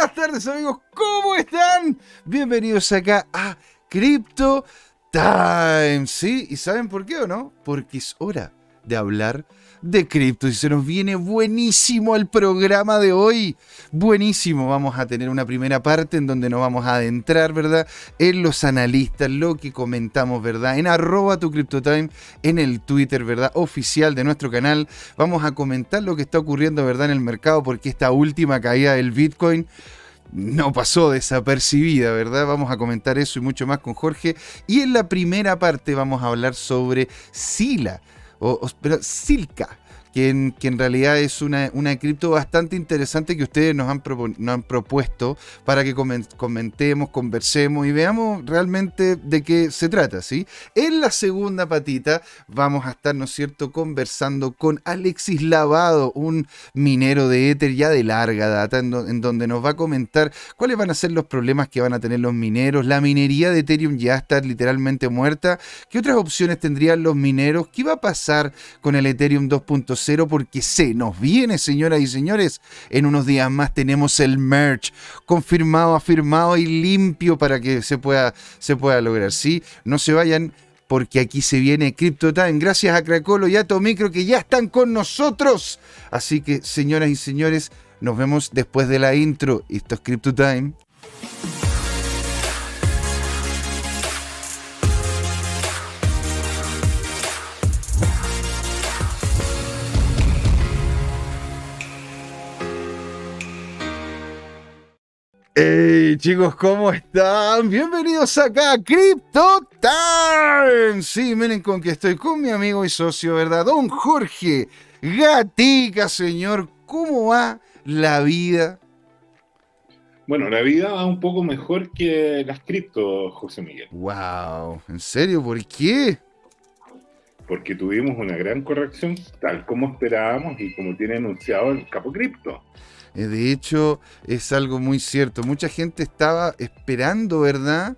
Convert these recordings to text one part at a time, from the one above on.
buenas tardes amigos, ¿cómo están? Bienvenidos acá a Crypto Time, ¿sí? ¿Y saben por qué o no? Porque es hora de hablar de cripto y se nos viene buenísimo el programa de hoy. Buenísimo, vamos a tener una primera parte en donde nos vamos a adentrar, ¿verdad? En los analistas, lo que comentamos, ¿verdad? En arroba tu CryptoTime, en el Twitter, ¿verdad? Oficial de nuestro canal. Vamos a comentar lo que está ocurriendo, ¿verdad? En el mercado porque esta última caída del Bitcoin no pasó desapercibida, ¿verdad? Vamos a comentar eso y mucho más con Jorge. Y en la primera parte vamos a hablar sobre Sila o, pero Silca, que en, realidad es una, una, cripto bastante interesante que ustedes nos han, propuesto para que comentemos, conversemos y veamos realmente de qué se trata, ¿sí? En la segunda patita vamos a estar, ¿no cierto?, conversando con Alexis Lavado, un minero de Ether ya de larga data, en, en donde nos va a comentar cuáles van a ser los problemas que van a tener los mineros, la minería de Ethereum ya está literalmente muerta, qué otras opciones tendrían los mineros, qué va a pasar con el Ethereum 2.0, porque se nos viene, señoras y señores. En unos días más tenemos el merch confirmado, afirmado y limpio para que se pueda, se pueda lograr. ¿sí? No se vayan porque aquí se viene Crypto Time. Gracias a Cracolo y a Tomicro que ya están con nosotros. Así que, señoras y señores, nos vemos después de la intro. Esto es Crypto Hey chicos, ¿cómo están? Bienvenidos acá a Crypto Time. Sí, miren con que estoy con mi amigo y socio, ¿verdad? Don Jorge Gatica, señor. ¿Cómo va la vida? Bueno, la vida va un poco mejor que las cripto, José Miguel. Wow, ¿en serio? ¿Por qué? Porque tuvimos una gran corrección, tal como esperábamos y como tiene anunciado el Capo Cripto. Eh, de hecho, es algo muy cierto. Mucha gente estaba esperando, ¿verdad?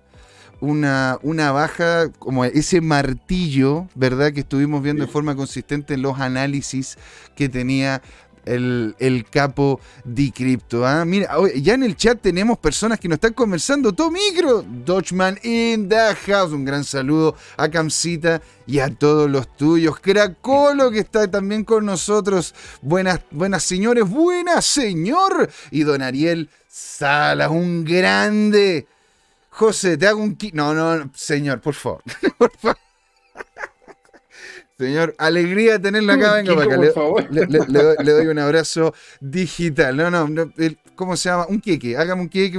Una, una, baja, como ese martillo, ¿verdad? Que estuvimos viendo de forma consistente en los análisis que tenía el, capo de cripto. ¿ah? Mira, ya en el chat tenemos personas que nos están conversando. Tomicro, Dodgeman in the house. Un gran saludo a Camcita y a todos los tuyos. Cracolo que está también con nosotros. Buenas, buenas señores, buenas señor. Y don Ariel Salas, un grande. José, te hago un... No, no, señor, por favor. por favor. Señor, alegría tenerlo acá. Venga, para Le, doy, un abrazo digital. No, no, ¿cómo se llama? Un queque. Hágame un queque,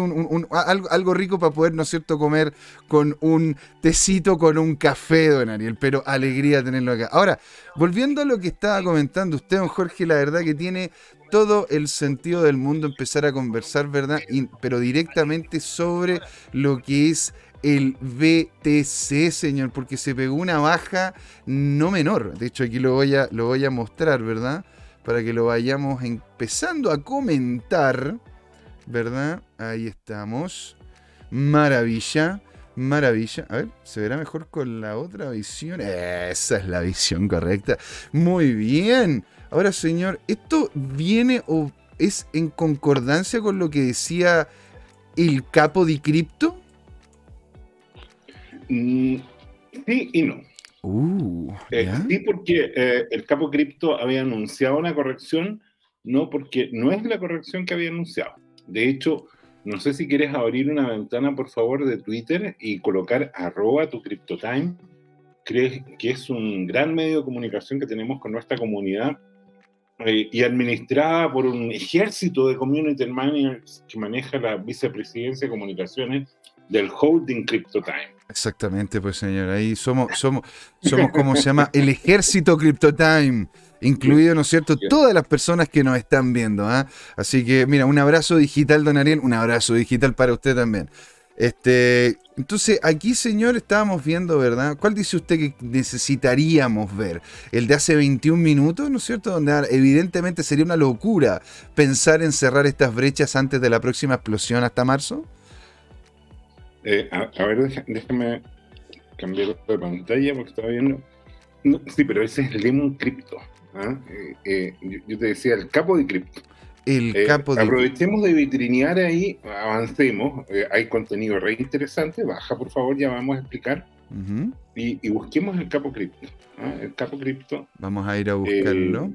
algo, rico para poder, ¿no es cierto?, comer con un tecito, con un café, don Ariel. Pero alegría tenerlo acá. Ahora, volviendo a lo que estaba comentando usted, don Jorge, la verdad que tiene todo el sentido del mundo empezar a conversar, ¿verdad? pero directamente sobre lo que es el BTC, señor, porque se pegó una baja no menor. De hecho, aquí lo voy a, lo voy a mostrar, ¿verdad? Para que lo vayamos empezando a comentar, ¿verdad? Ahí estamos. Maravilla. Maravilla. A ver, ¿se verá mejor con la otra visión? Esa es la visión correcta. Muy bien. Ahora, señor, ¿esto viene o es en concordancia con lo que decía el capo de cripto? Mm, sí y no. Uh, eh, sí, porque eh, el capo cripto había anunciado una corrección, no porque no es la corrección que había anunciado. De hecho, no sé si quieres abrir una ventana, por favor, de Twitter y colocar arroba tu CryptoTime. Crees que es un gran medio de comunicación que tenemos con nuestra comunidad eh, y administrada por un ejército de community managers que maneja la vicepresidencia de comunicaciones del holding CryptoTime. Exactamente, pues señor. Ahí somos, somos, somos como se llama, el ejército CryptoTime. Incluido, ¿no es cierto?, todas las personas que nos están viendo. ¿ah? Así que, mira, un abrazo digital, don Ariel, un abrazo digital para usted también. Este, entonces, aquí, señor, estábamos viendo, ¿verdad? ¿Cuál dice usted que necesitaríamos ver? ¿El de hace 21 minutos, ¿no es cierto? Donde evidentemente sería una locura pensar en cerrar estas brechas antes de la próxima explosión hasta marzo. Eh, a, ver, déjame cambiar de pantalla porque estaba viendo. sí, pero ese es Lemon Crypto. ¿ah? Eh, eh, yo, te decía el capo de cripto. el capo de... Aprovechemos de vitrinear ahí, avancemos, hay contenido re interesante, baja por favor, ya vamos a explicar. y, busquemos el capo cripto. ¿ah? El capo cripto. Vamos a ir a buscarlo.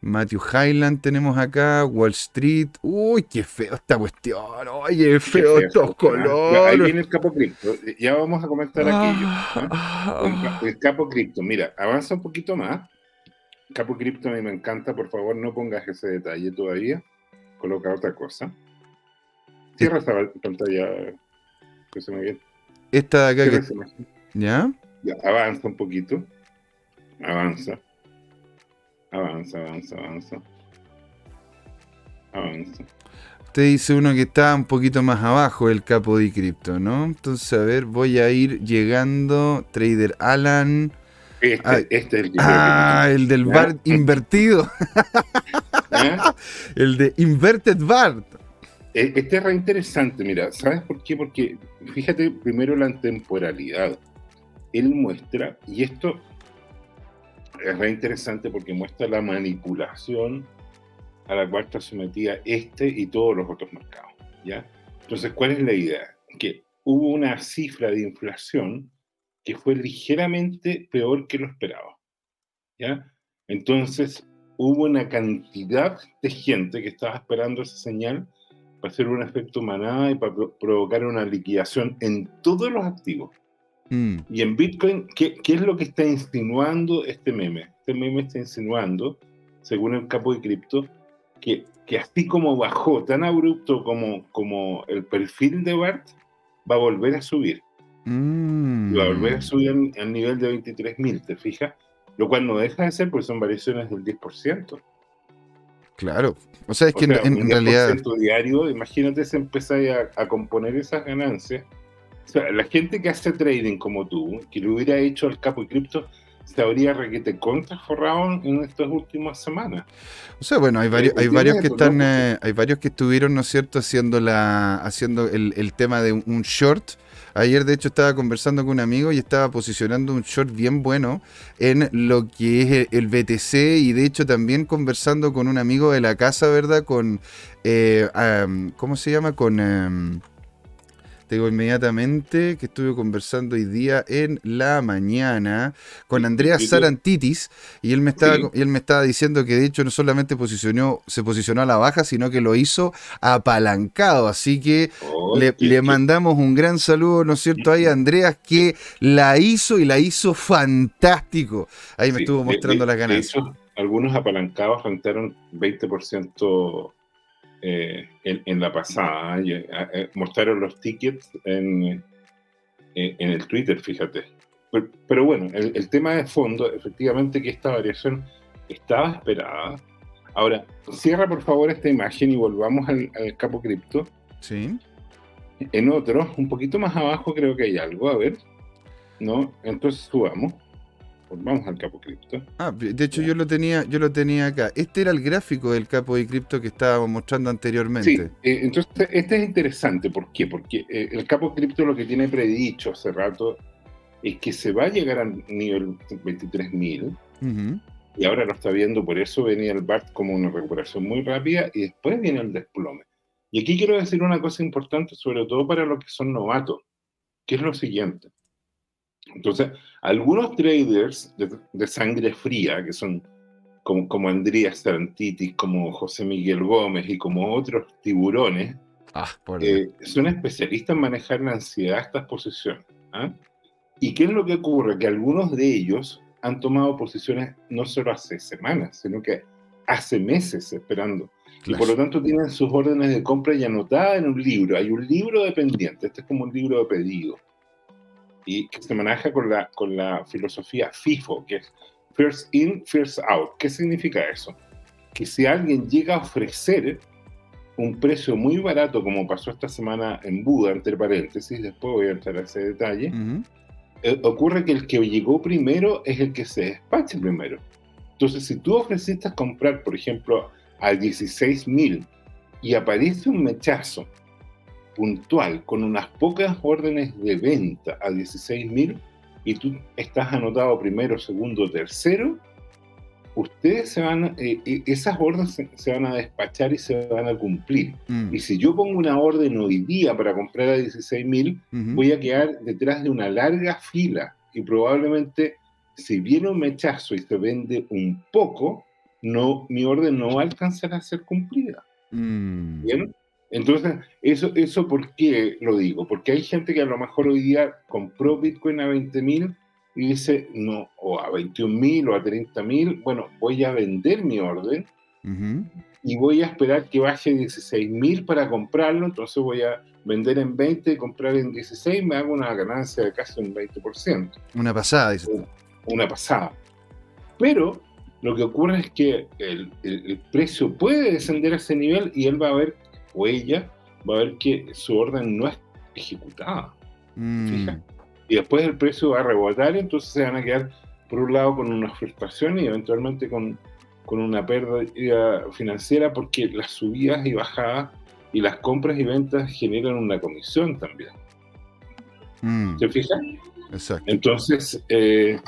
Matthew Highland tenemos acá, Wall Street. Uy, qué feo esta cuestión. Oye, feo, estos colores. Ahí viene el capo cripto. Ya vamos a comentar aquí. Ah. El, capo cripto. Mira, avanza un poquito más. Capo cripto a mí me encanta. Por favor, no pongas ese detalle todavía. Coloca otra cosa. Cierra esa pantalla. Que se me viene. Esta de acá. ¿Ya? Ya, avanza un poquito. Avanza. Avanza, avanza, avanza. Avanza. Usted dice uno que está un poquito más abajo el capo de cripto, ¿no? Entonces, a ver, voy a ir llegando. Trader Alan. Este, ah, este es el que Ah, el del bar invertido. El de Inverted Bar. E, este es re interesante, mira, ¿sabes por qué? Porque fíjate primero la temporalidad. Él muestra, y esto es re interesante porque muestra la manipulación a la cual está sometida este y todos los otros mercados. ¿ya? Entonces, ¿cuál es la idea? Que hubo una cifra de inflación que fue ligeramente peor que lo esperado. ¿ya? Entonces, hubo una cantidad de gente que estaba esperando esa señal para hacer un efecto manada y para provocar una liquidación en todos los activos. Mm. Y en Bitcoin, ¿qué, ¿qué, es lo que está insinuando este meme? Este meme está insinuando, según el capo de cripto, que, que así como bajó tan abrupto como, como el perfil de BART, va a volver a subir. Mm. va a volver a subir al, nivel de 23.000, ¿te fijas? Lo cual no deja de ser porque son variaciones del 10%. Claro, o sea, es que en, realidad... diario, imagínate si empezáis a, a componer esas ganancias la gente que hace trading como tú, que lo hubiera hecho al capo y cripto, se habría requete contra forrado en estas últimas semanas. O sea, bueno, hay varios, hay varios que están, eh, hay varios que estuvieron, ¿no es cierto?, haciendo la, haciendo el, el tema de un short. Ayer, de hecho, estaba conversando con un amigo y estaba posicionando un short bien bueno en lo que es el, BTC y, de hecho, también conversando con un amigo de la casa, ¿verdad? Con, eh, ¿cómo se llama? Con... Te digo inmediatamente que estuve conversando hoy día en la mañana con Andrea Sarantitis y él me estaba, y él me estaba diciendo que de hecho no solamente posicionó, se posicionó a la baja, sino que lo hizo apalancado. Así que oh, le, mandamos un gran saludo, ¿no es cierto? Ahí a Andrea que la hizo y la hizo fantástico. Ahí me estuvo mostrando las ganas. algunos apalancados rentaron 20% eh, en, la pasada. ¿eh? Eh, mostraron los tickets en, en, el Twitter, fíjate. Pero, bueno, el, tema de fondo, efectivamente que esta variación estaba esperada. Ahora, cierra por favor esta imagen y volvamos al, al capo cripto. Sí. En otro, un poquito más abajo creo que hay algo, a ver. ¿No? Entonces subamos. Vamos al capo cripto. Ah, de hecho yo lo tenía, yo lo tenía acá. Este era el gráfico del capo de cripto que estábamos mostrando anteriormente. Sí, eh, entonces este es interesante. ¿Por qué? Porque eh, el capo cripto lo que tiene predicho hace rato es que se va a llegar al nivel 23.000 y ahora lo está viendo, por eso venía el BART como una recuperación muy rápida y después viene el desplome. Y aquí quiero decir una cosa importante, sobre todo para los que son novatos, que es lo siguiente. Entonces, algunos traders de, sangre fría, que son como, como Andrés Tarantitis, como José Miguel Gómez y como otros tiburones, ah, eh, son especialistas en manejar la ansiedad de estas posiciones. ¿ah? ¿Y qué es lo que ocurre? Que algunos de ellos han tomado posiciones no solo hace semanas, sino que hace meses esperando. Y por lo tanto tienen sus órdenes de compra ya anotadas en un libro. Hay un libro de pendiente, este es como un libro de pedido y que se maneja con la, con la filosofía FIFO, que es First In, First Out. ¿Qué significa eso? Que si alguien llega a ofrecer un precio muy barato, como pasó esta semana en Buda, entre paréntesis, después voy a entrar a ese detalle, eh, ocurre que el que llegó primero es el que se despache primero. Entonces, si tú ofreciste comprar, por ejemplo, a 16.000 y aparece un mechazo puntual con unas pocas órdenes de venta a 16.000 y tú estás anotado primero, segundo, tercero, ustedes se van, eh, eh, esas órdenes se, van a despachar y se van a cumplir. Mm. Y si yo pongo una orden hoy día para comprar a 16 mil, Ujú. voy a quedar detrás de una larga fila y probablemente si viene un mechazo y se vende un poco, no, mi orden no va a alcanzar a ser cumplida. Mm. ¿Bien? Entonces, eso, eso ¿por qué lo digo? Porque hay gente que a lo mejor hoy día compró Bitcoin a 20 mil y dice, no, o a 21 mil o a 30 mil, bueno, voy a vender mi orden y voy a esperar que baje 16 mil para comprarlo, entonces voy a vender en 20 y comprar en 16, me hago una ganancia de casi un 20%, Una pasada, dice. una pasada. Pero lo que ocurre es que el, el- el precio puede descender a ese nivel y él va a ver, o ella, va a ver que su orden no es ejecutada. Mm. fija. Y después el precio va a rebotar y entonces se van a quedar, por un lado, con una frustración y eventualmente con, con una pérdida financiera porque las subidas y bajadas y las compras y ventas generan una comisión también. Mm. ¿Se fijan? Exacto. Entonces, eh,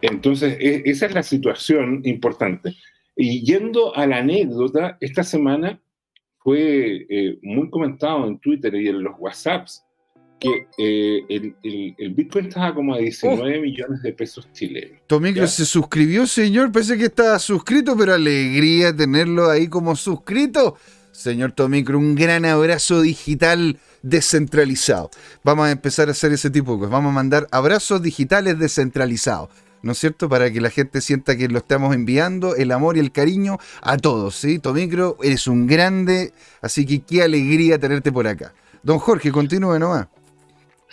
entonces e- esa es la situación importante. Y yendo a la anécdota, esta semana fue eh, muy comentado en Twitter y en los WhatsApps que eh, el, el- el Bitcoin estaba como a 19 millones de pesos chilenos. Tomicro ¿Ya? se suscribió, señor. Pensé que estaba suscrito, pero alegría tenerlo ahí como suscrito. Señor Tomicro, un gran abrazo digital descentralizado. Vamos a empezar a hacer ese tipo de cosas. Vamos a mandar abrazos digitales descentralizados. ¿No es cierto? Para que la gente sienta que lo estamos enviando, el amor y el cariño a todos, ¿sí? Tomicro, eres un grande, así que qué alegría tenerte por acá. Don Jorge, continúe nomás.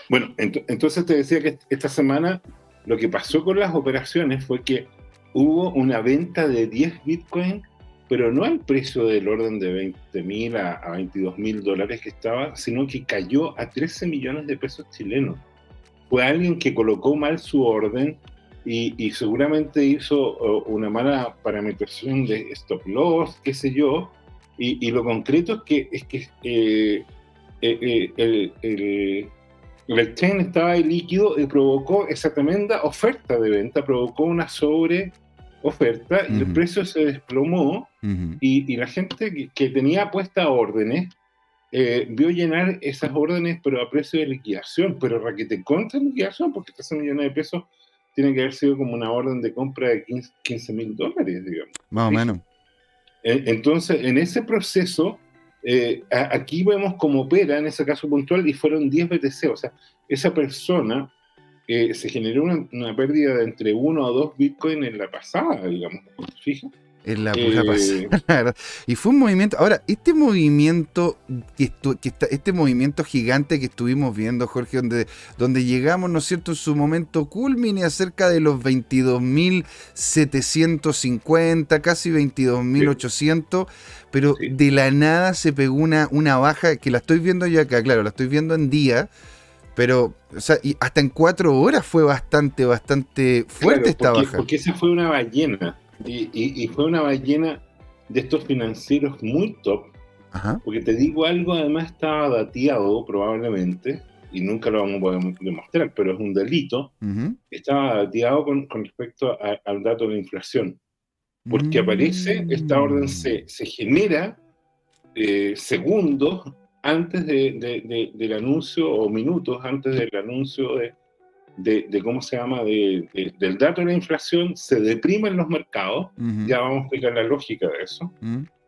Bueno, ent- entonces te decía que esta semana lo que pasó con las operaciones fue que hubo una venta de 10 Bitcoin, pero no al precio del orden de 20 mil a, a 22 mil dólares que estaba, sino que cayó a 13 millones de pesos chilenos. Fue alguien que colocó mal su orden y, y seguramente hizo uh, una mala parametrización de stop loss, qué sé yo, y, y lo concreto es que, es que eh, eh, eh, el, el- el exchange estaba ahí líquido y provocó esa tremenda oferta de venta, provocó una sobre oferta y el Ujú. precio se desplomó Ujú. y, y la gente que, que tenía puesta órdenes eh, vio llenar esas órdenes pero a precio de liquidación, pero raquete contra liquidación porque 13 millones de pesos tiene que haber sido como una orden de compra de 15 mil dólares, digamos. Más o menos. Entonces, en ese proceso, eh, a- aquí vemos cómo opera en ese caso puntual y fueron 10 BTC. O sea, esa persona eh, se generó una, una pérdida de entre 1 o 2 Bitcoin en la pasada, digamos. ¿Fija? En la Eh, pura pasada, la verdad. Y fue un movimiento. Ahora, este movimiento que, que está, este movimiento gigante que estuvimos viendo, Jorge, donde, donde llegamos, ¿no es cierto?, en su momento culmine a cerca de los 22.750, casi 22.800, pero Sí. de la nada se pegó una, una baja que la estoy viendo yo acá, claro, la estoy viendo en día. Pero, o sea, y hasta en cuatro horas fue bastante, bastante fuerte Claro, esta porque, baja. Porque esa fue una ballena. Y, y- y fue una ballena de estos financieros muy top. Ajá. Porque te digo algo, además estaba dateado probablemente, y nunca lo vamos a poder demostrar, pero es un delito. estaba dateado con, con respecto a- al dato de la inflación. Porque Mm. aparece, esta orden se, se genera eh, segundos antes de- de- de- del anuncio, o minutos antes del anuncio de, de- de cómo se llama, de- de- del dato de la inflación, se deprimen los mercados, ya vamos a explicar la lógica de eso,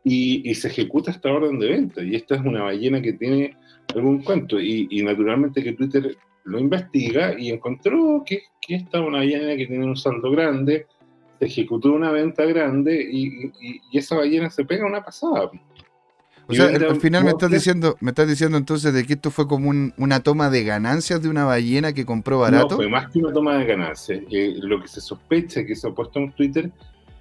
y, y se ejecuta esta orden de venta. Y esta es una ballena que tiene algún cuento. Y, y naturalmente que Twitter lo investiga y encontró que, que esta es una ballena que tiene un saldo grande, se ejecutó una venta grande y, y- y esa ballena se pega una pasada. O sea, al final me estás diciendo, me estás diciendo entonces de que esto fue como un- una toma de ganancias de una ballena que compró barato. No, fue más que una toma de ganancias. Eh, lo que se sospecha que se ha puesto en Twitter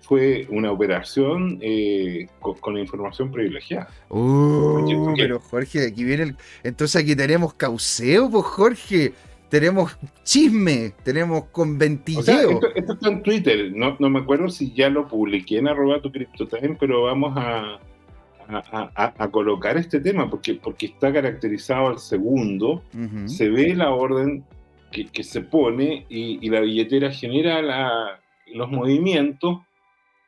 fue una operación eh, con, con información privilegiada. Uh, pero Jorge, aquí viene el. Entonces aquí tenemos cauceo, pues Jorge. Tenemos chisme, tenemos O sea, conventilleo. esto, esto está en Twitter. No, no me acuerdo si ya lo publiqué en arroba tu CryptoTime, pero vamos a, a, a- a colocar este tema porque, porque está caracterizado al segundo. Se ve la orden que, que se pone y, y la billetera genera la- los movimientos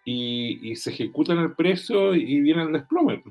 y, se ejecutan el precio y viene el desplome.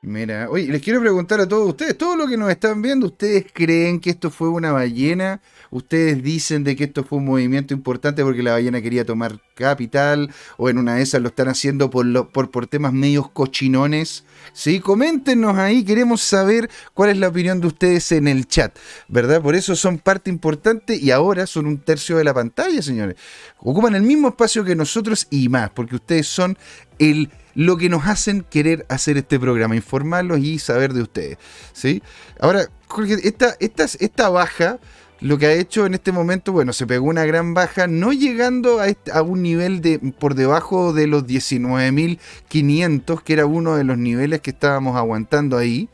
Mira, oye, les quiero preguntar a todos ustedes, todo lo que nos están viendo, ¿ustedes creen que esto fue una ballena? ¿Ustedes dicen de que esto fue un movimiento importante porque la ballena quería tomar capital? ¿O en una de esas lo están haciendo por, por, por temas medios cochinones? Sí, coméntenos ahí, queremos saber cuál es la opinión de ustedes en el chat, ¿verdad? Por eso son parte importante y ahora son un tercio de la pantalla, señores. Ocupan el mismo espacio que nosotros y más, porque ustedes son el lo que nos hacen querer hacer este programa, informarlos y saber de ustedes. ¿sí? Ahora, Jorge, esta, esta, esta baja lo que ha hecho en este momento, bueno, se pegó una gran baja, no llegando a, a un nivel de por debajo de los 19.500, que era uno de los niveles que estábamos aguantando ahí.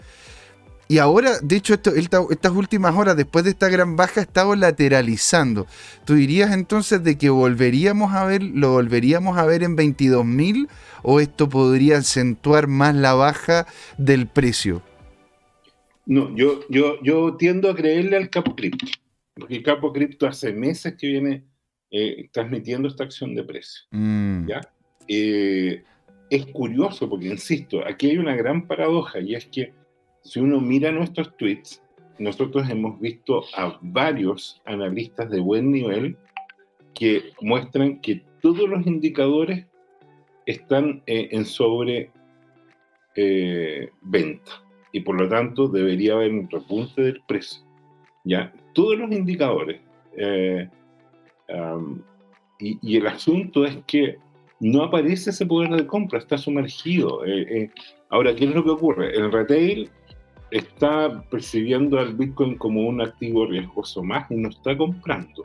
Y ahora, de hecho, estas últimas horas, después de esta gran baja, ha estado lateralizando. ¿Tú dirías entonces de que volveríamos a ver, lo volveríamos a ver en 22.000 o esto podría acentuar más la baja del precio? No, yo, yo, yo tiendo a creerle al Capo Cripto, porque el Capo Cripto hace meses que viene eh, transmitiendo esta acción de precio. Mm. ¿ya? Eh, es curioso porque, insisto, aquí hay una gran paradoja y es que si uno mira nuestros tweets, nosotros hemos visto a varios analistas de buen nivel que muestran que todos los indicadores están eh, en sobre eh, venta y por lo tanto debería haber un repunte del precio. ¿ya? Todos los indicadores. Eh, y, y, el asunto es que no aparece ese poder de compra, está sumergido. ahora, ¿qué es lo que ocurre? El retail está percibiendo al Bitcoin como un activo riesgoso más y no está comprando.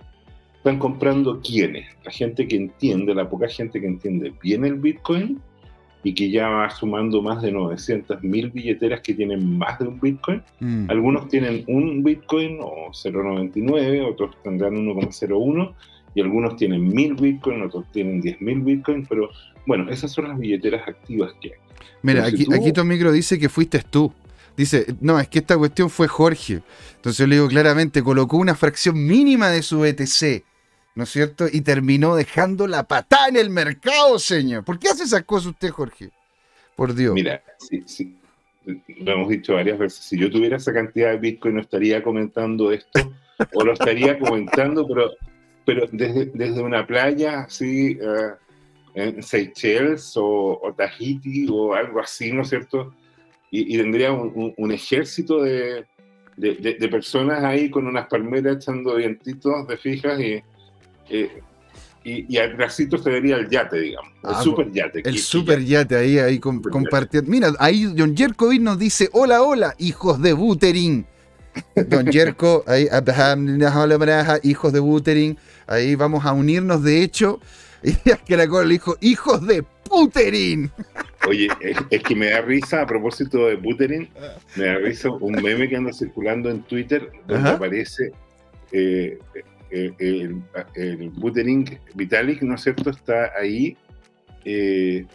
¿Están comprando quiénes? La gente que entiende, la poca gente que entiende bien el Bitcoin y que ya va sumando más de 900 mil billeteras que tienen más de un Bitcoin. Mm. Algunos tienen un Bitcoin o 0,99, otros tendrán 1,01 y algunos tienen mil Bitcoin, otros tienen 10 mil Bitcoin, pero bueno, esas son las billeteras activas que hay. Mira, aquí, aquí tu micro dice que fuiste tú. Dice, no, es que esta cuestión fue Jorge. Entonces yo le digo claramente, colocó una fracción mínima de su ETC, ¿no es cierto? Y terminó dejando la patada en el mercado, señor. ¿Por qué hace esas cosas usted, Jorge? Por Dios. Mira, sí, sí. Lo hemos dicho varias veces. Si yo tuviera esa cantidad de Bitcoin, no estaría comentando esto, o lo estaría comentando, pero, pero desde, desde una playa así, eh, en Seychelles o, o Tahiti o algo así, ¿no es cierto? Y, tendría un, ejército de, de, personas ahí con unas palmeras echando vientitos de fijas y, eh, y, y, al bracito se vería el yate, digamos, el ah, super yate. El super yate ahí, ahí compartiendo. Mira, ahí John Jerkovic nos dice, hola, hola, hijos de Buterin. Don Jerko, ahí, hijos de Buterin, ahí vamos a unirnos, de hecho, y que la le dijo, hijos de Buterin. Oye, es, que me da risa, a propósito de Buterin, me da risa un meme que anda circulando en Twitter donde aparece eh, eh, el, el, Buterin Vitalik, ¿no es cierto? Está ahí eh,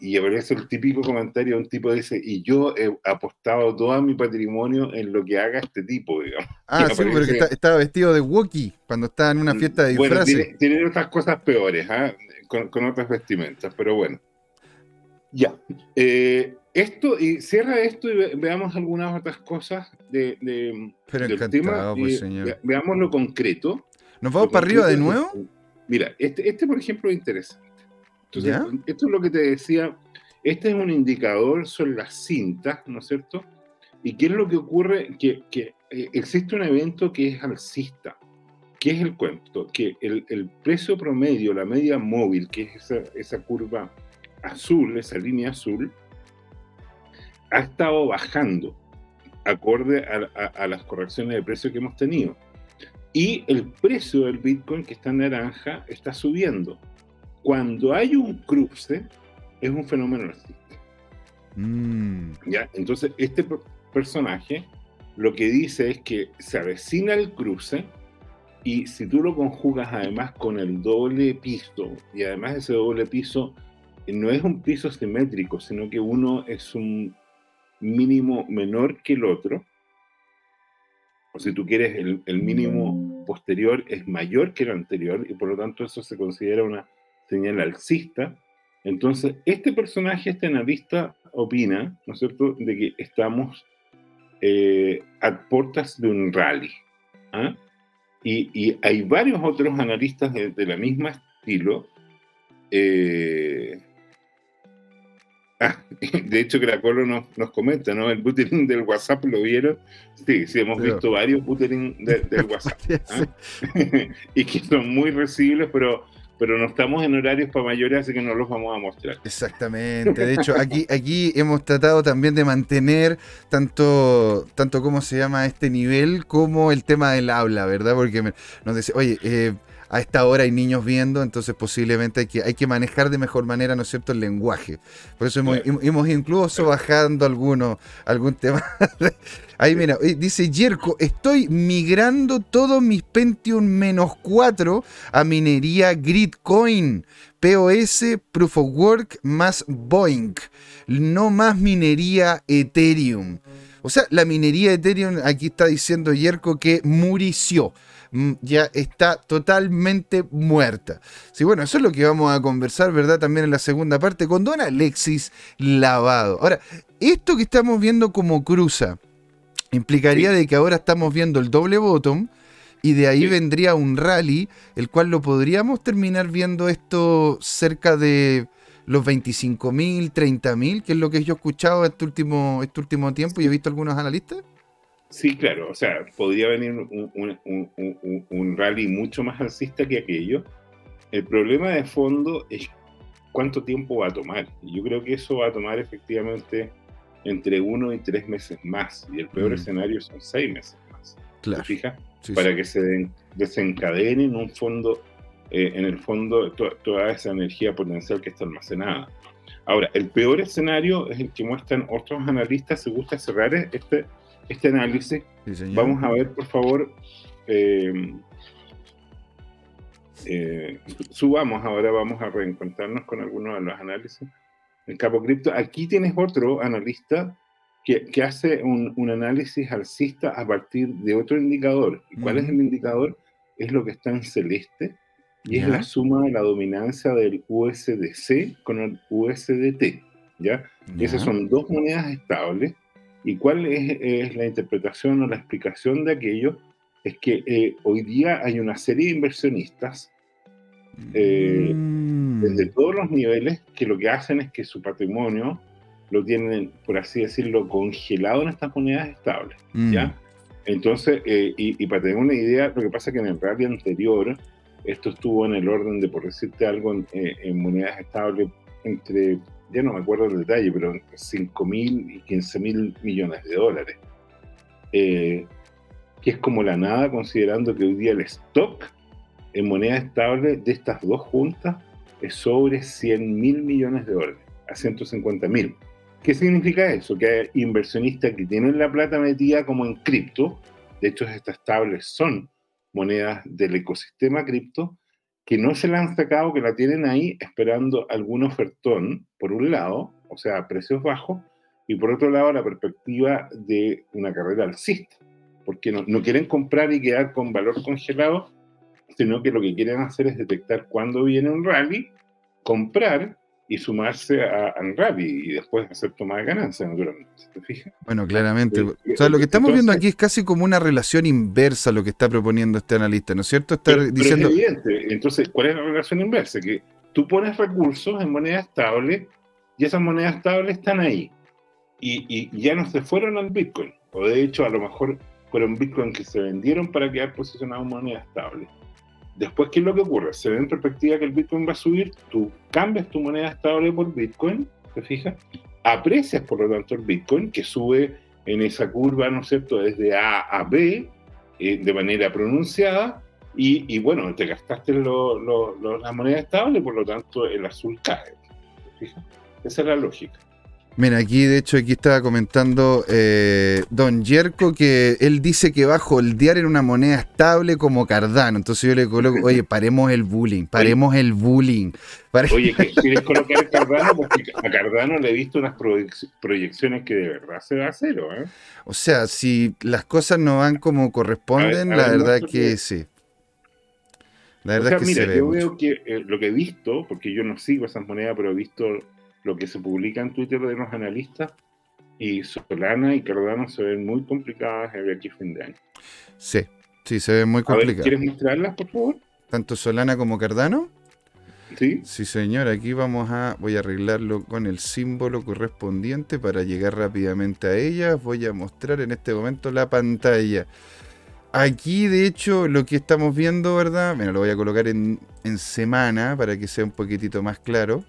y, aparece el típico comentario, un tipo dice, y yo he apostado todo mi patrimonio en lo que haga este tipo, digamos. Ah, sí, pero que estaba vestido de Wookiee cuando estaba en una fiesta de disfraces. Bueno, tiene, otras cosas peores, ¿ah? con, con otras vestimentas, pero bueno. Ya. Eh, esto, y cierra esto y veamos algunas otras cosas de, del tema. Pues, veamos lo concreto. ¿Nos vamos para arriba de nuevo? Mira, este, este, por ejemplo es interesante. Entonces, esto es lo que te decía. Este es un indicador, son las cintas, ¿no es cierto? ¿Y qué es lo que ocurre? Que, que eh, existe un evento que es alcista. ¿Qué es el cuento? Que el, el precio promedio, la media móvil, que es esa, esa curva azul, esa línea azul, ha estado bajando acorde a, las correcciones de precio que hemos tenido. Y el precio del Bitcoin, que está en naranja, está subiendo. Cuando hay un cruce, es un fenómeno alcista. Mm. ¿Ya? Entonces, este personaje lo que dice es que se avecina el cruce y si tú lo conjugas además con el doble piso y además ese doble piso no es un piso simétrico, sino que uno es un mínimo menor que el otro. O si tú quieres, el, mínimo posterior es mayor que el anterior y por lo tanto eso se considera una señal alcista. Entonces, este personaje, este analista, opina, ¿no es cierto?, de que estamos eh, a puertas de un rally. ¿ah? Y, hay varios otros analistas de, la misma estilo. Eh, ah, de hecho, Cracolo nos, nos comenta, ¿no? El buttering del WhatsApp lo vieron. Sí, sí, hemos visto varios buttering del WhatsApp. ¿ah? y que son muy recibles, pero pero no estamos en horarios para mayores, así que no los vamos a mostrar. Exactamente. De hecho, aquí, aquí hemos tratado también de mantener tanto, tanto cómo se llama este nivel como el tema del habla, ¿verdad? Porque nos dice, oye, eh, a esta hora hay niños viendo, entonces posiblemente hay que, hay que manejar de mejor manera, ¿no es cierto?, el lenguaje. Por eso hemos, incluso bajando alguno, algún tema. Ahí mira, dice Yerko, estoy migrando todos mis Pentium menos 4 a minería Gridcoin. POS, Proof of Work más Boeing. No más minería Ethereum. O sea, la minería Ethereum, aquí está diciendo Yerko que murició. Mm, ya está totalmente muerta. Sí, bueno, eso es lo que vamos a conversar, ¿verdad? También en la segunda parte con Don Alexis Lavado. Ahora, esto que estamos viendo como cruza, implicaría de que ahora estamos viendo el doble bottom y de ahí vendría un rally, el cual lo podríamos terminar viendo esto cerca de los 25 mil, 30 mil, que es lo que yo he escuchado este último, este último tiempo y he visto algunos analistas. Sí, claro, o sea, podría venir un, rally mucho más alcista que aquello. El problema de fondo es cuánto tiempo va a tomar. Yo creo que eso va a tomar efectivamente entre uno y tres meses más. Y el peor mm. escenario son seis meses más. Claro. fija? Para que se desencadene en un fondo, eh, en el fondo, toda esa energía potencial que está almacenada. Ahora, el peor escenario es el que muestran otros analistas. Se gusta cerrar este este análisis. Vamos a ver, por favor, eh, eh, subamos ahora, vamos a reencontrarnos con algunos de los análisis. En Capo Cripto, aquí tienes otro analista que, que hace un, un, análisis alcista a partir de otro indicador. ¿Y cuál es el indicador? Es lo que está en celeste y es la suma de la dominancia del USDC con el USDT. ¿ya? Esas son dos monedas estables ¿Y cuál es, la interpretación o la explicación de aquello? Es que eh, hoy día hay una serie de inversionistas eh, mm. desde todos los niveles que lo que hacen es que su patrimonio lo tienen, por así decirlo, congelado en estas monedas estables. Mm. ¿ya? Entonces, eh, y, para tener una idea, lo que pasa es que en el rally anterior, esto estuvo en el orden de, por decirte algo, en, en monedas estables entre ya no me acuerdo el detalle, pero entre 5 mil y 15 mil millones de dólares. Eh, que es como la nada, considerando que hoy día el stock en moneda estable de estas dos juntas es sobre 100 mil millones de dólares, a 150 mil. ¿Qué significa eso? Que hay inversionistas que tienen la plata metida como en cripto, de hecho estas estables son monedas del ecosistema cripto, que no se la han sacado, que la tienen ahí esperando algún ofertón, por un lado, o sea, precios bajos, y por otro lado la perspectiva de una carrera alcista, porque no, no quieren comprar y quedar con valor congelado, sino que lo que quieren hacer es detectar cuándo viene un rally, comprar y sumarse a, a y después hacer toma de ganancias, naturalmente. ¿Te fijas? Bueno, claramente. o sea, lo que estamos viendo aquí es casi como una relación inversa lo que está proponiendo este analista, ¿no es cierto? Está diciendo... es evidente. Entonces, ¿cuál es la relación inversa? Que tú pones recursos en moneda estable y esas monedas estables están ahí. Y, y ya no se fueron al Bitcoin. O de hecho, a lo mejor fueron Bitcoin que se vendieron para quedar posicionados en moneda estable. Después, ¿qué es lo que ocurre? Se ve en perspectiva que el Bitcoin va a subir, tú cambias tu moneda estable por Bitcoin, ¿te fijas? Aprecias, por lo tanto, el Bitcoin, que sube en esa curva, ¿no es cierto?, desde A a B, eh, de manera pronunciada, y, bueno, te gastaste la moneda estable, por lo tanto, el azul cae. ¿te fijas? Esa es la lógica. Mira, aquí de hecho aquí estaba comentando eh, Don Yerko que él dice que bajo el diario en una moneda estable como Cardano. Entonces yo le coloco, oye, paremos el bullying, paremos el bullying. Oye, ¿quieres colocar Cardano? Porque a Cardano le he visto unas proyecciones que de verdad se va a cero. ¿eh? O sea, si las cosas no van como corresponden, la verdad que sí. La verdad o sea, es que mira, se ve yo mucho. veo que eh, lo que he visto, porque yo no sigo esas monedas, pero he visto lo que se publica en Twitter de los analistas, y Solana y Cardano se ven muy complicadas de aquí a fin de año. Sí, sí, se ve muy complicado. ¿quieres mostrarlas, por favor? Tanto Solana como Cardano. Sí. Sí, señor, aquí vamos a, voy a arreglarlo con el símbolo correspondiente para llegar rápidamente a ella. Voy a mostrar en este momento la pantalla. Aquí, de hecho, lo que estamos viendo, ¿verdad? Bueno, lo voy a colocar en, en semana para que sea un poquitito más claro,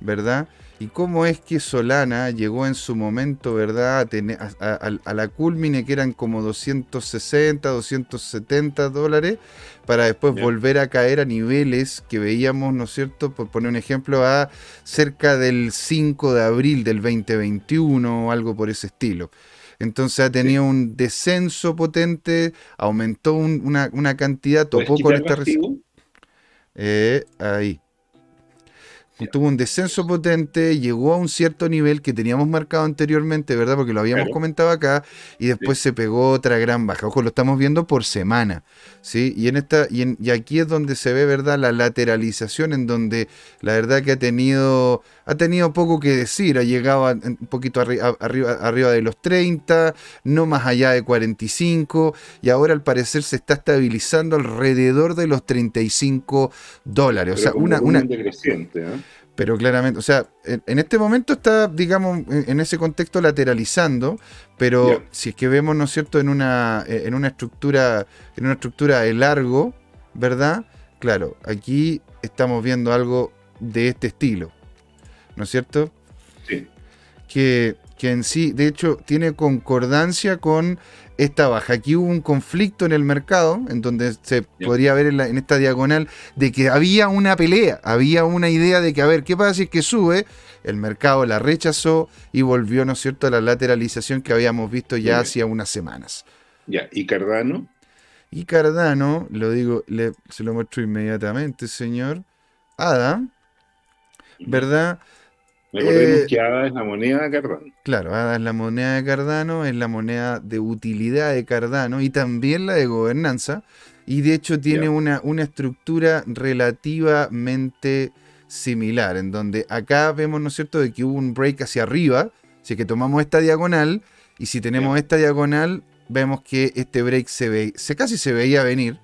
¿verdad? Y cómo es que Solana llegó en su momento, ¿verdad? A, tener- a- a- a la culmine que eran como 260, 270 dólares, para después volver a caer a niveles que veíamos, ¿no es cierto? Por poner un ejemplo, a cerca del 5 de abril del 2021 o algo por ese estilo. Entonces ha tenido un descenso potente, aumentó un- una, una cantidad, ¿Puedes topó con esta eh, ahí. Tuvo un descenso potente, llegó a un cierto nivel que teníamos marcado anteriormente, ¿verdad? Porque lo habíamos Claro. comentado acá, y después se pegó otra gran baja. Ojo, lo estamos viendo por semana, ¿sí? Y, en esta, y, en- y aquí es donde se ve, ¿verdad? La lateralización, en donde la verdad que ha tenido, ha tenido poco que decir, ha llegado a- un poquito arri- arriba, arriba de los 30, no más allá de 45, y ahora al parecer se está estabilizando alrededor de los 35 dólares. O Pero sea, con una, una, decreciente, ¿eh? Pero claramente, o sea, en, en este momento está, digamos, en, en ese contexto lateralizando, pero si es que vemos, ¿no es cierto?, en una, eh, en una estructura, en una estructura de largo, ¿verdad? Claro, aquí estamos viendo algo de este estilo, ¿no es cierto? Sí. que, que en sí, de hecho, tiene concordancia con esta baja. Aquí hubo un conflicto en el mercado, en donde se podría ver en, la- en esta diagonal, de que había una pelea, había una idea de que, a ver, ¿qué pasa si es que sube? El mercado la rechazó y volvió, ¿no es cierto?, a la lateralización que habíamos visto ya hacía unas semanas. Ya, y Cardano, Y Cardano, lo digo, le- se lo muestro inmediatamente, señor. Ada, ¿verdad? Recordemos Eh, que ADA es la moneda de Cardano. Claro, ADA es la moneda de Cardano, es la moneda de utilidad de Cardano y también la de gobernanza. Y de hecho tiene una, una estructura relativamente similar, en donde acá vemos, ¿no es cierto?, de que hubo un break hacia arriba, es que tomamos esta diagonal, y si tenemos esta diagonal, vemos que este break se ve, se casi se veía venir,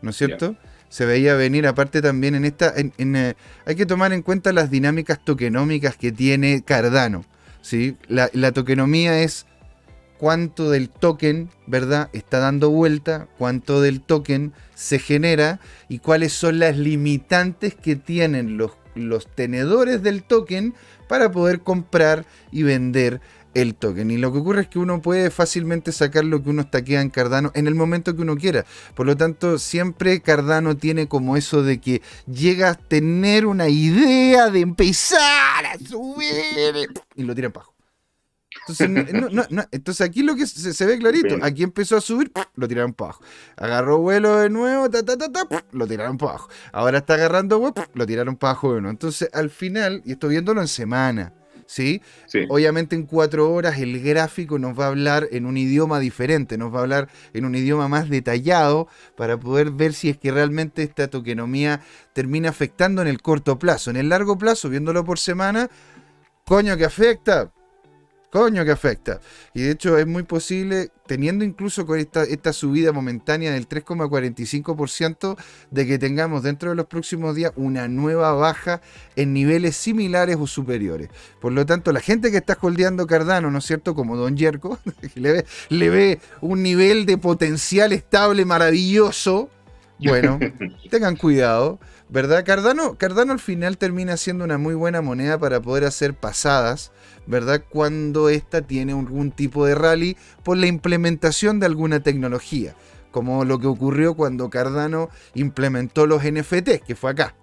¿no es cierto? Se veía venir, aparte también en esta, eh, hay que tomar en cuenta las dinámicas tokenómicas que tiene Cardano. ¿sí? La, la tokenomía es cuánto del token, ¿verdad? Está dando vuelta, cuánto del token se genera y cuáles son las limitantes que tienen los, los tenedores del token para poder comprar y vender el token. Y lo que ocurre es que uno puede fácilmente sacar lo que uno estaquea en Cardano en el momento que uno quiera. Por lo tanto, siempre Cardano tiene como eso de que llega a tener una idea de empezar a subir y lo tiran para abajo. Entonces, no- no- no- entonces aquí lo que se, se ve clarito, Bien. aquí empezó a subir, lo tiraron para abajo. Agarró vuelo de nuevo, ta, ta, ta, ta, lo tiraron para abajo. Ahora está agarrando vuelo, lo tiraron para abajo de nuevo. Entonces, al final, y estoy viéndolo en semana, ¿sí? Sí. Obviamente en cuatro horas el gráfico nos va a hablar en un idioma diferente, nos va a hablar en un idioma más detallado para poder ver si es que realmente esta tokenomía termina afectando en el corto plazo. En el largo plazo, viéndolo por semana, coño que afecta. Coño que afecta. Y de hecho es muy posible, teniendo incluso con esta, esta subida momentánea del 3,45%, de que tengamos dentro de los próximos días una nueva baja en niveles similares o superiores. Por lo tanto, la gente que está holdeando Cardano, ¿no es cierto? Como Don Yerko, que le ve, le ve un nivel de potencial estable maravilloso. Bueno, tengan cuidado, ¿verdad? Cardano, Cardano al final termina siendo una muy buena moneda para poder hacer pasadas, ¿verdad? Cuando esta tiene algún tipo de rally por la implementación de alguna tecnología, como lo que ocurrió cuando Cardano implementó los NFT, que fue acá.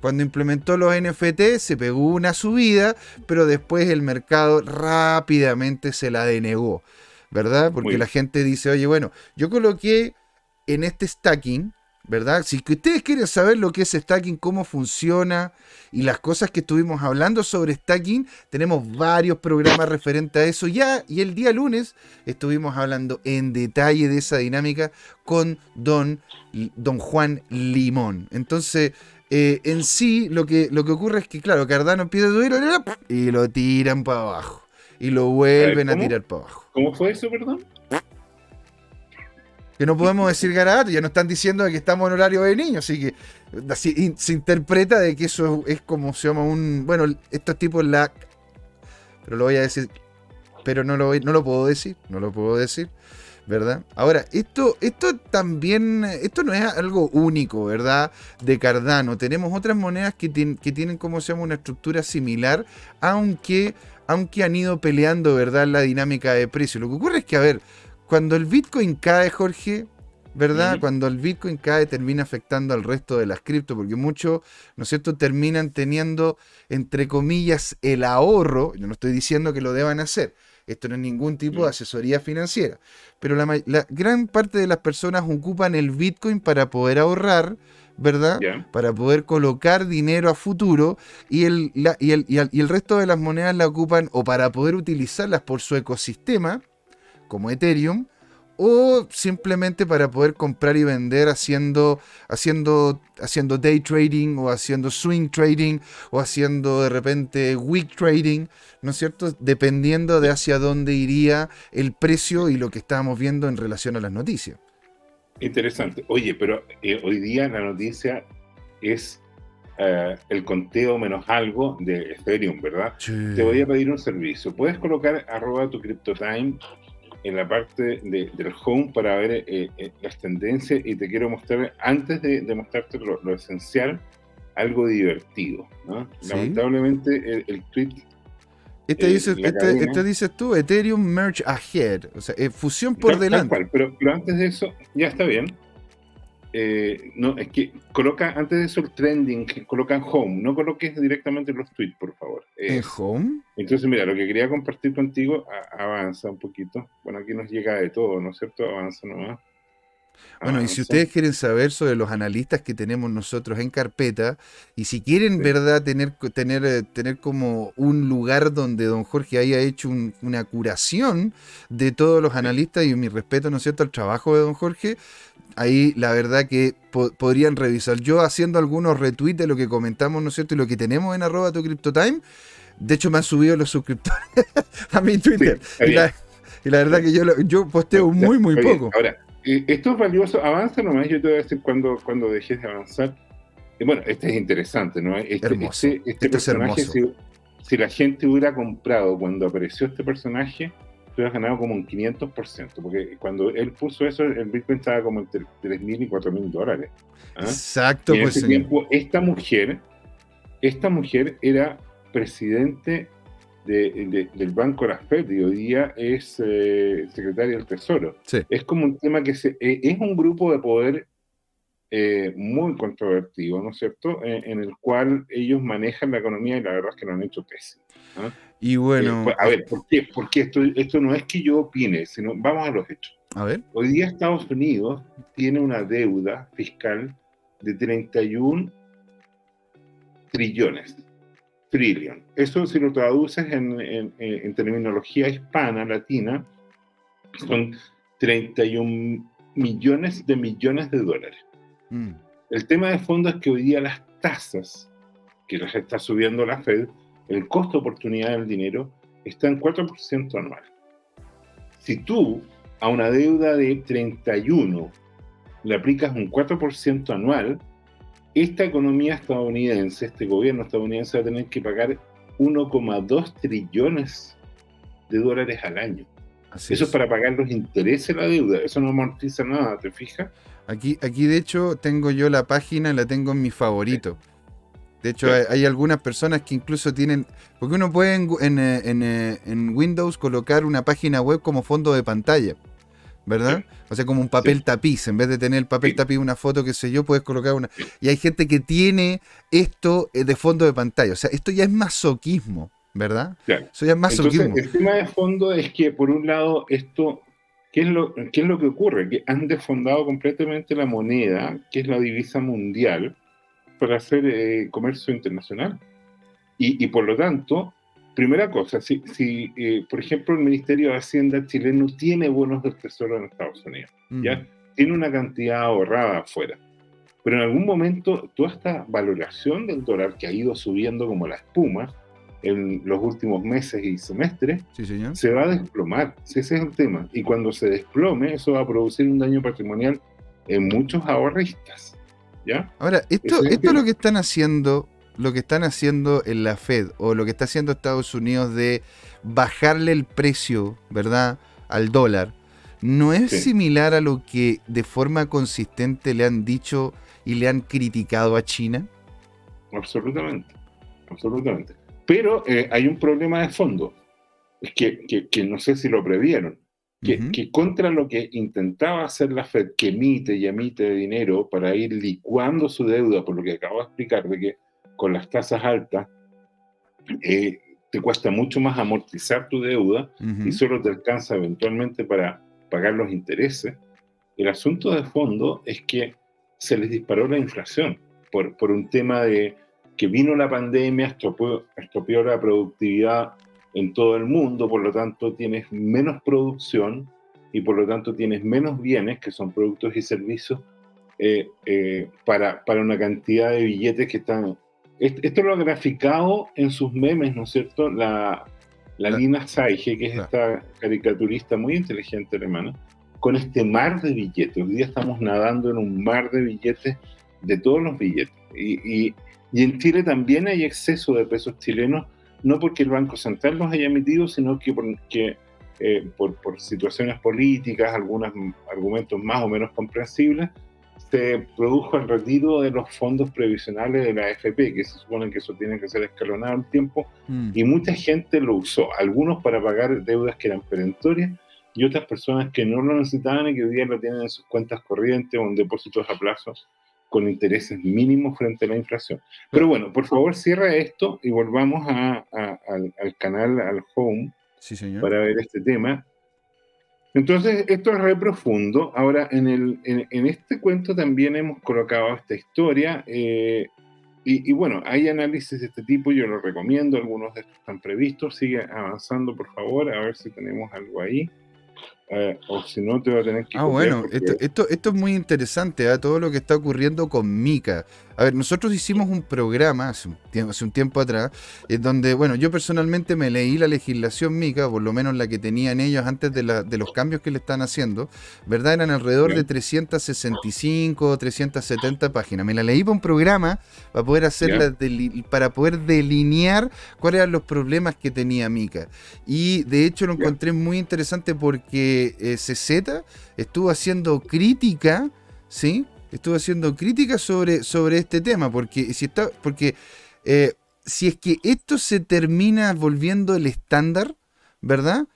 Cuando implementó los NFT se pegó una subida, pero después el mercado rápidamente se la denegó, ¿verdad? Porque Muy la gente dice, oye, bueno, yo coloqué en este stacking, ¿verdad? Si ustedes quieren saber lo que es stacking, cómo funciona y las cosas que estuvimos hablando sobre stacking, tenemos varios programas referentes a eso ya y el día lunes estuvimos hablando en detalle de esa dinámica con don, don Juan Limón. Entonces, eh, en sí, lo que, lo que ocurre es que, claro, Cardano empieza a subir y lo tiran para abajo. Y lo vuelven a, tirar para abajo. ¿Cómo fue eso, perdón? Que no podemos decir garabato, ya nos están diciendo que estamos en horario de niños, así que se interpreta de que eso es como se llama un, bueno, estos tipos la, pero lo voy a decir, pero no lo, no lo puedo decir, no lo puedo decir, ¿verdad? Ahora, esto, esto también, esto no es algo único, ¿verdad? De Cardano, tenemos otras monedas que, que tienen como se llama una estructura similar, aunque, aunque han ido peleando, ¿verdad? La dinámica de precio. Lo que ocurre es que, a ver, cuando el Bitcoin cae, Jorge, ¿verdad? Cuando el Bitcoin cae termina afectando al resto de las cripto, porque muchos, ¿no es cierto?, terminan teniendo, entre comillas, el ahorro, yo no estoy diciendo que lo deban hacer, esto no es ningún tipo de asesoría financiera, pero la, gran parte de las personas ocupan el Bitcoin para poder ahorrar, ¿verdad? Para poder colocar dinero a futuro y el, y, el, y el resto de las monedas la ocupan o para poder utilizarlas por su ecosistema, como Ethereum, o simplemente para poder comprar y vender haciendo, haciendo, haciendo day trading o haciendo swing trading o haciendo de repente week trading, ¿no es cierto? Dependiendo de hacia dónde iría el precio y lo que estábamos viendo en relación a las noticias. Interesante. Oye, pero eh, hoy día la noticia es eh, el conteo menos algo de Ethereum, ¿verdad? Te voy a pedir un servicio. ¿Puedes colocar arroba tu CryptoTime en la parte del home para ver eh, eh, las tendencias y te quiero mostrar, antes de, mostrarte lo, esencial, algo divertido. Lamentablemente el, tweet... Este, dice, este, este, dices tú, Ethereum Merge Ahead, o sea, fusión por delante. pero, pero antes de eso, ya está bien. Eh, no, es que coloca antes de eso el trending, coloca home, no coloques directamente los tweets, por favor. ¿En home? Entonces, mira, lo que quería compartir contigo, avanza un poquito. Bueno, aquí nos llega de todo, ¿no es cierto? Avanza nomás. Bueno, y si ustedes quieren saber sobre los analistas que tenemos nosotros en carpeta, y si quieren, ¿verdad?, tener, tener, eh, tener como un lugar donde don Jorge haya hecho una curación de todos los analistas, y mi respeto, ¿no es cierto?, al trabajo de don Jorge, ahí la verdad que podrían revisar. Yo haciendo algunos retweets de lo que comentamos, ¿no es cierto?, y lo que tenemos en arroba tu CryptoTime, de hecho me han subido los suscriptores a mi Twitter. y, la, verdad que yo, yo posteo muy, muy poco. Ahora, esto es valioso, avanza nomás, yo te voy a decir cuando, cuando dejes de avanzar. bueno, este es interesante, ¿no? Este, hermoso. este, este personaje, si, la gente hubiera comprado cuando apareció este personaje, te hubieras ganado como un 500%, porque cuando él puso eso, el Bitcoin estaba como entre 3.000 y 4.000 dólares. ¿ah? Exacto. Y en pues, ese tiempo, esta mujer, esta mujer era presidente del Banco de la Fed y hoy día es eh, secretaria del Tesoro. Es como un tema que se, eh, es un grupo de poder eh, muy controvertido, ¿no es cierto? En, el cual ellos manejan la economía y la verdad es que lo han hecho tesis. Y bueno. Pues, a ver, ¿por qué? Porque esto, esto no es que yo opine, sino vamos a los hechos. A ver. Hoy día Estados Unidos tiene una deuda fiscal de 31 trillones trillion. Eso si lo traduces en, terminología hispana, latina, son 31 millones de millones de dólares. Mm. El tema de fondo es que hoy día las tasas que las está subiendo la Fed, el costo de oportunidad del dinero está en 4% anual. Si tú a una deuda de 31 le aplicas un 4% anual, esta economía estadounidense, este gobierno estadounidense va a tener que pagar 1,2 trillones de dólares al año. eso es. para pagar los intereses de la deuda, eso no amortiza nada, ¿te fijas? Aquí, aquí de hecho tengo yo la página, la tengo en mi favorito. De hecho, hay, algunas personas que incluso tienen, porque uno puede en, en, en Windows colocar una página web como fondo de pantalla. ¿Verdad? O sea, como un papel tapiz, en vez de tener el papel tapiz, una foto, qué sé yo, puedes colocar una... Y hay gente que tiene esto eh, de fondo de pantalla, o sea, esto ya es masoquismo, ¿verdad? Claro. Eso ya es masoquismo. Entonces, el tema de fondo es que, por un lado, esto ¿Qué es, lo, ¿Qué es lo que ocurre? Que han desfondado completamente la moneda, que es la divisa mundial, para hacer eh, comercio internacional. Y, y, por lo tanto, primera cosa, si, si eh, por ejemplo el Ministerio de Hacienda chileno tiene bonos del Tesoro en Estados Unidos, ¿ya? Tiene una cantidad ahorrada afuera. Pero en algún momento toda esta valoración del dólar que ha ido subiendo como la espuma, en los últimos meses y semestres, se va a desplomar. Ese es el tema. Y cuando se desplome, eso va a producir un daño patrimonial en muchos ahorristas. ¿ya? Ahora, esto, esto es lo que están haciendo, lo que están haciendo en la Fed, o lo que está haciendo Estados Unidos de bajarle el precio, ¿verdad?, al dólar. ¿No es similar a lo que de forma consistente le han dicho y le han criticado a China? Absolutamente, absolutamente. Pero eh, hay un problema de fondo, es que, que, no sé si lo previeron, que, que, contra lo que intentaba hacer la Fed, que emite y emite dinero para ir licuando su deuda, por lo que acabo de explicar, de que con las tasas altas eh, te cuesta mucho más amortizar tu deuda y solo te alcanza eventualmente para pagar los intereses. El asunto de fondo es que se les disparó la inflación por, por un tema de que vino la pandemia, estropeó, la productividad en todo el mundo, por lo tanto tienes menos producción y por lo tanto tienes menos bienes, que son productos y servicios, eh, eh, para, para, una cantidad de billetes que están... Esto lo ha graficado en sus memes, ¿no es cierto? La, la Lina Saige, que es esta caricaturista muy inteligente alemana, con este mar de billetes. Hoy día estamos nadando en un mar de billetes, de todos los billetes. y, y en Chile también hay exceso de pesos chilenos, no porque el Banco Central los haya emitido, sino que porque eh, por, por, situaciones políticas, algunos argumentos más o menos comprensibles, se produjo el retiro de los fondos previsionales de la AFP, que se supone que eso tiene que ser escalonado en tiempo, mm. y mucha gente lo usó, algunos para pagar deudas que eran perentorias y otras personas que no lo necesitaban y que hoy día lo tienen en sus cuentas corrientes o en depósitos a plazo con intereses mínimos frente a la inflación. Pero bueno, por favor cierra esto y volvamos a, al, canal, al home, para ver este tema. Entonces, esto es re profundo. Ahora, en, el, en, este cuento también hemos colocado esta historia. Eh, y, y, bueno, hay análisis de este tipo, yo lo recomiendo, algunos de estos están previstos. Sigue avanzando, por favor, a ver si tenemos algo ahí. Eh, o si no, te va a tener que. Ah, bueno, esto, esto, es muy interesante, ¿eh? todo lo que está ocurriendo con Mika. A ver, nosotros hicimos un programa hace un, tiempo, atrás, en donde, bueno, yo personalmente me leí la legislación Mica, por lo menos la que tenían ellos antes de, los cambios que le están haciendo, ¿verdad? Eran alrededor de 365 o 370 páginas. Me la leí para un programa para poder hacerla, para poder delinear cuáles eran los problemas que tenía Mica. Y de hecho lo encontré muy interesante porque eh, CZ estuvo haciendo crítica, ¿sí? estuve haciendo críticas sobre, sobre este tema, porque si está, porque eh, si es que esto se termina volviendo el estándar, ¿verdad?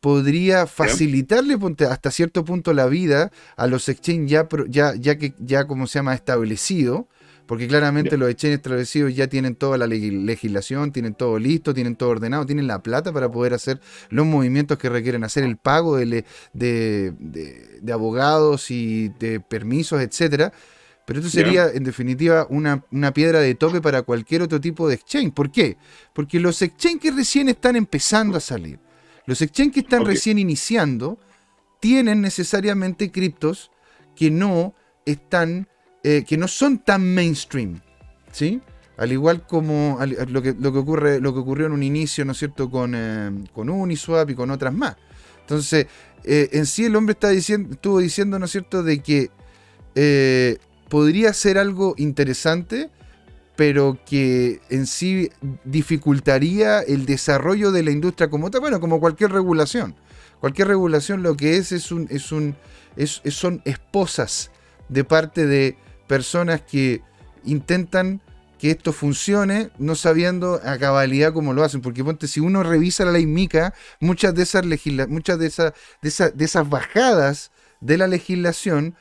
Podría facilitarle hasta cierto punto la vida a los exchanges ya, ya, ya que ya como se llama establecido, porque claramente los exchanges establecidos ya tienen toda la legislación, tienen todo listo, tienen todo ordenado, tienen la plata para poder hacer los movimientos que requieren hacer, el pago de, de, abogados y de permisos, etcétera. Pero esto sería, en definitiva, una, piedra de tope para cualquier otro tipo de exchange. ¿Por qué? Porque los exchanges que recién están empezando a salir, los exchanges que están recién iniciando, tienen necesariamente criptos que no están eh, que no son tan mainstream, ¿sí? Al igual como lo, que, lo, que ocurre, lo que ocurrió en un inicio, ¿no es cierto?, con, eh, con Uniswap y con otras más. Entonces, eh, en sí el hombre está diciendo, estuvo diciendo, ¿no es cierto?, de que podría ser algo interesante, pero que en sí dificultaría el desarrollo de la industria como tal, bueno, como cualquier regulación. Cualquier regulación lo que es es un, es un es, son esposas de parte de personas que intentan que esto funcione, no sabiendo a cabalidad cómo lo hacen. Porque ponte, si uno revisa la ley MICA, muchas de esas, muchas de esas, de, esas, bajadas de la legislación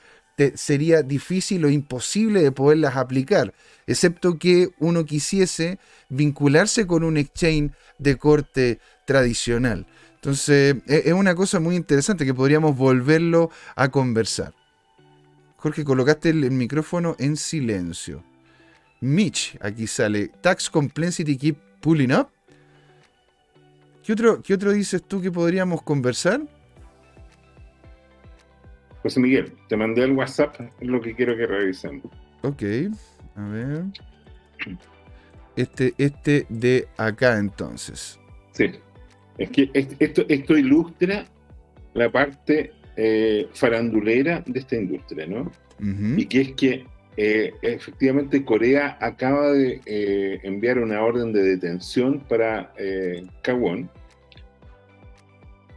sería difícil o imposible de poderlas aplicar, excepto que uno quisiese vincularse con un exchange de corte tradicional. Entonces, e, es una cosa muy interesante que podríamos volverlo a conversar. Jorge, colocaste el, micrófono en silencio. Mitch, aquí sale. Tax Complexity Keep Pulling Up. ¿Qué otro, ¿Qué otro dices tú que podríamos conversar? José Miguel, te mandé el WhatsApp, es lo que quiero que revisen. Ok, a ver. Este, este de acá entonces. Sí. Es que esto, esto ilustra la parte eh, farandulera de esta industria, ¿no? Y que es que eh, efectivamente Corea acaba de eh, enviar una orden de detención para Kawon.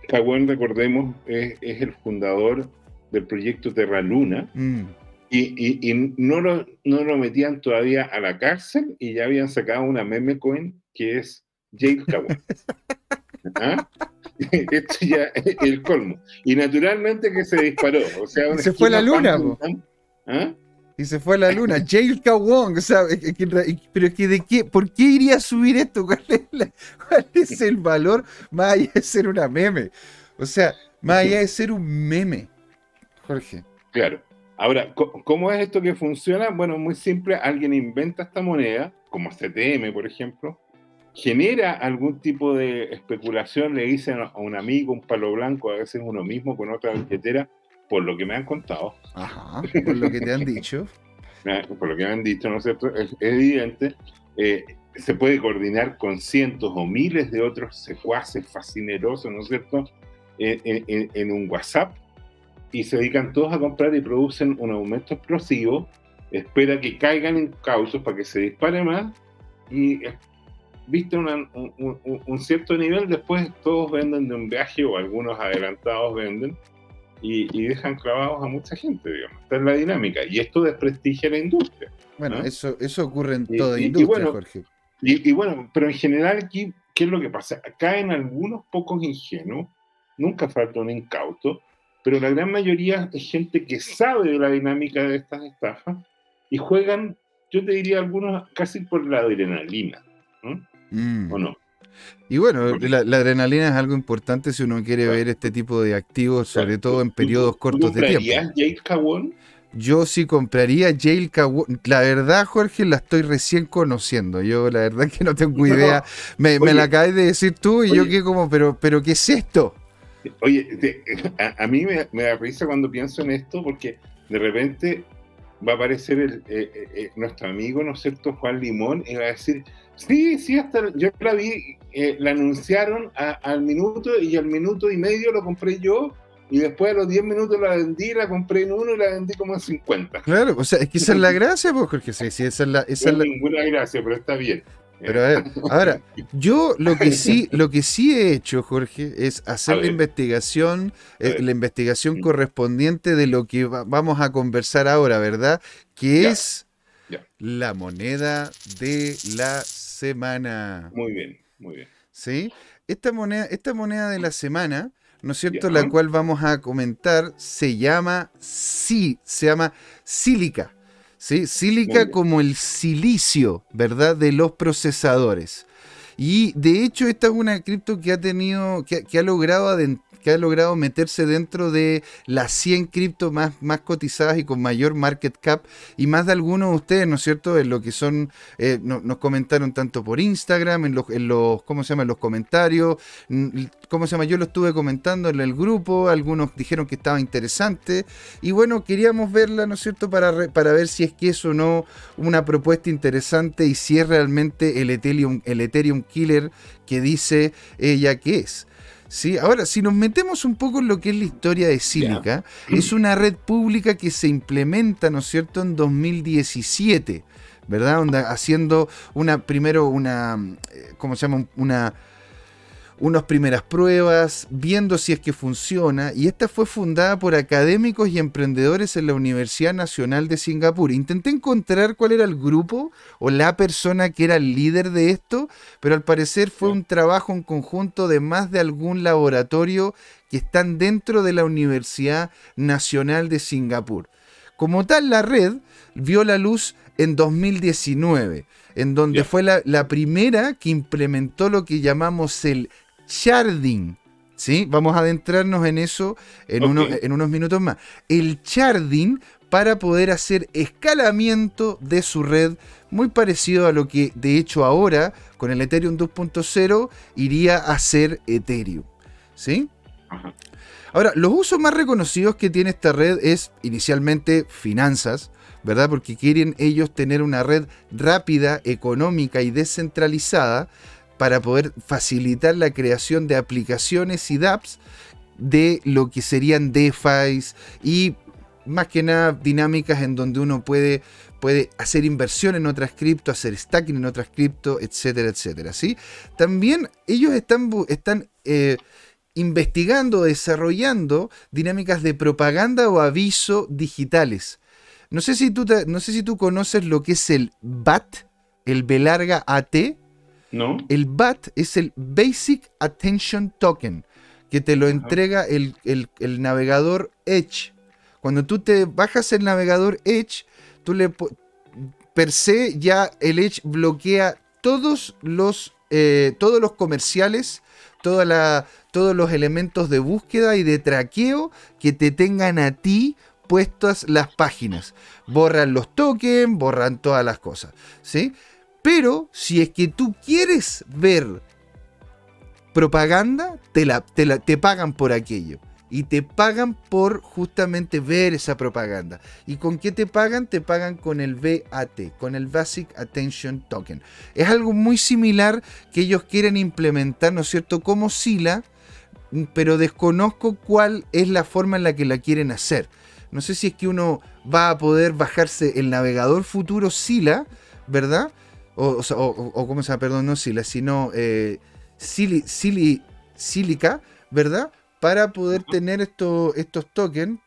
Kawon, recordemos, es, el fundador del proyecto Terra Luna. Mm. Y, no, lo, no lo metían todavía a la cárcel y ya habían sacado una meme coin que es Jake Kawon. ¿Ah? Esto ya es el colmo. Y naturalmente que se disparó. O sea, se fue la luna. ¿Ah? Y se fue a la luna. Jail Wong. O sea, pero es que de qué, ¿por qué iría a subir esto? ¿Cuál es, el valor más allá de ser una meme? O sea, más allá de ser un meme. Jorge. Claro. Ahora, ¿cómo es esto que funciona? Bueno, muy simple. Alguien inventa esta moneda, como CTM, por ejemplo, genera algún tipo de especulación, le dicen a un amigo, un palo blanco, a veces uno mismo con otra billetera, por lo que me han contado. Ajá, por lo que te han dicho. por lo que me han dicho, ¿no es cierto? Es, evidente. Eh, se puede coordinar con cientos o miles de otros secuaces fascinerosos, ¿no es cierto? En, un WhatsApp y se dedican todos a comprar y producen un aumento explosivo, espera que caigan en causos para que se dispare más y viste un, cierto nivel, después todos venden de un viaje o algunos adelantados venden y, dejan clavados a mucha gente, digamos. Esta es la dinámica y esto desprestigia la industria. Bueno, eso, eso ocurre en toda industria, Jorge. Y, bueno, pero en general aquí, ¿qué es lo que pasa? Acá en algunos pocos ingenuos, nunca falta un incauto, pero la gran mayoría es gente que sabe de la dinámica de estas estafas y juegan, yo te diría algunos casi por la adrenalina. ¿no? Mm. ¿O no? Y bueno, la, adrenalina es algo importante si uno quiere ver este tipo de activos, sobre todo en periodos cortos de tiempo. Jade Yo sí compraría Jail Kawon. La verdad, Jorge, la estoy recién conociendo. Yo la verdad que no tengo idea. Me, la acabas de decir tú y yo que como, pero, pero ¿qué es esto? Oye, a, mí me, da risa cuando pienso en esto porque de repente va a aparecer el, eh, eh, eh, nuestro amigo, ¿no es cierto?, Juan Limón, y va a decir, Sí, sí, hasta yo la vi, eh, la anunciaron al minuto y al minuto y medio lo compré yo y después a los 10 minutos la vendí, la compré en uno y la vendí como en 50. Claro, o sea, es que esa es la gracia, pues, Jorge, sí, sí, esa es la... Esa no es la... ninguna gracia, pero está bien. Pero a ver, ahora, yo lo que sí, lo que sí he hecho, Jorge, es hacer la investigación, eh, la investigación correspondiente de lo que vamos a conversar ahora, ¿verdad? Que es la moneda de la semana. Muy bien, muy bien. ¿Sí? Esta moneda, esta moneda de la semana, ¿no es cierto? La cual vamos a comentar se llama sí, se llama sílica. ¿Sí? Sílica como el silicio, ¿verdad? De los procesadores. Y de hecho, esta es una cripto que ha tenido, que, que ha logrado adentrar que ha logrado meterse dentro de las 100 cripto más, más cotizadas y con mayor market cap. Y más de algunos de ustedes, ¿no es cierto? En lo que son, eh, nos comentaron tanto por Instagram, en los, en los, ¿cómo se llama? En los comentarios. ¿Cómo se llama? Yo lo estuve comentando en el grupo. Algunos dijeron que estaba interesante. Y bueno, queríamos verla, ¿no es cierto? Para, para ver si es que es o no una propuesta interesante y si es realmente el Ethereum, el Ethereum Killer que dice ella que es. ¿Sí? Ahora, si nos metemos un poco en lo que es la historia de Silica, es una red pública que se implementa, ¿no es cierto?, en 2017, ¿verdad? haciendo una, primero una, eh, ¿cómo se llama? Una unas primeras pruebas, viendo si es que funciona, y esta fue fundada por académicos y emprendedores en la Universidad Nacional de Singapur. Intenté encontrar cuál era el grupo o la persona que era el líder de esto, pero al parecer fue un trabajo en conjunto de más de algún laboratorio que están dentro de la Universidad Nacional de Singapur. Como tal, la red vio la luz en 2019, en donde fue la, la primera que implementó lo que llamamos el sharding. ¿sí? Vamos a adentrarnos en eso en, en unos minutos más. El sharding para poder hacer escalamiento de su red, muy parecido a lo que de hecho ahora con el Ethereum 2.0 iría a ser Ethereum. ¿Sí? Ahora, los usos más reconocidos que tiene esta red es inicialmente finanzas, ¿verdad? Porque quieren ellos tener una red rápida, económica y descentralizada para poder facilitar la creación de aplicaciones y dApps de lo que serían DeFi y más que nada dinámicas en donde uno puede, puede hacer inversión en otras cripto, hacer stacking en otras cripto, etcétera, etcétera. ¿sí? También ellos están, están eh, investigando, desarrollando dinámicas de propaganda o aviso digitales. No sé, si tú no sé si tú conoces lo que es el BAT, el B larga AT. No. El BAT es el Basic Attention Token, que te lo entrega el, el navegador Edge. Cuando tú te bajas el navegador Edge, tú le per se ya el Edge bloquea todos los, eh, todos los comerciales, toda la, todos los elementos de búsqueda y de traqueo que te tengan a ti puestas las páginas. Borran los tokens, borran todas las cosas. ¿sí? Pero si es que tú quieres ver propaganda, te, la, te pagan por aquello y te pagan por justamente ver esa propaganda. ¿Y con qué te pagan? Te pagan con el BAT, con el Basic Attention Token. Es algo muy similar que ellos quieren implementar, ¿no es cierto?, como Sila, pero desconozco cuál es la forma en la que la quieren hacer. No sé si es que uno va a poder bajarse el navegador futuro Sila, ¿verdad? O, o, ¿cómo se llama? Perdón, no Sila, sino eh, Silica, ¿verdad? para poder tener estos, estos tokens.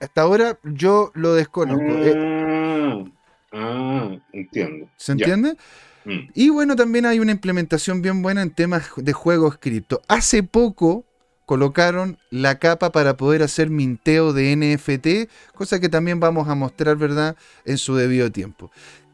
Hasta ahora yo lo desconozco. Eh. Ah, ah, entiendo. ¿Se entiende? Mm. Y bueno, también hay una implementación bien buena en temas de juegos cripto. Hace poco colocaron la capa para poder hacer minteo de NFT, cosa que también vamos a mostrar, ¿verdad?, en su debido tiempo.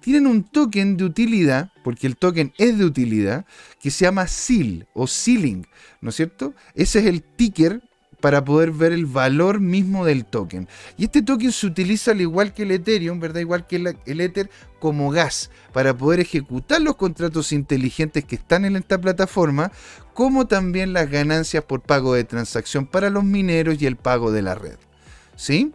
Tienen un token de utilidad, porque el token es de utilidad, que se llama SEAL o Sealing, ¿no es cierto? Ese es el ticker para poder ver el valor mismo del token. Y este token se utiliza al igual que el Ethereum, ¿verdad? Igual que el, Ether como gas para poder ejecutar los contratos inteligentes que están en esta plataforma, como también las ganancias por pago de transacción para los mineros y el pago de la red. ¿Sí?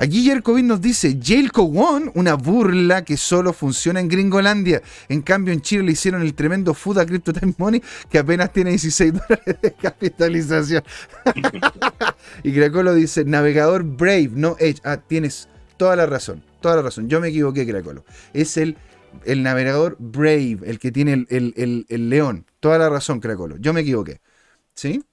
Aquí Jerkovin nos dice, Jailco One, una burla que solo funciona en Gringolandia. En cambio, en Chile le hicieron el tremendo food a Crypto Time Money que apenas tiene 16 dólares de capitalización. y Cracolo dice, navegador Brave, no Edge. Ah, tienes toda la razón, toda la razón. Yo me equivoqué, Cracolo. Es el, el navegador Brave, el que tiene el, el león. Toda la razón, Cracolo. Yo me equivoqué. ¿Sí?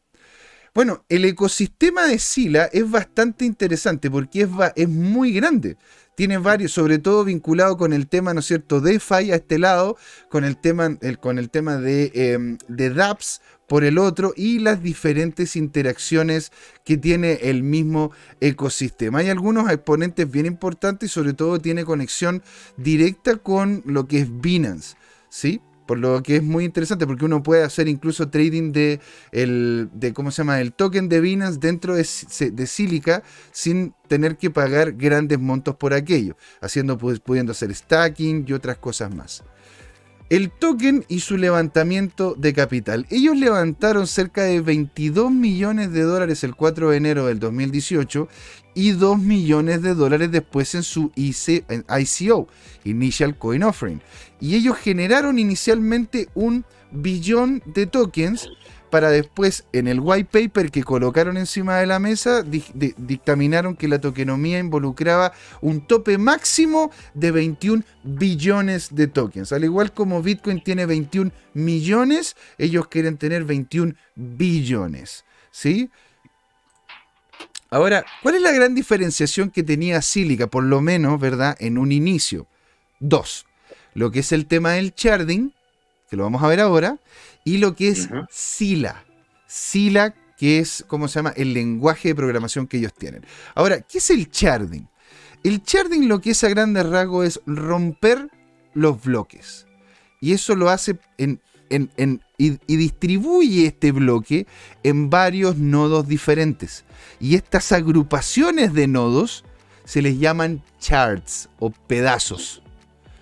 Bueno, el ecosistema de Sila es bastante interesante porque es, muy grande. Tiene varios, sobre todo vinculado con el tema, ¿no es cierto?, DeFi a este lado, con el tema, con el tema de, em, de dApps por el otro y las diferentes interacciones que tiene el mismo ecosistema. Hay algunos exponentes bien importantes y sobre todo tiene conexión directa con lo que es Binance, ¿sí? Por lo que es muy interesante porque uno puede hacer incluso trading de, el, de ¿cómo se llama? el token de Binance dentro de, de Silica sin tener que pagar grandes montos por aquello, haciendo, pudiendo hacer stacking y otras cosas más el token y su levantamiento de capital. Ellos levantaron cerca de 22 millones de dólares el 4 de enero del 2018 y 2 millones de dólares después en su ICO, Initial Coin Offering. Y ellos generaron inicialmente un billón de tokens para después en el white paper que colocaron encima de la mesa dictaminaron que la tokenomía involucraba un tope máximo de 21 billones de tokens. Al igual como Bitcoin tiene 21 millones, ellos quieren tener 21 billones. ¿Sí? Ahora, ¿cuál es la gran diferenciación que tenía Silica, por lo menos, ¿verdad? En un inicio. Dos. Lo que es el tema del sharding, que lo vamos a ver ahora, y lo que es Sila. Sila, que es, ¿cómo se llama? El lenguaje de programación que ellos tienen. Ahora, ¿qué es el sharding? El sharding lo que es a grandes rasgos es romper los bloques. Y eso lo hace en, en, y, distribuye este bloque en varios nodos diferentes. Y estas agrupaciones de nodos se les llaman charts o pedazos.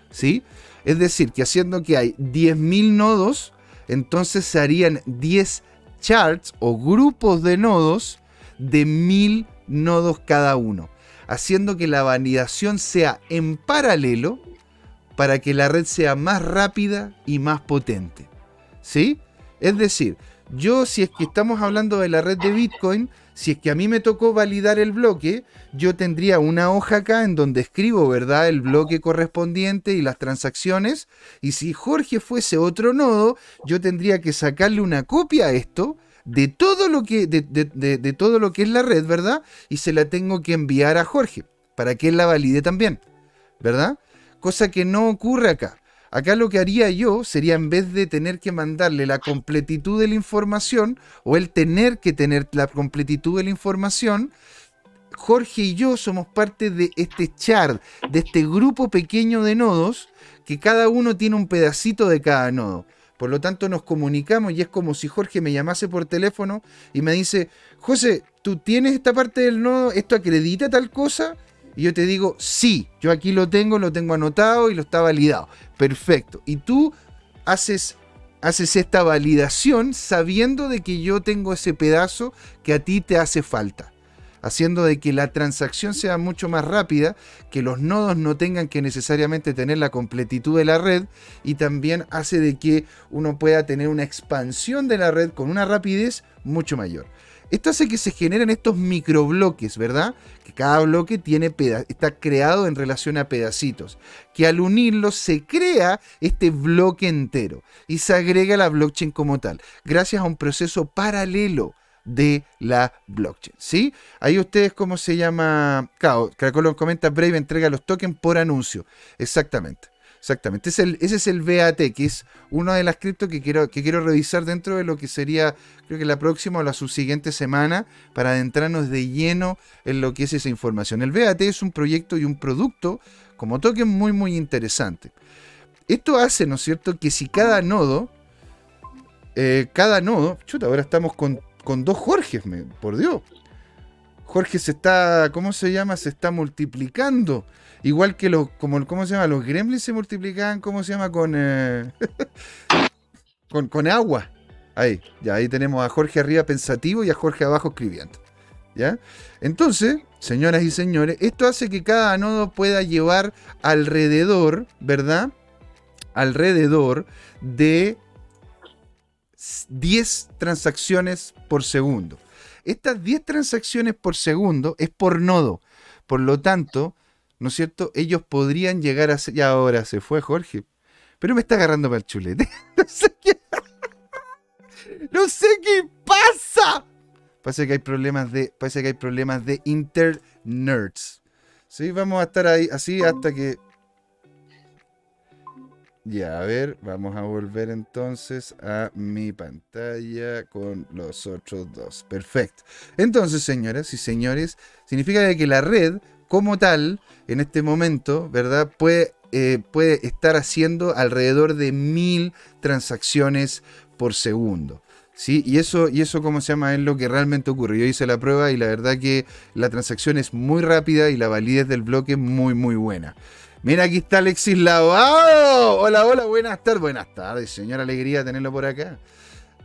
¿Sí? Es decir, que haciendo que hay 10.000 nodos, entonces se harían 10 charts o grupos de nodos de 1.000 nodos cada uno, haciendo que la validación sea en paralelo para que la red sea más rápida y más potente. ¿Sí? Es decir, yo si es que estamos hablando de la red de Bitcoin, si es que a mí me tocó validar el bloque, yo tendría una hoja acá en donde escribo, ¿verdad?, el bloque correspondiente y las transacciones. Y si Jorge fuese otro nodo, yo tendría que sacarle una copia a esto de todo lo que, de, de todo lo que es la red, ¿verdad? Y se la tengo que enviar a Jorge para que él la valide también, ¿verdad? Cosa que no ocurre acá. Acá lo que haría yo sería en vez de tener que mandarle la completitud de la información o el tener que tener la completitud de la información, Jorge y yo somos parte de este chart, de este grupo pequeño de nodos, que cada uno tiene un pedacito de cada nodo. Por lo tanto, nos comunicamos y es como si Jorge me llamase por teléfono y me dice, José, ¿tú tienes esta parte del nodo? ¿Esto acredita tal cosa? Y yo te digo, sí, yo aquí lo tengo, lo tengo anotado y lo está validado. Perfecto. Y tú haces, haces esta validación sabiendo de que yo tengo ese pedazo que a ti te hace falta. Haciendo de que la transacción sea mucho más rápida, que los nodos no tengan que necesariamente tener la completitud de la red y también hace de que uno pueda tener una expansión de la red con una rapidez mucho mayor. Esto hace que se generen estos microbloques, ¿verdad? Que cada bloque tiene está creado en relación a pedacitos. Que al unirlos se crea este bloque entero y se agrega la blockchain como tal, gracias a un proceso paralelo de la blockchain. ¿Sí? Ahí ustedes, ¿cómo se llama? Claro, lo comenta Brave entrega los tokens por anuncio. Exactamente. Exactamente, ese es el VAT, que es una de las criptos que quiero, que quiero revisar dentro de lo que sería, creo que la próxima o la subsiguiente semana, para adentrarnos de lleno en lo que es esa información. El VAT es un proyecto y un producto como token muy, muy interesante. Esto hace, ¿no es cierto?, que si cada nodo, eh, cada nodo, chuta, ahora estamos con, con dos Jorges, por Dios. Jorge se está, ¿cómo se llama? Se está multiplicando. Igual que los, como, ¿cómo se llama? Los gremlins se multiplicaban, ¿cómo se llama? Con, eh, con, con, agua. Ahí, ya ahí tenemos a Jorge arriba pensativo y a Jorge abajo escribiendo. ¿Ya? Entonces, señoras y señores, esto hace que cada nodo pueda llevar alrededor, ¿verdad? Alrededor de 10 transacciones por segundo. Estas 10 transacciones por segundo es por nodo. Por lo tanto, ¿no es cierto? Ellos podrían llegar a ser. Y ahora se fue Jorge. Pero me está agarrando para el chulete. no sé qué. no sé qué pasa. Parece que hay problemas de. Parece que hay problemas de internerds. Sí, vamos a estar ahí así hasta que. Ya, a ver, vamos a volver entonces a mi pantalla con los otros dos. Perfecto. Entonces, señoras y señores, significa que la red como tal, en este momento, ¿verdad? Puede, eh, puede estar haciendo alrededor de mil transacciones por segundo. ¿Sí? Y eso, y eso, ¿cómo se llama? Es lo que realmente ocurre. Yo hice la prueba y la verdad que la transacción es muy rápida y la validez del bloque es muy, muy buena. Mira, aquí está Alexis Lavado. Hola, hola, buenas tardes. Buenas tardes, señora Alegría tenerlo por acá.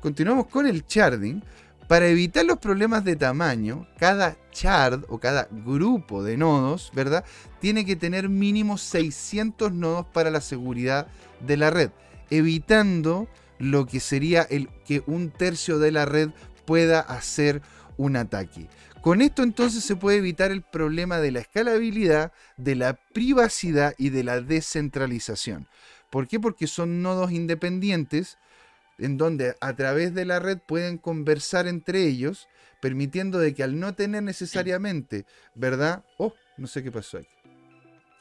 Continuamos con el charding. Para evitar los problemas de tamaño, cada shard o cada grupo de nodos, ¿verdad? Tiene que tener mínimo 600 nodos para la seguridad de la red, evitando lo que sería el que un tercio de la red pueda hacer un ataque. Con esto entonces se puede evitar el problema de la escalabilidad, de la privacidad y de la descentralización. ¿Por qué? Porque son nodos independientes en donde a través de la red pueden conversar entre ellos, permitiendo de que al no tener necesariamente, ¿verdad? Oh, no sé qué pasó ahí.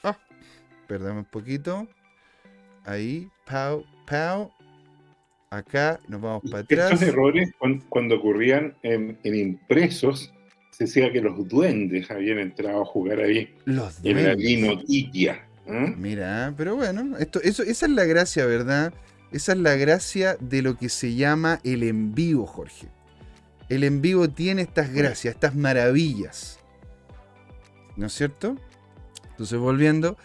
Ah, perdón un poquito. Ahí, pau, pau. Acá nos vamos para atrás. Estos errores, cuando, ocurrían en, impresos, se decía que los duendes habían entrado a jugar ahí. Los duendes. En la linotitia. Mira, pero bueno, esto, eso, esa es la gracia, ¿verdad? Esa es la gracia de lo que se llama el en vivo, Jorge. El en vivo tiene estas gracias, estas maravillas. ¿No es cierto? Entonces, volviendo,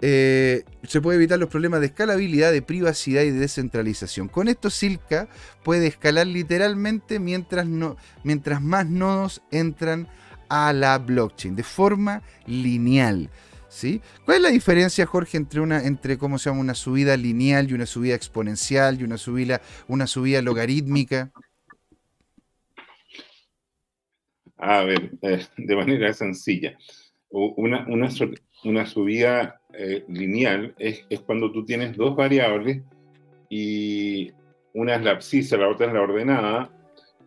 eh, se puede evitar los problemas de escalabilidad, de privacidad y de descentralización. Con esto Silka puede escalar literalmente mientras, no, mientras más nodos entran a la blockchain, de forma lineal. ¿Sí? ¿Cuál es la diferencia, Jorge, entre una, entre cómo se llama una subida lineal y una subida exponencial y una subida, una subida logarítmica? A ver, eh, de manera sencilla. Una, una, una subida eh, lineal es, es, cuando tú tienes dos variables y una es la abscisa, la otra es la ordenada,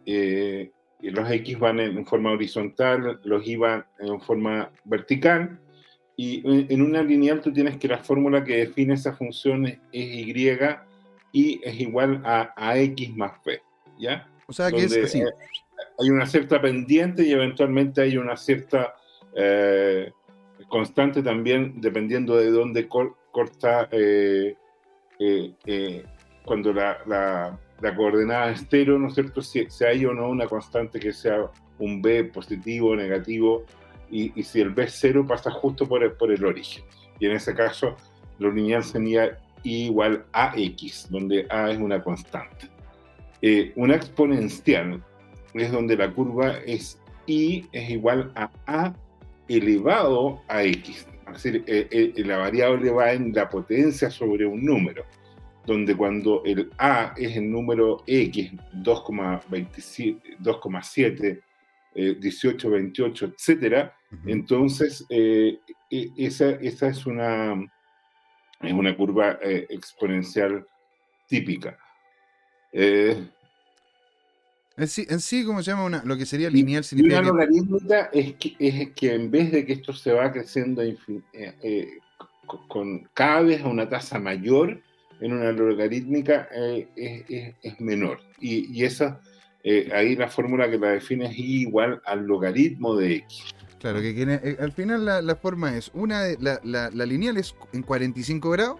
eh, y los x van en, forma horizontal, los y van en forma vertical, y en una lineal tú tienes que la fórmula que define esa función es, y y es igual a, a x más b, ¿ya? O sea que es así. Hay una cierta pendiente y eventualmente hay una cierta... Eh, constante también dependiendo de dónde corta eh, eh, eh, cuando la, la, coordenada es cero, ¿no es cierto? Si, hay o no una constante que sea un B positivo o negativo, y, si el B es cero pasa justo por el, por el origen. Y en ese caso, lo lineal sería igual a X, donde A es una constante. una exponencial es donde la curva es Y es igual a A elevado a x. Es decir, eh, eh, la variable va en la potencia sobre un número, donde cuando el a es el número x, 2,7, 18, 28, etcétera, entonces eh, e, esa, esa, es, una, es una curva exponencial típica. En sí, en sí como se llama una, lo que sería lineal significa. una logarítmica es que, es que en vez de que esto se va creciendo eh, eh, con cada vez a una tasa mayor, en una logarítmica eh, es, es, menor. Y, y esa, ahí la fórmula que la define es I igual al logaritmo de X. Claro, que, al final la, la, forma es, una la, la, la, lineal es en 45 grados.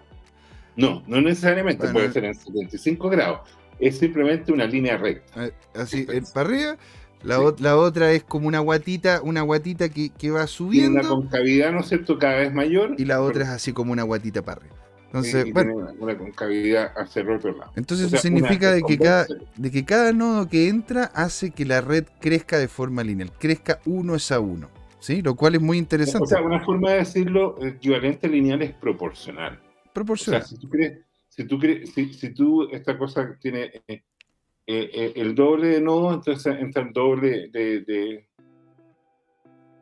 No, no necesariamente, puede ser en 75 grados es simplemente una línea recta. Eh, así, para arriba. La, la, otra es como una guatita, una guatita que, que va subiendo. Tiene una concavidad, ¿no es cierto?, cada vez mayor. Y la otra es así como una guatita para arriba. Entonces, bueno, una, concavidad hacia el otro lado. Entonces eso significa de que, cada, de que cada nodo que entra hace que la red crezca de forma lineal, crezca uno es a uno. ¿Sí? Lo cual es muy interesante. O sea, una forma de decirlo, equivalente lineal es proporcional. Proporcional. O sea, si tú crees, si tú, si, si tú esta cosa tiene eh, eh, eh, el doble de nodos, entonces entra el doble de...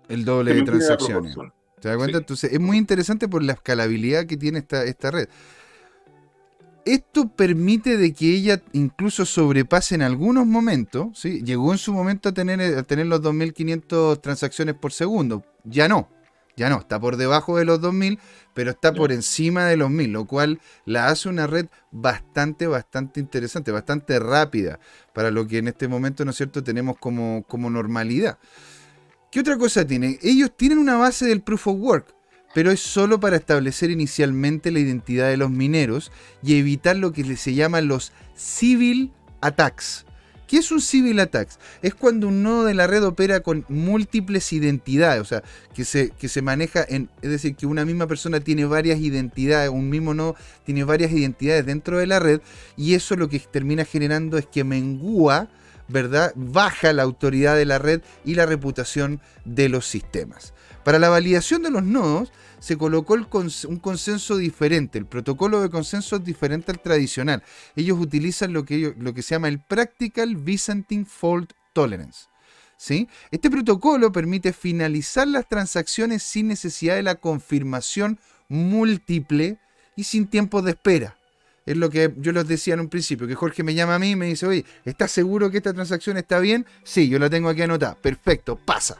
el doble de transacciones. ¿Te das cuenta? Entonces es muy interesante por la escalabilidad que tiene esta, esta red. Esto permite de que ella incluso sobrepase en algunos momentos, ¿sí? llegó en su momento a tener, a tener los 2.500 transacciones por segundo, ya no, ya no, está por debajo de los 2000, pero está por encima de los 1000, lo cual la hace una red bastante, bastante interesante, bastante rápida para lo que en este momento, ¿no es cierto?, tenemos como, como normalidad. ¿Qué otra cosa tiene? Ellos tienen una base del proof of work, pero es solo para establecer inicialmente la identidad de los mineros y evitar lo que se llaman los civil attacks. ¿Qué es un civil attacks? Es cuando un nodo de la red opera con múltiples identidades, o sea, que se, que se maneja en, es decir, que una misma persona tiene varias identidades, un mismo nodo tiene varias identidades dentro de la red, y eso lo que termina generando es que mengúa, ¿verdad? Baja la autoridad de la red y la reputación de los sistemas. Para la validación de los nodos, se colocó un consenso diferente. El protocolo de consenso es diferente al tradicional. Ellos utilizan lo que, se llama el Practical Byzantine Fault Tolerance. Este protocolo permite finalizar las transacciones sin necesidad de la confirmación múltiple y sin tiempo de espera. Es lo que yo les decía en un principio, que Jorge me llama a mí y me dice, oye, ¿estás seguro que esta transacción está bien? Sí, yo la tengo aquí anotada. Perfecto, pasa.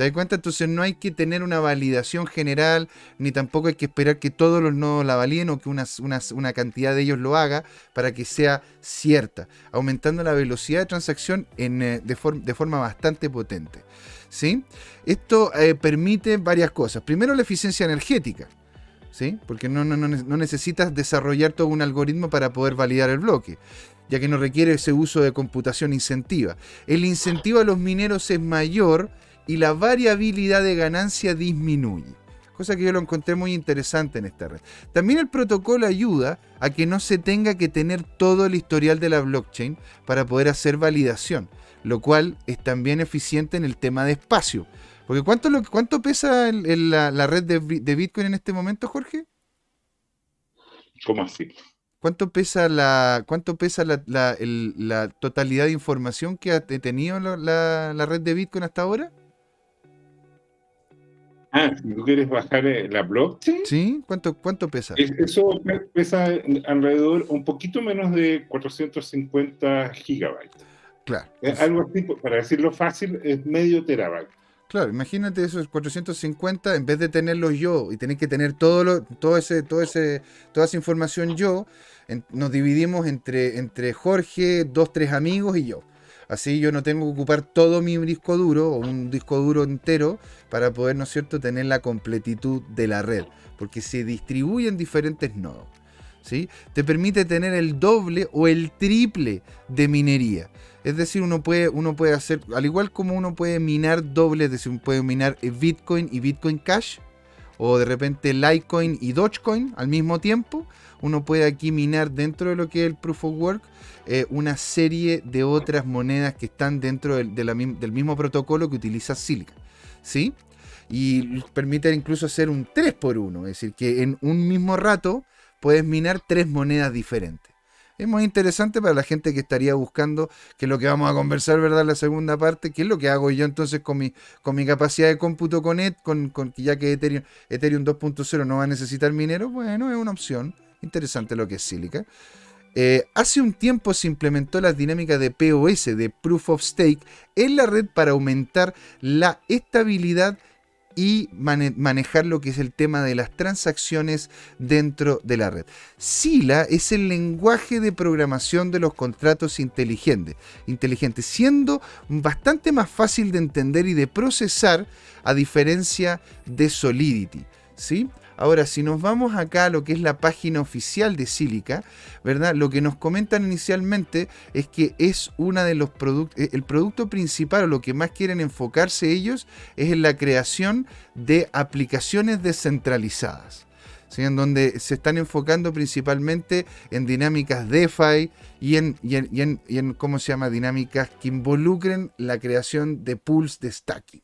¿Te das cuenta? Entonces no hay que tener una validación general, ni tampoco hay que esperar que todos los nodos la validen o que una, una, cantidad de ellos lo haga para que sea cierta, aumentando la velocidad de transacción en, eh, de, de, forma bastante potente. ¿sí? Esto eh, permite varias cosas. Primero, la eficiencia energética. ¿sí? Porque no, no, no, necesitas desarrollar todo un algoritmo para poder validar el bloque, ya que no requiere ese uso de computación incentiva. El incentivo a los mineros es mayor y la variabilidad de ganancia disminuye. Cosa que yo lo encontré muy interesante en esta red. También el protocolo ayuda a que no se tenga que tener todo el historial de la blockchain para poder hacer validación, lo cual es también eficiente en el tema de espacio. Porque ¿cuánto, lo, cuánto pesa la, red de, Bitcoin en este momento, Jorge? ¿Cómo así? ¿Cuánto pesa la, cuánto pesa la, totalidad de información que ha tenido la, red de Bitcoin hasta ahora? Ah, si tú quieres bajar eh, la blockchain. Sí, ¿cuánto, cuánto pesa? Eso pesa alrededor un poquito menos de 450 gigabytes. Claro. algo así, para decirlo fácil, es medio terabyte. Claro, imagínate esos 450, en vez de tenerlo yo y tener que tener todo lo, todo ese, todo ese, toda esa información yo, nos dividimos entre, entre Jorge, dos, tres amigos y yo. Así yo no tengo que ocupar todo mi disco duro o un disco duro entero para poder, ¿no es cierto?, tener la completitud de la red, porque se distribuye en diferentes nodos. ¿sí? Te permite tener el doble o el triple de minería. Es decir, uno puede, uno puede hacer, al igual como uno puede minar doble, es decir, puede minar Bitcoin y Bitcoin Cash, o de repente Litecoin y Dogecoin al mismo tiempo, uno puede aquí minar dentro de lo que es el Proof of Work eh, una serie de otras monedas que están dentro del, del mismo protocolo que utiliza Silica. ¿Sí? Y permite incluso hacer un 3 por 1, es decir, que en un mismo rato puedes minar tres monedas diferentes. Es muy interesante para la gente que estaría buscando, que es lo que vamos a conversar, ¿verdad? La segunda parte, qué es lo que hago yo entonces con mi, con mi capacidad de cómputo con, ET, con, con ya que Ethereum, Ethereum 2.0 no va a necesitar minero, bueno, es una opción. Interesante lo que es Silica. Eh, hace un tiempo se implementó la dinámica de POS, de Proof of Stake, en la red para aumentar la estabilidad y manejar lo que es el tema de las transacciones dentro de la red. Sila es el lenguaje de programación de los contratos inteligentes, inteligentes, siendo bastante más fácil de entender y de procesar a diferencia de Solidity. ¿sí? Ahora, si nos vamos acá a lo que es la página oficial de Silica, ¿verdad? Lo que nos comentan inicialmente es que es una de los productos, eh, el producto principal o lo que más quieren enfocarse ellos es en la creación de aplicaciones descentralizadas. en donde se están enfocando principalmente en dinámicas DeFi y en, y en, y en, ¿cómo se llama? Dinámicas que involucren la creación de pools de stacking.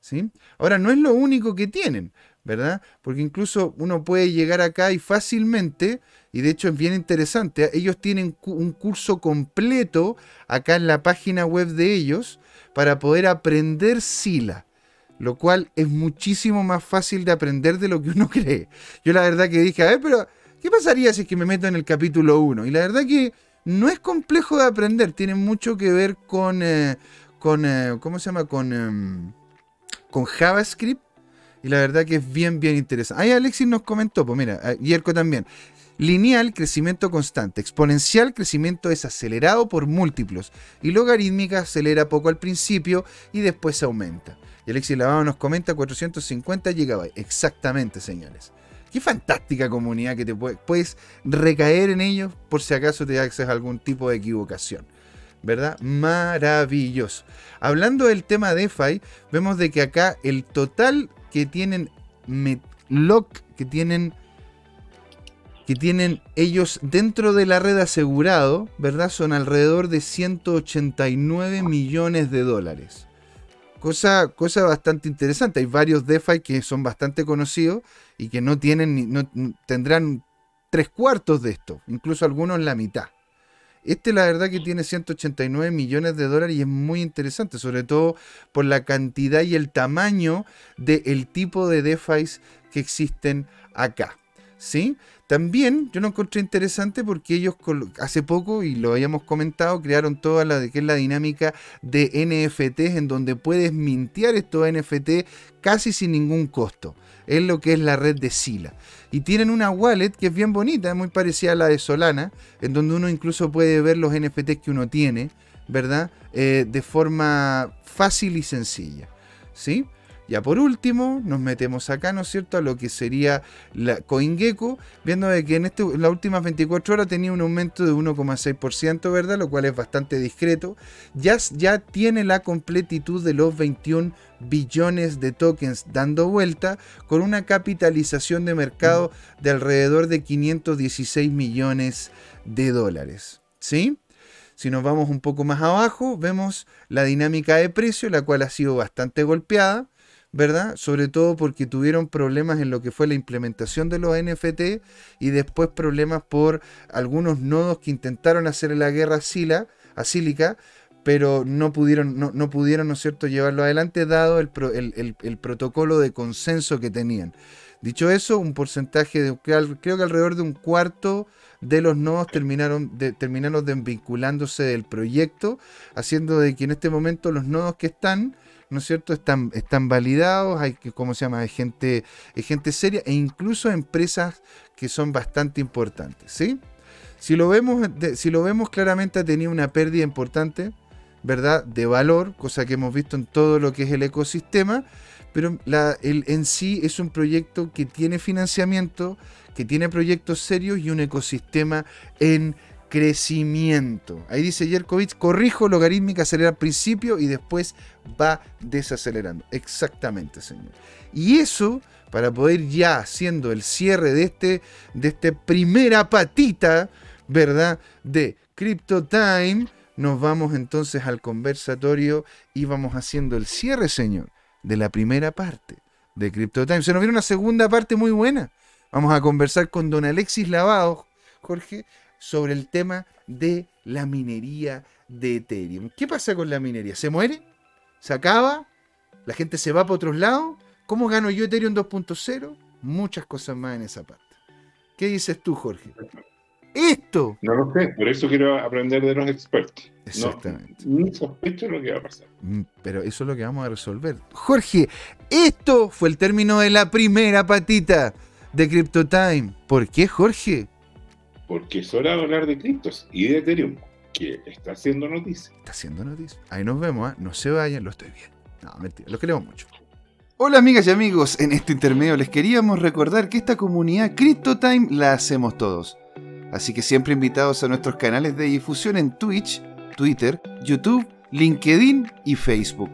¿sí? Ahora, no es lo único que tienen. ¿Verdad? Porque incluso uno puede llegar acá y fácilmente, y de hecho es bien interesante, ¿eh? ellos tienen un curso completo acá en la página web de ellos para poder aprender Sila, lo cual es muchísimo más fácil de aprender de lo que uno cree. Yo la verdad que dije, a ver, pero ¿qué pasaría si es que me meto en el capítulo 1? Y la verdad que no es complejo de aprender, tiene mucho que ver con, eh, con eh, ¿cómo se llama? Con, em, con JavaScript y la verdad que es bien, bien interesante. Ahí Alexis nos comentó, pues mira, Yerko también. Lineal, crecimiento constante. Exponencial, crecimiento es acelerado por múltiplos. Y logarítmica acelera poco al principio y después aumenta. Y Alexis Lavado nos comenta 450 GB. Exactamente, señores. Qué fantástica comunidad que te puedes recaer en ellos por si acaso te haces algún tipo de equivocación. ¿Verdad? Maravilloso. Hablando del tema DeFi, vemos de que acá el total que tienen lock, que tienen que tienen ellos dentro de la red asegurado, ¿verdad? Son alrededor de 189 millones de dólares. Cosa, cosa bastante interesante. Hay varios DeFi que son bastante conocidos y que no tienen, no, tendrán tres cuartos de esto, incluso algunos la mitad. Este la verdad que tiene 189 millones de dólares y es muy interesante, sobre todo por la cantidad y el tamaño del tipo de DeFi que existen acá. ¿Sí? También yo lo encontré interesante porque ellos hace poco, y lo habíamos comentado, crearon toda la que es la dinámica de NFTs en donde puedes mintear estos NFT casi sin ningún costo. Es lo que es la red de Sila. Y tienen una wallet que es bien bonita, muy parecida a la de Solana, en donde uno incluso puede ver los NFTs que uno tiene, ¿verdad? Eh, de forma fácil y sencilla. ¿Sí? Ya por último, nos metemos acá, ¿no es cierto?, a lo que sería la CoinGecko, viendo de que en, este, en las últimas 24 horas tenía un aumento de 1,6%, ¿verdad? Lo cual es bastante discreto. Ya, ya tiene la completitud de los 21 billones de tokens dando vuelta, con una capitalización de mercado de alrededor de 516 millones de dólares. ¿Sí? Si nos vamos un poco más abajo, vemos la dinámica de precio, la cual ha sido bastante golpeada. ¿Verdad? Sobre todo porque tuvieron problemas en lo que fue la implementación de los NFT y después problemas por algunos nodos que intentaron hacer la guerra asílica, pero no pudieron, no, pudieron, ¿no es cierto?, llevarlo adelante dado el, protocolo de consenso que tenían. Dicho eso, un porcentaje de, creo que alrededor de un cuarto de los nodos terminaron, de, terminaron desvinculándose del proyecto, haciendo de que en este momento los nodos que están ¿no es cierto? Están, están validados, hay, ¿cómo se llama? Hay gente, hay gente seria e incluso empresas que son bastante importantes, ¿sí? Si lo vemos, si lo vemos claramente ha tenido una pérdida importante, ¿verdad? De valor, cosa que hemos visto en todo lo que es el ecosistema, pero el, en sí es un proyecto que tiene financiamiento, que tiene proyectos serios y un ecosistema en crecimiento. Ahí dice Yerkovich, corrijo, logarítmica acelera al principio y después va desacelerando. Exactamente, señor. Y eso, para poder ya haciendo el cierre de este, de este primera patita, ¿verdad? De Crypto Time, nos vamos entonces al conversatorio y vamos haciendo el cierre, señor, de la primera parte de Crypto Time. Se nos viene una segunda parte muy buena. Vamos a conversar con don Alexis Lavado, Jorge, sobre el tema de la minería de Ethereum. ¿Qué pasa con la minería? ¿Se muere? ¿Se acaba? ¿La gente se va para otros lados? ¿Cómo gano yo Ethereum 2.0? Muchas cosas más en esa parte. ¿Qué dices tú, Jorge? Esto. No lo sé, por eso quiero aprender de los expertos. Exactamente. No, sospecho lo que va a pasar. Mm, pero eso es lo que vamos a resolver. Jorge, esto fue el término de la primera patita de CryptoTime. ¿Por qué, Jorge? Porque es hora de hablar de criptos y de Ethereum, que está haciendo noticia. Está haciendo noticia. Ahí nos vemos, ¿eh? no se vayan, lo estoy viendo. No, mentira, los queremos mucho. Hola amigas y amigos, en este intermedio les queríamos recordar que esta comunidad CryptoTime la hacemos todos. Así que siempre invitados a nuestros canales de difusión en Twitch, Twitter, YouTube, LinkedIn y Facebook.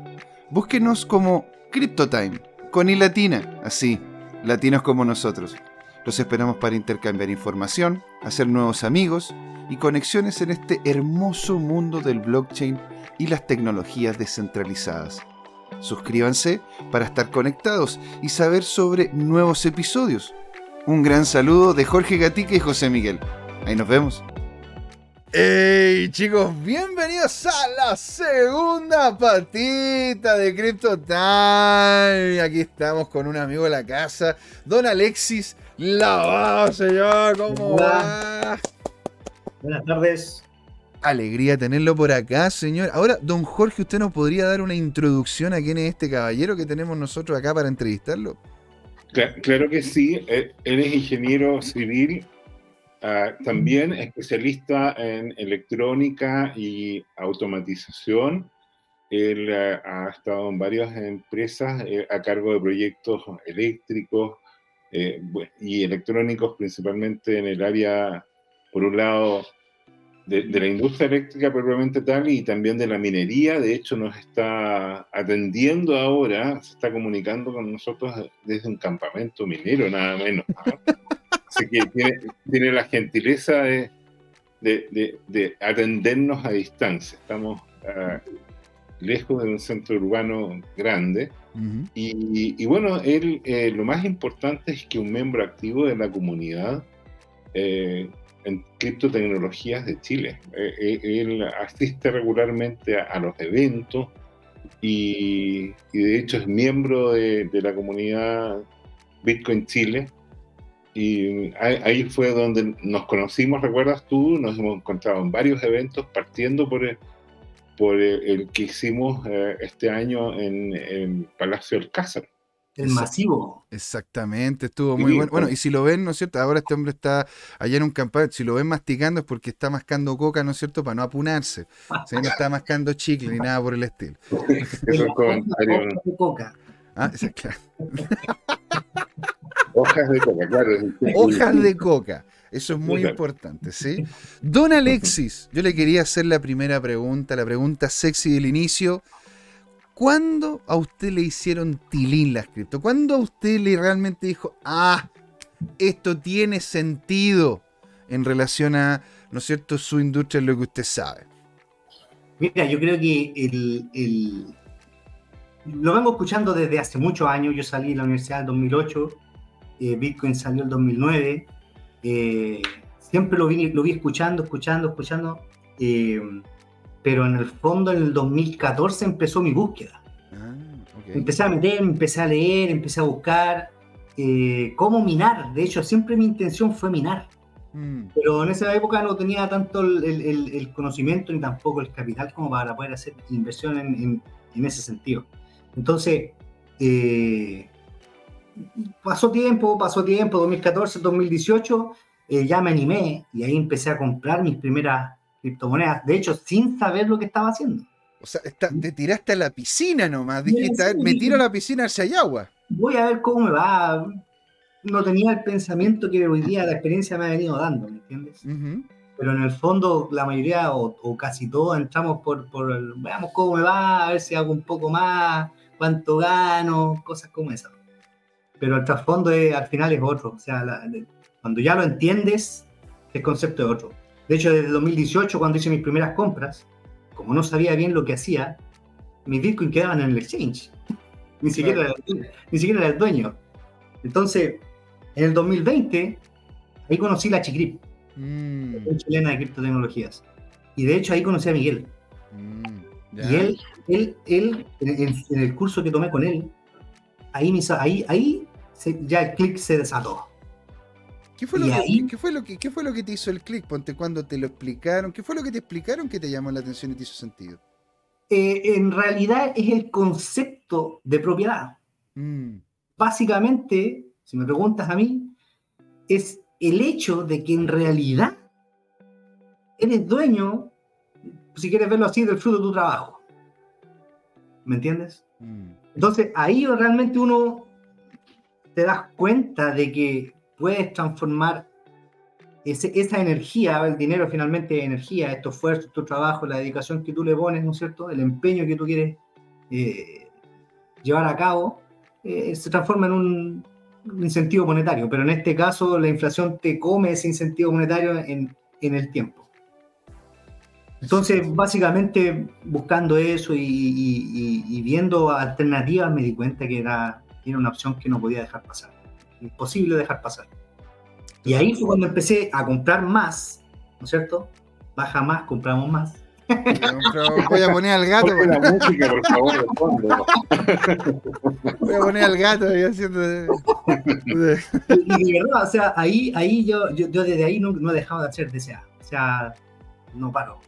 Búsquenos como CryptoTime, con i latina, así, latinos como nosotros. Los esperamos para intercambiar información, hacer nuevos amigos y conexiones en este hermoso mundo del blockchain y las tecnologías descentralizadas. Suscríbanse para estar conectados y saber sobre nuevos episodios. Un gran saludo de Jorge Gatica y José Miguel. Ahí nos vemos. Hey chicos, bienvenidos a la segunda patita de Crypto Time. Aquí estamos con un amigo de la casa, don Alexis Lavado, señor. ¿Cómo va? Buenas tardes. Alegría tenerlo por acá, señor. Ahora, don Jorge, ¿usted nos podría dar una introducción a quién es este caballero que tenemos nosotros acá para entrevistarlo? Claro que sí. Él es ingeniero civil Ah, también especialista en electrónica y automatización. Él ah, ha estado en varias empresas eh, a cargo de proyectos eléctricos eh, y electrónicos, principalmente en el área, por un lado, de, de, la industria eléctrica propiamente tal y también de la minería. De hecho, nos está atendiendo ahora, se está comunicando con nosotros desde un campamento minero, nada menos. Así que tiene, la gentileza de, atendernos a distancia. Estamos ah, lejos de un centro urbano grande. y, bueno, él, eh, lo más importante es que un miembro activo de la comunidad eh, en criptotecnologías de Chile. Eh, él asiste regularmente a, los eventos y, de hecho es miembro de, de la comunidad Bitcoin Chile y ahí fue donde nos conocimos, ¿recuerdas tú? Nos hemos encontrado en varios eventos, partiendo por el, por el, que hicimos eh, este año en el Palacio del Cázar. El masivo. Exactamente, estuvo muy bueno. Bueno, y si lo ven, ¿no es cierto? Ahora este hombre está allá en un campamento. Si lo ven masticando es porque está mascando coca, ¿no es cierto? Para no apunarse. O sea, no está mascando chicle ni nada por el estilo. Eso es comentario. Coca. Ah, esa, claro. Hojas de coca, claro. Hojas de coca. Eso es muy Claro. importante, ¿sí? Don Alexis, yo le quería hacer la primera pregunta, la pregunta sexy del inicio. ¿Cuándo a usted le hicieron tilín las cripto? ¿Cuándo a usted le realmente dijo, ah, esto tiene sentido en relación a, ¿no es cierto?, su industria, lo que usted sabe. Mira, yo creo que el, el- lo vengo escuchando desde hace muchos años. Yo salí de la universidad en 2008, eh, Bitcoin salió en 2009. Eh, siempre lo vi, lo vi escuchando, escuchando, escuchando. eh, pero en el fondo, en el 2014 empezó mi búsqueda. Ah, ok. Empecé a meter, empecé a leer, empecé a buscar eh, cómo minar. De hecho, siempre mi intención fue minar. Mm, Pero en esa época no tenía tanto el, el- el- el conocimiento ni tampoco el capital como para poder hacer inversión en, en- en ese sentido. Entonces, eh, pasó tiempo, pasó tiempo, 2014, 2018, eh, ya me animé y ahí empecé a comprar mis primeras criptomonedas. De hecho, sin saber lo que estaba haciendo. O sea, está- te tiraste a la piscina nomás. Dijiste, "A ver, sí. me tiro a la piscina hay agua. Voy a ver cómo me va. No tenía el pensamiento que hoy día la experiencia me ha venido dando, ¿me entiendes? Pero en el fondo la mayoría o, o casi todos entramos por, por el, veamos cómo me va, a ver si hago un poco más, cuánto gano, cosas como esas. Pero el trasfondo es- al final es otro, o sea, la- de- cuando ya lo entiendes, el concepto es otro. De hecho, desde 2018, cuando hice mis primeras compras, como no sabía bien lo que hacía, mis bitcoins quedaban en el exchange. Ni siquiera, era, el- ni siquiera era el dueño. Entonces, en el 2020, ahí conocí la Chicrip Mm, Asociación chilena de criptotecnologías. Y de hecho ahí conocí a Miguel. mm, ya. Y él, él, él en, en- el curso que tomé con él, ahí, me ahí, ahí se- ya el clic se desató. ¿Qué fue, lo que, ahí- qué fue lo que, qué fue lo que te hizo el clic? Ponte cuando te lo explicaron. ¿Qué fue lo que te explicaron que te llamó la atención y te hizo sentido? Eh, en realidad es el concepto de propiedad. Mm, Básicamente, si me preguntas a mí, es el hecho de que en realidad eres dueño, si quieres verlo así, del fruto de tu trabajo. ¿Me entiendes? mm, Entonces ahí realmente uno te das cuenta de que puedes transformar ese- esa energía, el dinero finalmente es energía, tu esfuerzo, tu trabajo, la dedicación que tú le pones, ¿no es cierto? El empeño que tú quieres eh, llevar a cabo, eh, se transforma en un, un incentivo monetario, pero en este caso la inflación te come ese incentivo monetario en, en el tiempo. Entonces, básicamente, buscando eso y, y- y- y viendo alternativas, me di cuenta que era, era una opción que no podía dejar pasar. Imposible dejar pasar. Y ahí fue cuando empecé a comprar más, ¿no es cierto? Baja más, compramos más. Voy a poner al gato. Ponle la música, por favor. Voy a poner al gato ahí haciendo. Y, y de verdad, o sea, ahí, ahí yo, yo, yo desde ahí no, no he dejado de hacer DCA. O sea, no paro.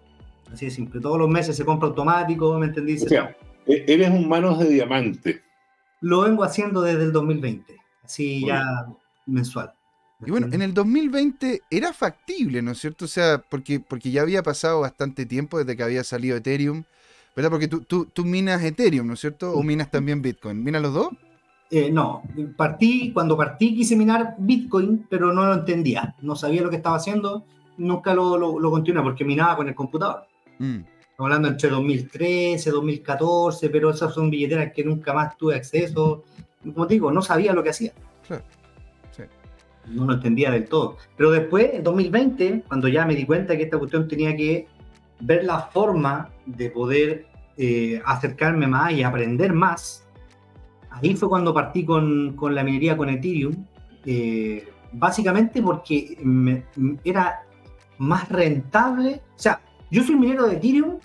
Así de simple. Todos los meses se compra automático, ¿me entendí? O sea, e- eres un manos de diamante. Lo vengo haciendo desde el 2020. Así Muy ya mensual. Y bueno, en el 2020 era factible, ¿no es cierto? O sea, porque, porque ya había pasado bastante tiempo desde que había salido Ethereum, ¿verdad? Porque tú, tú, tú minas Ethereum, ¿no es cierto? ¿O minas también Bitcoin? ¿Minas los dos? Eh, no, partí, cuando partí quise minar Bitcoin, pero no lo entendía. No sabía lo que estaba haciendo, nunca lo, lo, lo continué porque minaba con el computador. Mm, Estamos hablando entre 2013, 2014, pero esas son billeteras que nunca más tuve acceso. Como te digo, no sabía lo que hacía. Claro, sí. No lo entendía del todo. Pero después, en 2020, cuando ya me di cuenta que esta cuestión tenía que ver la forma de poder eh, acercarme más y aprender más, ahí fue cuando partí con, con la minería con Ethereum. eh, básicamente porque me- era más rentable. O sea, yo soy minero de Ethereum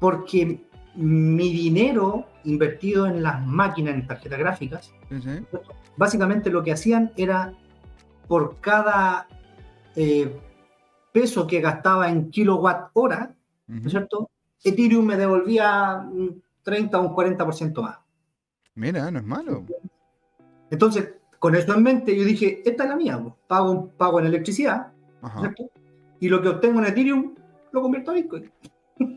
porque mi dinero invertido en las máquinas, en tarjetas gráficas, sí, sí. básicamente lo que hacían era por cada eh, peso que gastaba en kilowatt hora, ¿no es cierto? Ethereum me devolvía un 30 o un 40% más. Mira, no es malo. Entonces, con eso en mente, yo dije, esta es la mía, pago, pago en electricidad, ¿no es Ajá. cierto? Y lo que obtengo en Ethereum lo convierto a Bitcoin.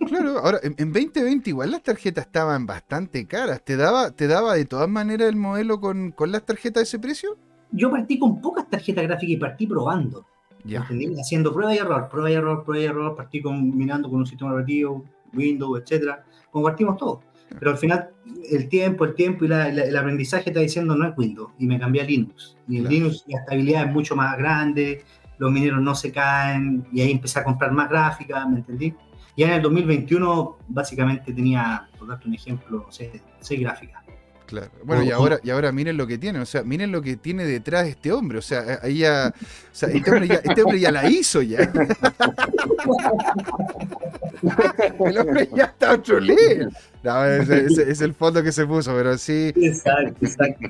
Claro, ahora en, en 2020 igual las tarjetas estaban bastante caras. ¿Te daba, te daba de todas maneras el modelo con, con las tarjetas de ese precio? Yo partí con pocas tarjetas gráficas y partí probando. Ya. ¿entendí? Haciendo prueba y error, prueba y error, prueba y error, partí combinando con un sistema operativo, Windows, etcétera, como partimos todo. Pero al final, el tiempo, el tiempo y la- la- el aprendizaje está diciendo no es Windows, y me cambié a Linux. Y en Claro. Linux la estabilidad es mucho más grande, los mineros no se caen, y ahí empecé a comprar más gráficas, ¿me entendí? Ya en el 2021, básicamente tenía, por darte un ejemplo, sé, seis gráficas. Claro. Bueno, y ahora, y ahora miren lo que tiene, o sea, miren lo que tiene detrás este hombre, o sea, ahí ya, o sea, este hombre ya, este hombre ya la hizo ya. El hombre ya está otro nivel. No, es el fondo que se puso, pero sí. Exacto, exacto.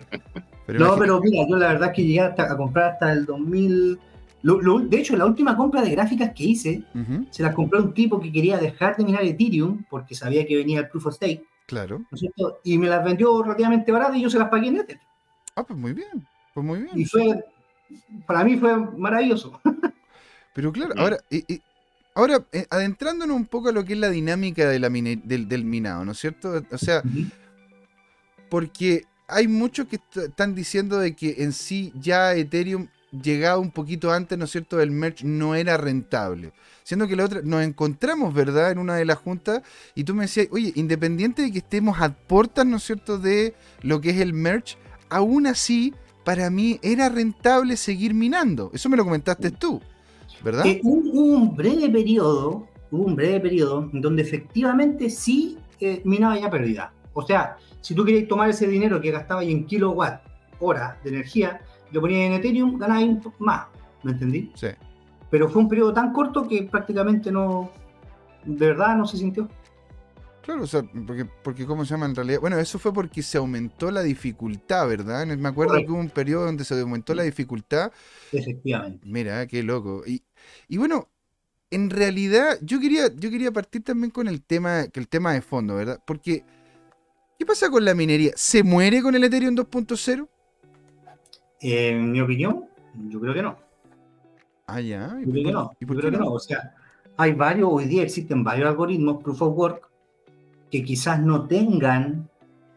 Pero No, imagínate- pero mira, yo la verdad es que llegué hasta- a comprar hasta el 2000. Lo- lo- de hecho, la última compra de gráficas que hice, se las compré a un tipo que quería dejar de minar Ethereum porque sabía que venía el Proof of Stake, claro. ¿no es cierto? Y me las vendió relativamente baratas y yo se las pagué en Ether. Ah, pues muy bien, pues muy bien. Y fue, para mí fue maravilloso. Pero claro, ahora, ahora eh, adentrándonos un poco a lo que es la dinámica de la mine- del, del minado, ¿no es cierto? O sea, porque hay muchos que est- están diciendo de que en sí ya Ethereum llegaba un poquito antes, ¿no es cierto?, del merge no era rentable. Siendo que la otra, nos encontramos, ¿verdad?, en una de las juntas y tú me decías, oye, independiente de que estemos a puertas, ¿no es cierto?, de lo que es el merge, aún así, para mí era rentable seguir minando. Eso me lo comentaste tú, ¿verdad? Que hubo un breve periodo, hubo un breve periodo donde efectivamente sí eh, minaba ya pérdida. O sea, si tú querías tomar ese dinero que gastabas en kilowatt hora de energía, lo ponías en Ethereum, poco más, ¿me entendí? Sí. Pero fue un periodo tan corto que prácticamente no, de verdad no se sintió. Claro, o sea, porque, porque ¿cómo se llama en realidad? Bueno, eso fue porque se aumentó la dificultad, ¿verdad? Me acuerdo Correcto. que hubo un periodo donde se aumentó la dificultad. Efectivamente. Mira, qué loco. Y, y bueno, en realidad yo quería, yo quería partir también con el tema, que el tema de fondo, ¿verdad? Porque, ¿qué pasa con la minería? ¿Se muere con el Ethereum 2.0? En mi opinión, yo creo que no. Ah, ya. ¿Y Yo creo que no. y Yo creo que no. O sea, hay varios, hoy día existen varios algoritmos, proof of work, que quizás no tengan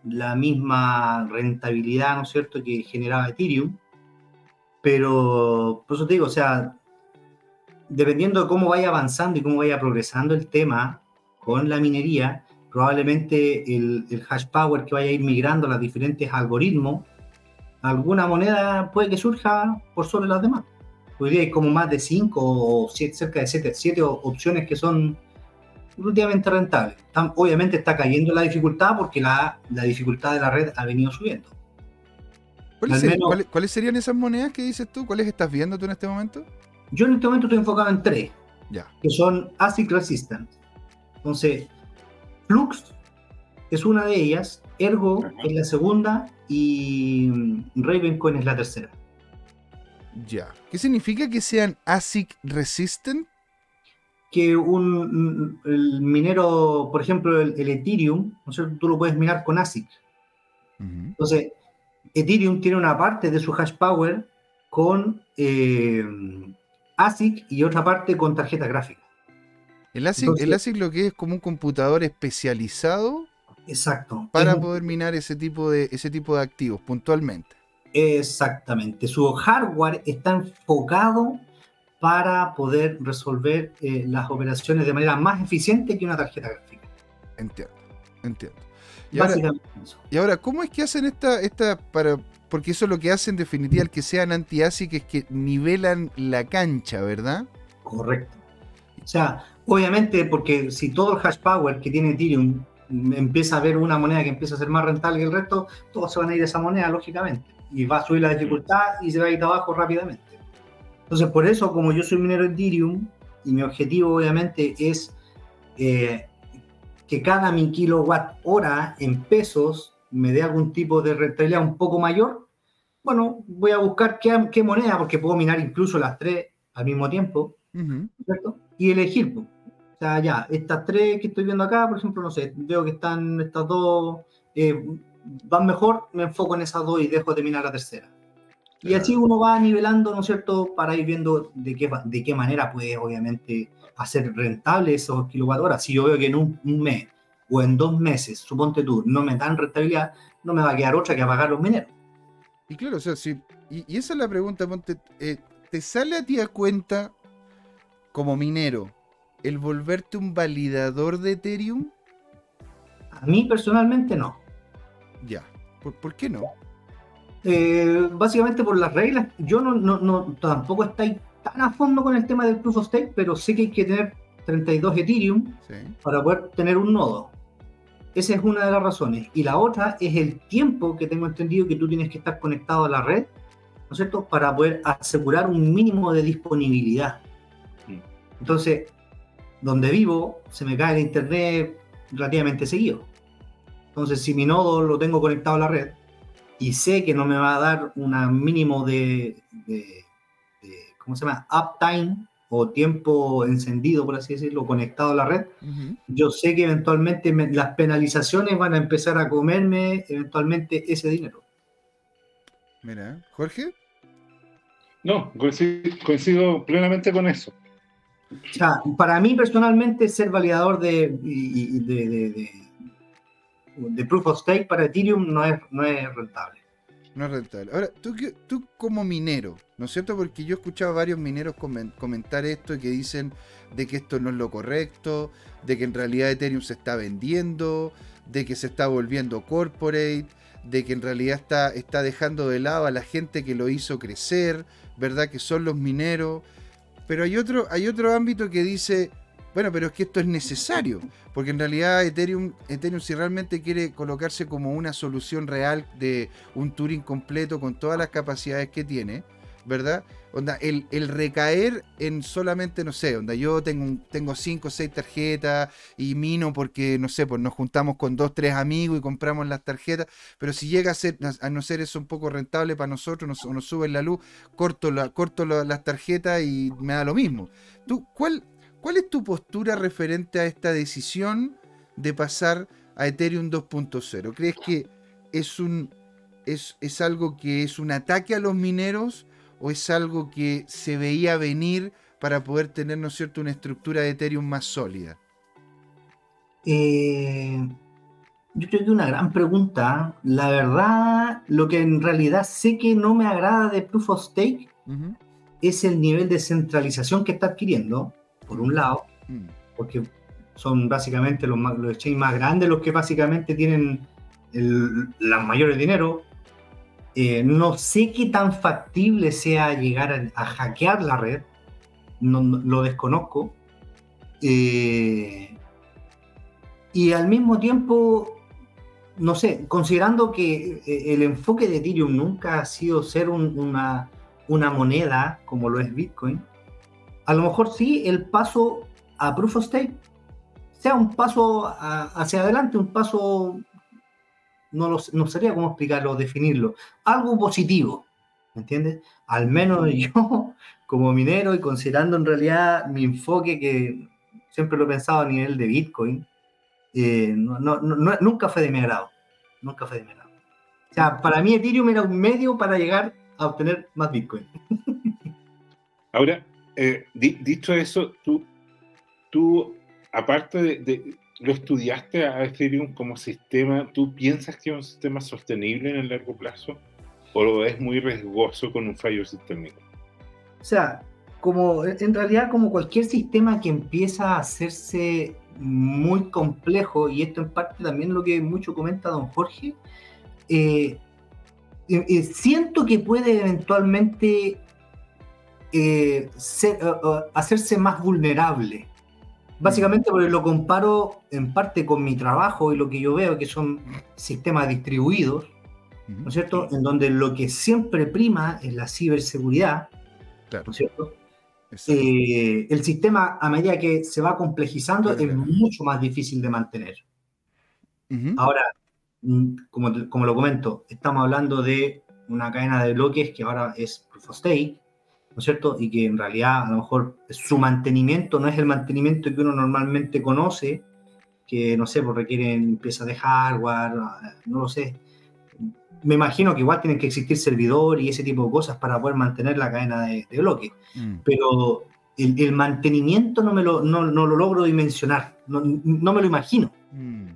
la misma rentabilidad, ¿no es cierto?, que generaba Ethereum. Pero, por eso te digo, o sea, dependiendo de cómo vaya avanzando y cómo vaya progresando el tema con la minería, probablemente el, el hash power que vaya a ir migrando a los diferentes algoritmos, alguna moneda puede que surja por sobre las demás. Hoy día hay como más de 5 o siete- cerca de 7 opciones que son relativamente rentables. Están- obviamente está cayendo la dificultad porque la, la dificultad de la red ha venido subiendo. ¿Cuáles, al ser- menos- cuáles- cuáles serían esas monedas que dices tú? ¿Cuáles estás viendo tú en este momento? Yo en este momento estoy enfocado en tres, Ya. que son ASIC Resistant. Entonces, Flux es una de ellas, Ergo es la segunda y Ravencoin es la tercera. Ya. ¿Qué significa que sean ASIC resistant? que un, el minero, por ejemplo, el, el Ethereum, ¿no es cierto? tú lo puedes minar con ASIC. Entonces, Ethereum tiene una parte de su hash power con eh, ASIC y otra parte con tarjeta gráfica. El ASIC, Entonces- el ASIC lo que es como un computador especializado Exacto. para Es un- poder minar ese tipo de ese tipo de activos puntualmente. Exactamente. Su hardware está enfocado para poder resolver eh, las operaciones de manera más eficiente que una tarjeta gráfica. Entiendo, entiendo. Y ahora, Básicamente eso. y ahora, ¿cómo es que hacen esta, esta para porque eso es lo que hacen en definitiva el que sean anti-ASIC es que nivelan la cancha, ¿verdad? Correcto. O sea, obviamente, porque si todo el hash power que tiene Ethereum empieza a ver una moneda que empieza a ser más rentable que el resto, todos se van a ir a esa moneda, lógicamente. Y va a subir la dificultad y se va a ir abajo rápidamente. Entonces, por eso, como yo soy minero de Ethereum, y mi objetivo, obviamente, es eh, que cada mi kilowatt hora en pesos me dé algún tipo de rentabilidad un poco mayor, bueno, voy a buscar qué, qué moneda, porque puedo minar incluso las tres al mismo tiempo, Ujú. ¿cierto? Y elegir. Sea, ya, estas tres que estoy viendo acá, por ejemplo, no sé, veo que están estas dos, eh, van mejor, me enfoco en esas dos y dejo de minar la tercera. Y así uno va nivelando, ¿no es cierto?, para ir viendo de qué, de qué manera puede, obviamente, hacer rentable esos kilowatt horas. Si yo veo que en un, mes o en dos meses, suponte tú, no me dan rentabilidad, no me va a quedar otra que apagar los mineros. Y claro, o sea, sí, y, esa es la pregunta, Ponte, eh, ¿te sale a ti a cuenta como minero el volverte un validador de Ethereum? A mí personalmente no. Ya, ¿por, qué no? Eh, básicamente por las reglas. Yo no, no, no, tampoco estoy tan a fondo con el tema del proof of stake, pero sé que hay que tener 32 Ethereum para poder tener un nodo. Esa es una de las razones. Y la otra es el tiempo que tengo entendido que tú tienes que estar conectado a la red, ¿no es cierto?, para poder asegurar un mínimo de disponibilidad. Entonces, donde vivo, se me cae el internet relativamente seguido. Entonces, si mi nodo lo tengo conectado a la red y sé que no me va a dar un mínimo de, ¿cómo se llama? Uptime o tiempo encendido, por así decirlo, conectado a la red, yo sé que eventualmente las penalizaciones van a empezar a comerme eventualmente ese dinero. Mira, Jorge. No, coincido plenamente con eso. Para mí personalmente ser validador de, de, de, Proof of Stake para Ethereum no es, no es rentable. No es rentable. Ahora, tú, tú como minero, ¿no es cierto? Porque yo he escuchado a varios mineros comentar esto y que dicen de que esto no es lo correcto, de que en realidad Ethereum se está vendiendo, de que se está volviendo corporate, de que en realidad está, está dejando de lado a la gente que lo hizo crecer, ¿verdad? Que son los mineros. Pero hay otro, hay otro ámbito que dice, bueno, pero es que esto es necesario, porque en realidad Ethereum, Ethereum si realmente quiere colocarse como una solución real de un Turing completo con todas las capacidades que tiene, ¿verdad? Onda, el, recaer en solamente, no sé, onda, yo tengo, tengo cinco o seis tarjetas y mino porque, no sé, pues nos juntamos con dos, tres amigos y compramos las tarjetas, pero si llega a, ser, a no ser eso un poco rentable para nosotros, nos, nos suben la luz, corto, la, corto las tarjetas y me da lo mismo. ¿Tú, cuál, ¿Cuál es tu postura referente a esta decisión de pasar a Ethereum 2.0? ¿Crees que es un es, es, algo que es un ataque a los mineros o es algo que se veía venir para poder tener, ¿no es cierto?, una estructura de Ethereum más sólida? Eh, yo creo que una gran pregunta. La verdad, lo que en realidad sé que no me agrada de Proof of Stake es el nivel de centralización que está adquiriendo, por un lado, mm. porque son básicamente los, los exchanges más grandes los que básicamente tienen el, los mayores dinero, eh, no sé qué tan factible sea llegar a, hackear la red, no, lo desconozco. Eh, y al mismo tiempo, no sé, considerando que eh, el enfoque de Ethereum nunca ha sido ser una, moneda como lo es Bitcoin, a lo mejor sí el paso a Proof of Stake sea un paso hacia adelante, un paso no, lo, no sabría cómo explicarlo, definirlo. Algo positivo, ¿me entiendes? Al menos yo, como minero y considerando en realidad mi enfoque, que siempre lo he pensado a nivel de Bitcoin, eh, nunca fue de mi agrado. Nunca fue de mi agrado. O sea, para mí Ethereum era un medio para llegar a obtener más Bitcoin. Ahora, eh, dicho eso, tú, tú aparte de, lo estudiaste a Ethereum como sistema, ¿tú piensas que es un sistema sostenible en el largo plazo? ¿O es muy riesgoso con un fallo sistémico? O sea, como en realidad como cualquier sistema que empieza a hacerse muy complejo, y esto en parte también lo que mucho comenta don Jorge, eh, eh, eh, siento que puede eventualmente hacerse más vulnerable Básicamente porque lo comparo en parte con mi trabajo y lo que yo veo que son sistemas distribuidos, ¿no es cierto? En donde lo que siempre prima es la ciberseguridad, ¿no es cierto? Eh, el sistema, a medida que se va complejizando, es mucho más difícil de mantener. Ahora, mm, como, como lo comento, estamos hablando de una cadena de bloques que ahora es proof of stake, ¿no es cierto? Y que en realidad a lo mejor su mantenimiento no es el mantenimiento que uno normalmente conoce, que no sé, pues requieren piezas de hardware, no lo sé. me imagino que igual tienen que existir servidor y ese tipo de cosas para poder mantener la cadena de, de bloque. Mm. Pero el, el mantenimiento no, me lo, no, no lo logro dimensionar, no, no me lo imagino. Mm.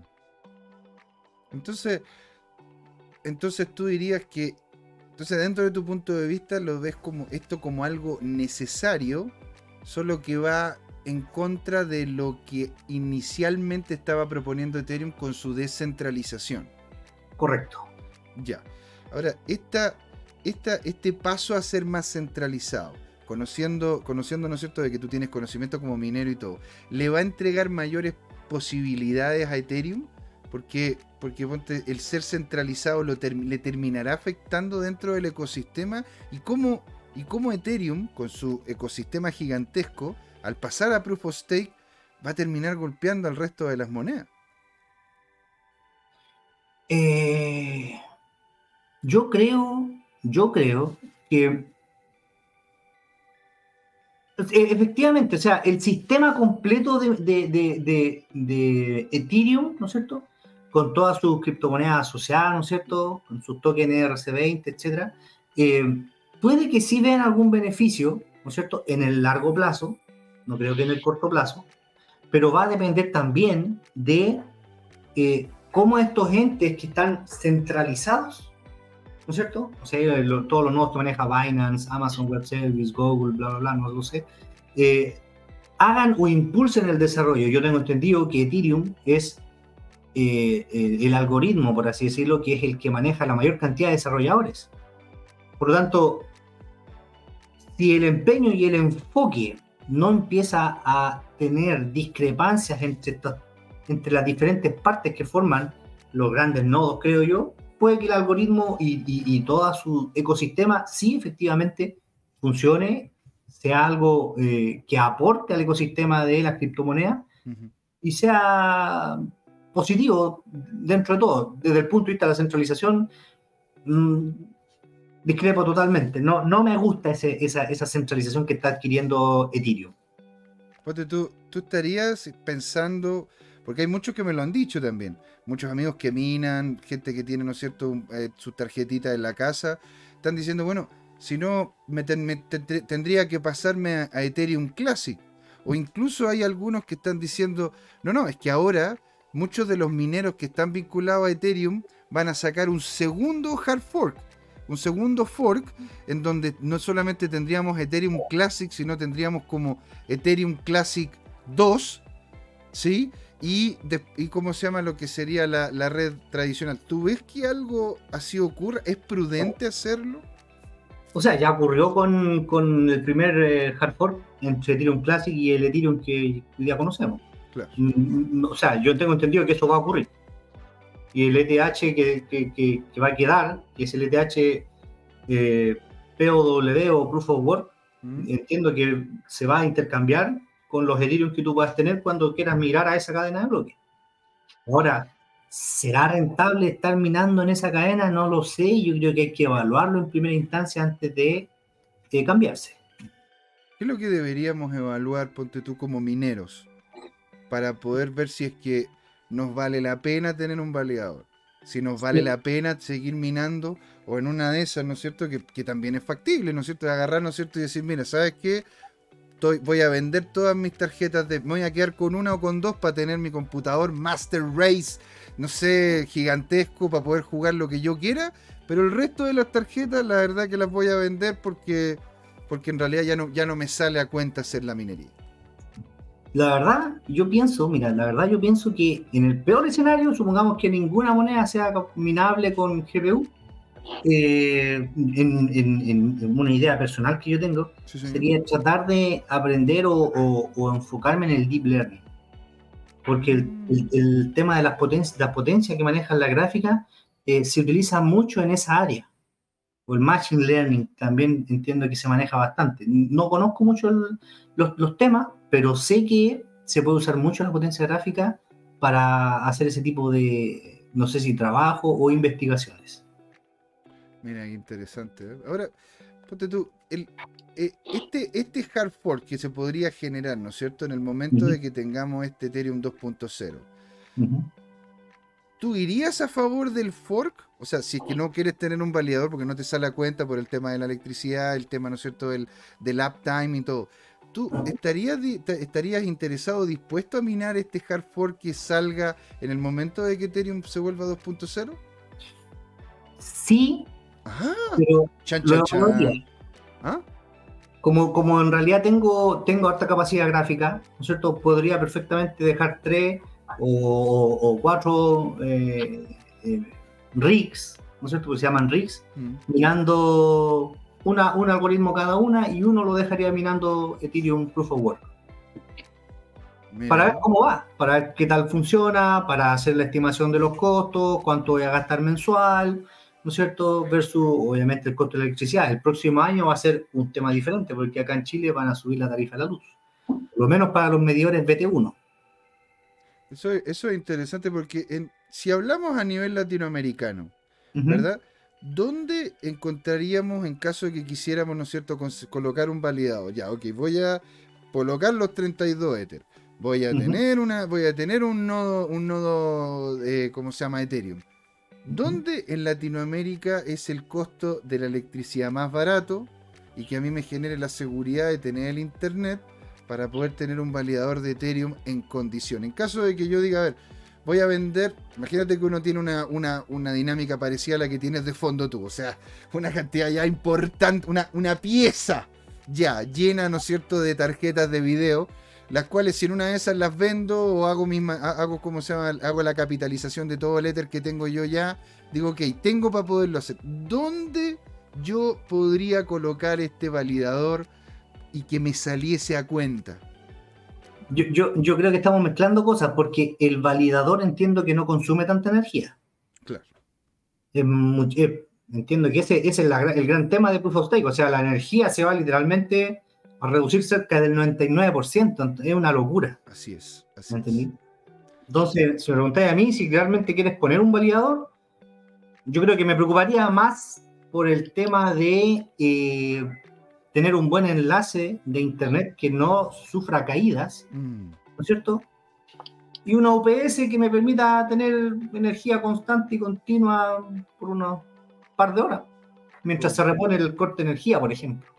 Entonces, entonces tú dirías que, entonces dentro de tu punto de vista lo ves como esto como algo necesario, solo que va en contra de lo que inicialmente estaba proponiendo Ethereum con su descentralización. Correcto. Ya. Ahora, esta, esta, este paso a ser más centralizado, conociendo, conociendo, ¿no es cierto?, de que tú tienes conocimiento como minero y todo, ¿le va a entregar mayores posibilidades a Ethereum? Porque, porque el ser centralizado lo le terminará afectando dentro del ecosistema y cómo, y cómo Ethereum, con su ecosistema gigantesco, al pasar a Proof of Stake, va a terminar golpeando al resto de las monedas. Eh, yo creo, yo creo que e- efectivamente, o sea, el sistema completo de Ethereum, ¿no es cierto? Con todas sus criptomonedas asociadas, ¿no es cierto? Con sus tokens ERC20, etcétera, eh, puede que sí vean algún beneficio, ¿no es cierto? En el largo plazo, no creo que en el corto plazo, pero va a depender también de eh, cómo estos entes que están centralizados, ¿no es cierto? O sea, lo- todos los nuevos que maneja Binance, Amazon Web Service, Google, bla, bla, bla, no lo sé, eh, hagan o impulsen el desarrollo. Yo tengo entendido que Ethereum es eh, el, el algoritmo, por así decirlo, que es el que maneja la mayor cantidad de desarrolladores. Por lo tanto, si el empeño y el enfoque no empieza a tener discrepancias entre, entre las diferentes partes que forman los grandes nodos, creo yo, puede que el algoritmo y, y- y todo su ecosistema sí efectivamente funcione, sea algo eh, que aporte al ecosistema de las criptomonedas Ujú. y sea positivo dentro de todo. Desde el punto de vista de la centralización, mm, discrepo totalmente. No, no me gusta ese- esa, esa centralización que está adquiriendo Ethereum. Ponte tú, tú estarías pensando, porque hay muchos que me lo han dicho también, muchos amigos que minan, gente que tiene, ¿no cierto?, eh, sus tarjetitas en la casa, están diciendo, bueno, si no, me ten- tendría que pasarme a Ethereum Classic. O incluso hay algunos que están diciendo, no, no, es que ahora muchos de los mineros que están vinculados a Ethereum van a sacar un segundo hard fork. Un segundo fork en donde no solamente tendríamos Ethereum Classic, sino tendríamos como Ethereum Classic 2, ¿sí? Y, de- cómo se llama lo que sería la, red tradicional. ¿Tú ves que algo así ocurra? ¿Es prudente hacerlo? O sea, ya ocurrió con, con el primer eh, hard fork entre Ethereum Classic y el Ethereum que día conocemos. Claro. Mm, mm, O sea, yo tengo entendido que eso va a ocurrir. Y el ETH que, que- que- que va a quedar, que es el ETH eh, POW o Proof of Work, ¿Mm? entiendo que se va a intercambiar con los Ethereum que tú puedas tener cuando quieras migrar a esa cadena de bloques. Ahora, ¿será rentable estar minando en esa cadena? No lo sé. Yo creo que hay que evaluarlo en primera instancia antes de eh, cambiarse. ¿Qué es lo que deberíamos evaluar, ponte tú, como mineros, para poder ver si es que nos vale la pena tener un validador? Si nos vale Sí. la pena seguir minando, o en una de esas, ¿no es cierto? Que, que también es factible, ¿no es cierto? De agarrar, ¿no es cierto? Y decir, mira, ¿sabes qué? Estoy- voy a vender todas mis tarjetas, de, me voy a quedar con una o con dos para tener mi computador Master Race, no sé, gigantesco, para poder jugar lo que yo quiera, pero el resto de las tarjetas, la verdad que las voy a vender porque porque en realidad ya no, ya no me sale a cuenta hacer la minería. La verdad, yo pienso, mira, la verdad yo pienso que en el peor escenario, supongamos que ninguna moneda sea minable con GPU, eh, en, en- en- una idea personal que yo tengo, Sí, sería tratar de aprender o, o- o enfocarme en el deep learning. Porque el, el- el tema de las potencias, las potencias que manejan la gráfica eh, se utiliza mucho en esa área. O el machine learning también entiendo que se maneja bastante. No conozco mucho el- los, los temas, pero sé que se puede usar mucho la potencia gráfica para hacer ese tipo de, no sé si trabajo o investigaciones. Mira, qué interesante. ¿eh? Ahora, ponte tú, el, eh, este, este hard fork que se podría generar, ¿no es cierto?, en el momento de que tengamos este Ethereum 2.0. Ujú. ¿tú irías a favor del fork? O sea, si es que no quieres tener un validador porque no te sale a cuenta por el tema de la electricidad, el tema, ¿no es cierto?, del, del uptime y todo. ¿Tú estarías, estarías interesado, dispuesto a minar este hard fork que salga en el momento de que Ethereum se vuelva 2.0? Sí, Ah, pero chan, lo chan, chan. haría. ¿Ah? como, como en realidad tengo, tengo alta capacidad gráfica, ¿no es cierto? Podría perfectamente dejar tres o, o- cuatro eh, eh, rigs, ¿no es cierto? Porque se llaman rigs, Mm. minando una, un algoritmo cada una y uno lo dejaría minando Ethereum Proof of Work. Mira. Para ver cómo va, para ver qué tal funciona, para hacer la estimación de los costos, cuánto voy a gastar mensual, ¿no es cierto? Versus, obviamente, el costo de la electricidad. El próximo año va a ser un tema diferente, porque acá en Chile van a subir la tarifa de la luz. Por lo menos para los medidores BT1. Eso, eso es interesante porque en- si hablamos a nivel latinoamericano. ¿verdad? ¿Dónde encontraríamos en caso de que quisiéramos, ¿no es cierto?, colocar un validador. Ya, ok, voy a colocar los 32 Ether. Voy a tener una, voy a tener un nodo, un nodo, eh, ¿cómo se llama? Ethereum. ¿Dónde en Latinoamérica es el costo de la electricidad más barato y que a mí me genere la seguridad de tener el internet para poder tener un validador de Ethereum en condición? En caso de que yo diga, a ver, voy a vender, imagínate que uno tiene una, una, una dinámica parecida a la que tienes de fondo tú, o sea, una cantidad ya importante, una, una pieza ya llena, ¿no es cierto?, de tarjetas de video, las cuales si en una de esas las vendo o hago misma, ha- hago como se llama, hago la capitalización de todo el Ether que tengo yo ya, digo, ok, tengo para poderlo hacer. ¿Dónde yo podría colocar este validador y que me saliese a cuenta? Yo, yo, yo creo que estamos mezclando cosas, porque el validador entiendo que no consume tanta energía. Claro. Es eh, entiendo que ese, ese es la el gran tema de Proof of Stake. O sea, la energía se va literalmente a reducir cerca del 99%. Es una locura. Así es. Entonces, si me preguntáis a mí si realmente quieres poner un validador, yo creo que me preocuparía más por el tema de eh, tener un buen enlace de internet que no sufra caídas, Mm, ¿no es cierto? Y una UPS que me permita tener energía constante y continua por unos par de horas, mientras se repone el corte de energía, por ejemplo.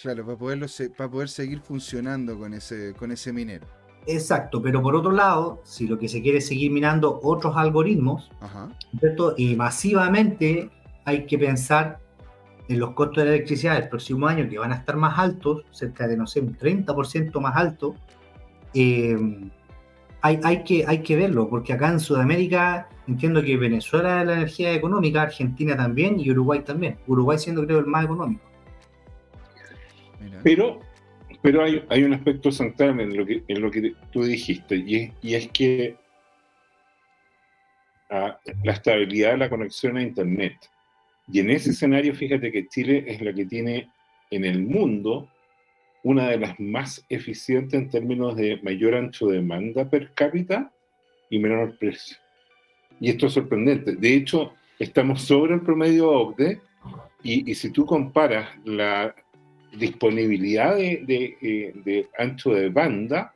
claro, para, poderlo para poder seguir funcionando con ese, con ese minero. Exacto, pero por otro lado, si lo que se quiere es seguir minando otros algoritmos, Ajá. ¿cierto? Y masivamente hay que pensar en los costos de la electricidad del próximo año que van a estar más altos, cerca de, no sé, un 30% más alto. Eh, hay, hay, que, hay que verlo, porque acá en Sudamérica entiendo que Venezuela es la energía económica, Argentina también y Uruguay también. Uruguay siendo creo el más económico. Pero, pero hay, hay un aspecto central en lo que, en lo que tú dijiste, y es, y es que ah, la estabilidad de la conexión a Internet. Y en ese escenario, fíjate que Chile es la que tiene en el mundo una de las más eficientes en términos de mayor ancho de demanda per cápita y menor precio. Y esto es sorprendente. De hecho, estamos sobre el promedio OCDE y, y si tú comparas la disponibilidad de, de, eh, ancho de banda,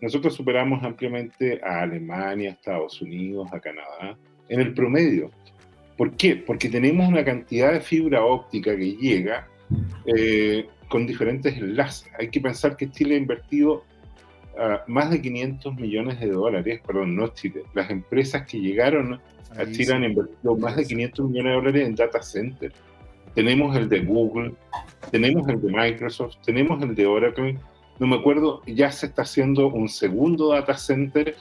nosotros superamos ampliamente a Alemania, Estados Unidos, a Canadá, en el promedio. ¿Por qué? Porque tenemos una cantidad de fibra óptica que llega eh, con diferentes enlaces. Hay que pensar que Chile ha invertido ah, más de 500 millones de dólares, perdón, no Chile, las empresas que llegaron a Ahí Chile sí. han invertido más de 500 millones de dólares en data center. Tenemos el de Google, tenemos el de Microsoft, tenemos el de Oracle. No me acuerdo, ya se está haciendo un segundo data center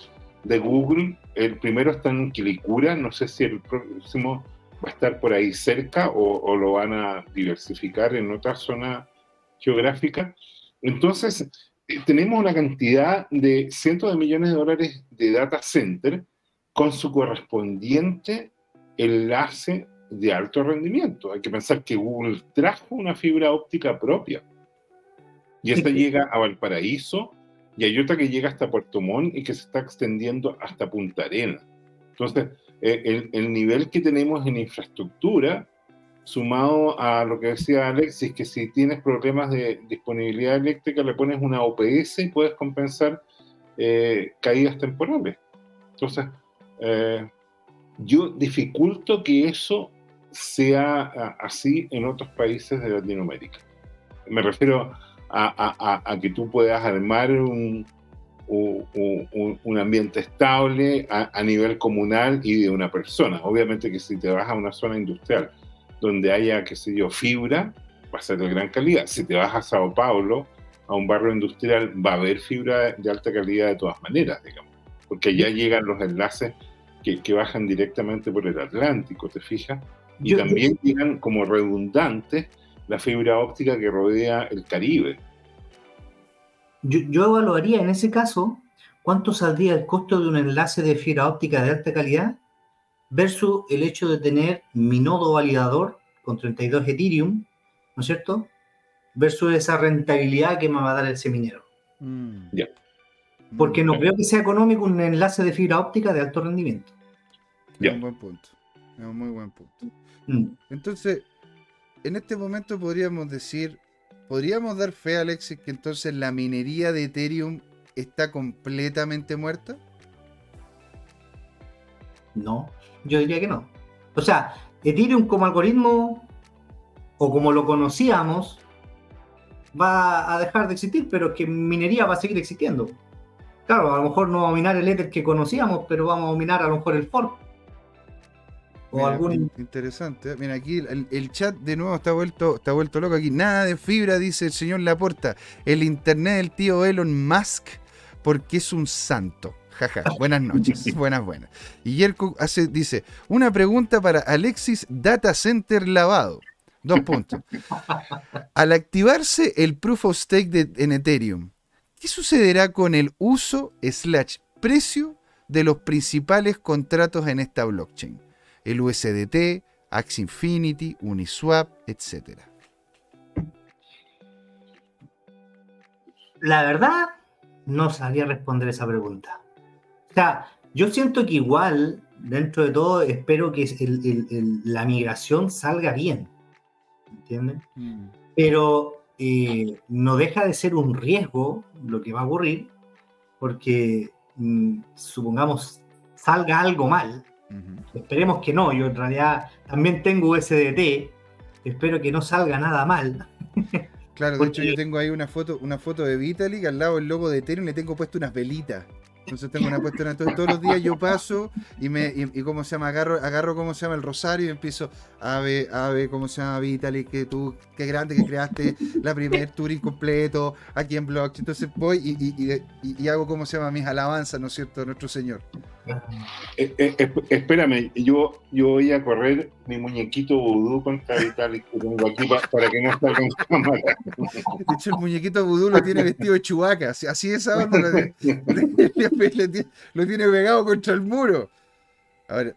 de Google. El primero está en Quilicura, no sé si el próximo va a estar por ahí cerca o, o lo van a diversificar en otra zona geográfica. Entonces, eh, tenemos una cantidad de cientos de millones de dólares de data center con su correspondiente enlace de alto rendimiento. Hay que pensar que Google trajo una fibra óptica propia. Y esta llega a Valparaíso y hay otra que llega hasta Puerto Montt y que se está extendiendo hasta Punta Arenas. Entonces, eh, el, el nivel que tenemos en infraestructura, sumado a lo que decía Alexis, que si tienes problemas de disponibilidad eléctrica, le pones una OPS y puedes compensar eh, caídas temporales. Entonces, eh, yo dificulto que eso sea ah, así en otros países de Latinoamérica. Me refiero a, que tú puedas armar un, un, ambiente estable a, nivel comunal y de una persona. Obviamente que si te vas a una zona industrial donde haya, qué sé yo, fibra, va a ser de gran calidad. Si te vas a Sao Paulo, a un barrio industrial, va a haber fibra de alta calidad de todas maneras, digamos, porque ya llegan los enlaces que, que bajan directamente por el Atlántico, ¿te fijas? Y también llegan como redundantes la fibra óptica que rodea el Caribe. Yo, yo, evaluaría en ese caso cuánto saldría el costo de un enlace de fibra óptica de alta calidad versus el hecho de tener mi nodo validador con 32 Ethereum, ¿no es cierto? Versus esa rentabilidad que me va a dar el seminero. Mm. Porque no creo que sea económico un enlace de fibra óptica de alto rendimiento. Es un buen punto. Es un muy buen punto. Mm. Entonces, en este momento podríamos decir, podríamos dar fe, Alexis, que entonces la minería de Ethereum está completamente muerta. No, yo diría que no. O sea, Ethereum como algoritmo o como lo conocíamos va a dejar de existir, pero que minería va a seguir existiendo. Claro, a lo mejor no vamos a minar el Ether que conocíamos, pero vamos a minar a lo mejor el fork Interesante. ¿eh? Mira, aquí el, chat de nuevo está vuelto, está vuelto loco aquí. Nada de fibra, dice el señor Laporta. El internet del tío Elon Musk, porque es un santo. Jaja, buenas noches, buenas, buenas. Y Yerko hace, dice, una pregunta para Alexis Data Center lavado. Dos puntos. Al activarse el Proof of Stake de, en Ethereum, ¿qué sucederá con el uso slash precio de los principales contratos en esta blockchain? El USDT, Axie Infinity, Uniswap, etc. La verdad, no sabía responder esa pregunta. O sea, yo siento que igual, dentro de todo, espero que la migración salga bien. ¿Entiendes? Mm. Pero eh, no deja de ser un riesgo lo que va a ocurrir, porque mm, supongamos salga algo mal, Esperemos que no, yo en realidad también tengo USDT, espero que no salga nada mal. Claro, de hecho yo tengo ahí una foto, una foto de Vitalik, al lado del logo de Ethereum le tengo puesto unas velitas. Entonces tengo una puesta entonces todos los días yo paso y me y, cómo se llama agarro agarro cómo se llama el rosario y empiezo ave ave cómo se llama Vitalik que tú qué grande que creaste la primer tour incompleto aquí en Blockchain entonces voy y, y, hago cómo se llama mis alabanzas no es cierto nuestro señor eh, eh, espérame, yo, yo voy a correr mi muñequito vudú contra Vitalik que tengo aquí para que no salga en cámara. De hecho, el muñequito vudú lo tiene vestido de chubaca, así es esa onda, lo, tiene pegado contra el muro.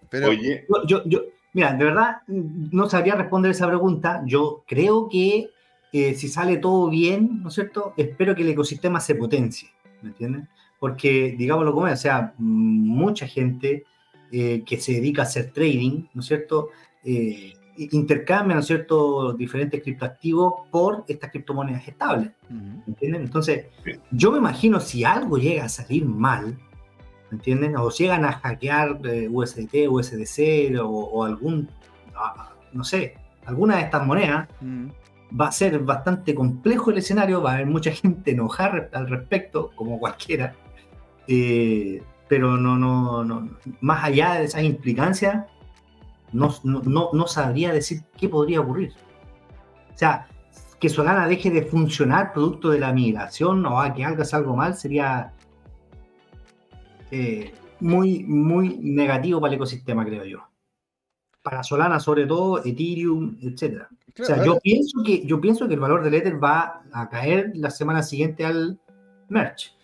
pero... Oye. Yo, yo, mira, de verdad, no sabría responder esa pregunta. Yo creo que eh, si sale todo bien, ¿no es cierto? Espero que el ecosistema se potencie, ¿me entiendes? Porque, digámoslo como es, o sea, mucha gente eh, que se dedica a hacer trading, ¿no es cierto? Eh, intercambia, ¿no es cierto?, diferentes criptoactivos por estas criptomonedas estables. ¿Entienden? Entonces, yo me imagino si algo llega a salir mal, ¿entienden? O si llegan a hackear eh, USDT, USDC o, algún, ah, no sé, alguna de estas monedas, va a ser bastante complejo el escenario, va a haber mucha gente enojada al respecto, como cualquiera. Eh, pero no, no, no, más allá de esas implicancias, no, no, no, sabría decir qué podría ocurrir. O sea, que Solana deje de funcionar producto de la migración o a que algo mal sería eh, muy, muy negativo para el ecosistema, creo yo. Para Solana, sobre todo, Ethereum, etc. o sea, yo pienso, que, yo pienso que el valor del Ether va a caer la semana siguiente al merch.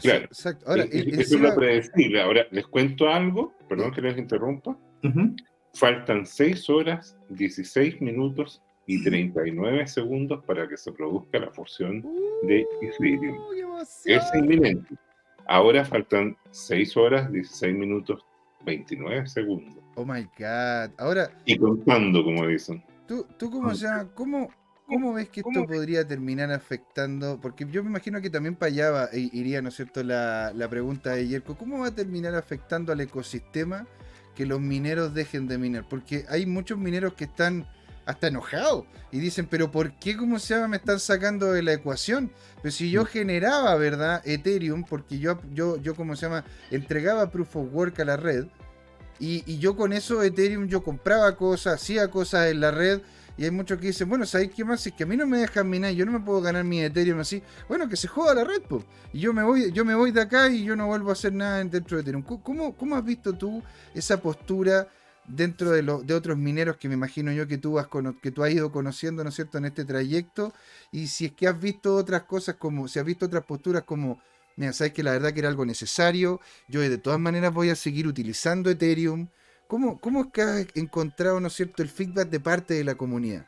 Claro. Exacto. Ahora, es, lo predecible. Ahora, les cuento algo, perdón que les interrumpa. Faltan 6 horas, 16 minutos y 39 segundos para que se produzca la fusión de Ethereum. es inminente. Ahora faltan 6 horas, 16 minutos, 29 segundos. Oh my God. Ahora. Y contando, como dicen. ¿Tú, tú cómo, se cómo, ¿Cómo ves que esto podría terminar afectando? Porque yo me imagino que también para allá iría, ¿no es cierto?, la, pregunta de Yerko. ¿Cómo va a terminar afectando al ecosistema que los mineros dejen de minar, porque hay muchos mineros que están hasta enojados y dicen, pero ¿por qué, cómo se llama, me están sacando de la ecuación? Pero si yo generaba, ¿verdad? Ethereum, porque yo, yo, yo, ¿cómo se llama? Entregaba proof of work a la red y, y yo con eso Ethereum yo compraba cosas, hacía cosas en la red y hay muchos que dicen, bueno, ¿sabéis qué más? Si es que a mí no me dejan minar, yo no me puedo ganar mi Ethereum así. Bueno, que se joda la red, pues. Y yo me voy, yo me voy de acá y yo no vuelvo a hacer nada dentro de Ethereum. ¿Cómo, cómo has visto tú esa postura dentro de, de otros mineros que me imagino yo que tú, has que tú has ido conociendo, ¿no es cierto?, en este trayecto. Y si es que has visto otras cosas como, si has visto otras posturas como, mira, sabes que la verdad que era algo necesario, yo de todas maneras voy a seguir utilizando Ethereum. ¿Cómo, ¿Cómo es que has encontrado, ¿no es cierto?, el feedback de parte de la comunidad.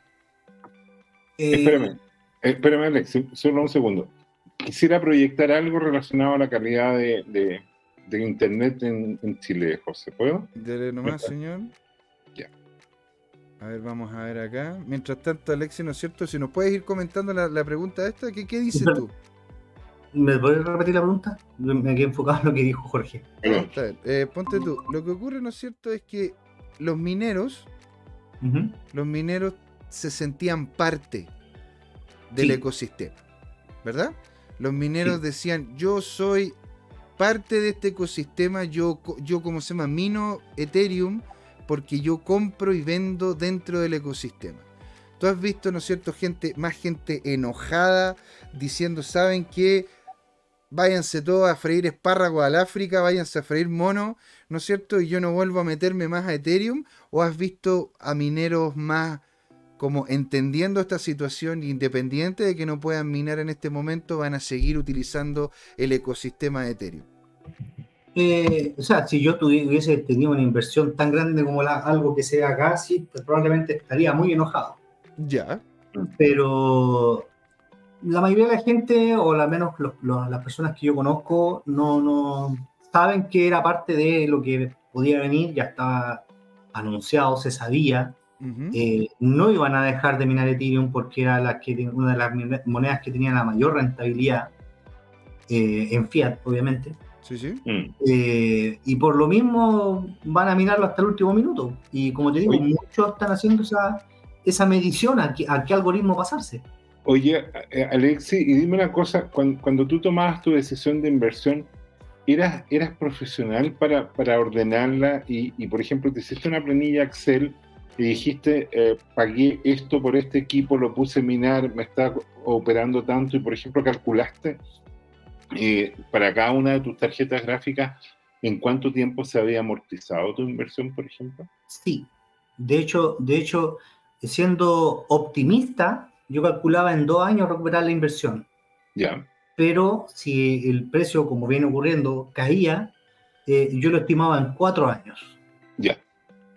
Eh, espérame, espérame, Alex, solo un segundo. Quisiera proyectar algo relacionado a la calidad de, de, Internet en, Chile, José. ¿Puedo? Dele nomás, señor. Ya. A ver, vamos a ver acá. Mientras tanto, Alexi, ¿no es cierto? Si nos puedes ir comentando la, pregunta esta, ¿qué, qué dices tú? ¿Me puedes repetir la pregunta? Me quedé enfocado en lo que dijo Jorge. Eh, ponte tú. Lo que ocurre, ¿no es cierto?, es que los mineros, los mineros se sentían parte del ecosistema, ¿verdad? Los mineros decían, yo soy parte de este ecosistema, yo, yo como se llama, mino Ethereum porque yo compro y vendo dentro del ecosistema. Tú has visto, ¿no es cierto?, gente, más gente enojada diciendo, ¿saben qué? Váyanse todos a freír espárragos al África, váyanse a freír mono, ¿no es cierto? Y yo no vuelvo a meterme más a Ethereum, o has visto a mineros más como entendiendo esta situación, independiente de que no puedan minar en este momento, van a seguir utilizando el ecosistema de Ethereum. Eh, o sea, si yo hubiese tenido una inversión tan grande como la, algo que sea acá, sí, pues probablemente estaría muy enojado. Ya. Pero la mayoría de la gente, o al menos las personas que yo conozco, no, no saben que era parte de lo que podía venir, ya estaba anunciado, se sabía. Eh, no iban a dejar de minar Ethereum porque era la que, una de las monedas que tenía la mayor rentabilidad eh, en fiat, obviamente. Sí, sí. Mm. Eh, y por lo mismo van a minarlo hasta el último minuto. Y como te digo, muchos están haciendo esa, esa medición a, a qué algoritmo pasarse. Oye, eh, Alexi, y dime una cosa, cuando, tú tomabas tu decisión de inversión, ¿eras, eras profesional para, para ordenarla y, por ejemplo, te hiciste una planilla Excel y dijiste, eh, pagué esto por este equipo, lo puse a minar, me está operando tanto y, por ejemplo, calculaste eh, para cada una de tus tarjetas gráficas en cuánto tiempo se había amortizado tu inversión, por ejemplo? Sí, de hecho, de hecho siendo optimista, yo calculaba en dos años recuperar la inversión. Ya. Pero si el precio, como viene ocurriendo, caía, eh, yo lo estimaba en cuatro años. Ya.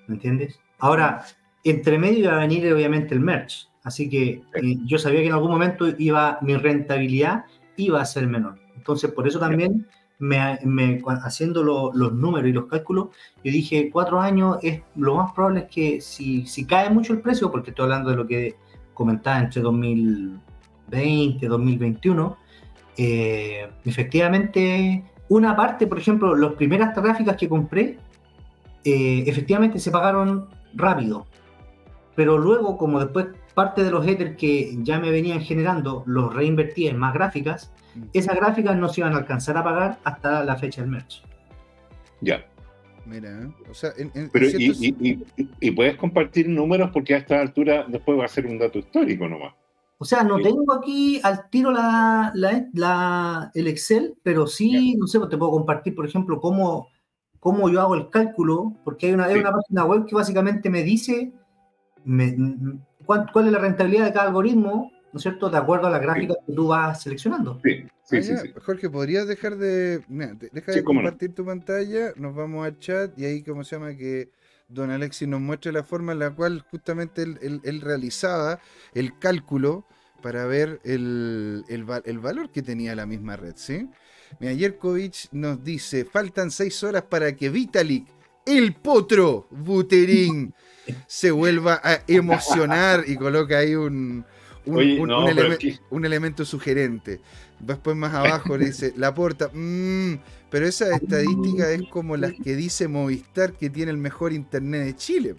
¿Me entiendes? Ahora, entre medio iba a venir obviamente el merch. Así que eh, yo sabía que en algún momento iba, mi rentabilidad iba a ser menor. Entonces, por eso también, me, me, haciendo los números y los cálculos, yo dije, cuatro años es lo más probable es que si, si cae mucho el precio, porque estoy hablando de lo que comentaba entre 2020 y 2021, eh, efectivamente, una parte, por ejemplo, las primeras gráficas que compré, eh, efectivamente se pagaron rápido, pero luego, como después parte de los headers que ya me venían generando los reinvertí en más gráficas, esas gráficas no se iban a alcanzar a pagar hasta la fecha del merch. Ya. Mira, ¿eh? o sea, Pero y, puedes compartir números porque a esta altura después va a ser un dato histórico nomás. O sea, no tengo aquí al tiro la, la, el Excel, pero sí, no sé, pues te puedo compartir, por ejemplo, cómo, cómo yo hago el cálculo, porque hay una, hay una página web que básicamente me dice cuál, cuál, es la rentabilidad de cada algoritmo, ¿no es cierto?, de acuerdo a la gráfica que tú vas seleccionando. Sí. Ah, Jorge, ¿podrías dejar de. deja de compartir tu pantalla, nos vamos al chat y ahí, ¿cómo se llama? Que don Alexis nos muestre la forma en la cual justamente él, realizaba el cálculo para ver el, valor que tenía la misma red, ¿sí? Mira, Yerkovich nos dice: faltan seis horas para que Vitalik, el potro Buterín, se vuelva a emocionar y coloca ahí un un, Oye, un- no, un pero eleme- aquí- un elemento sugerente. Después más abajo le dice la porta. mm, pero esa estadística es como las que dice Movistar que tiene el mejor internet de Chile.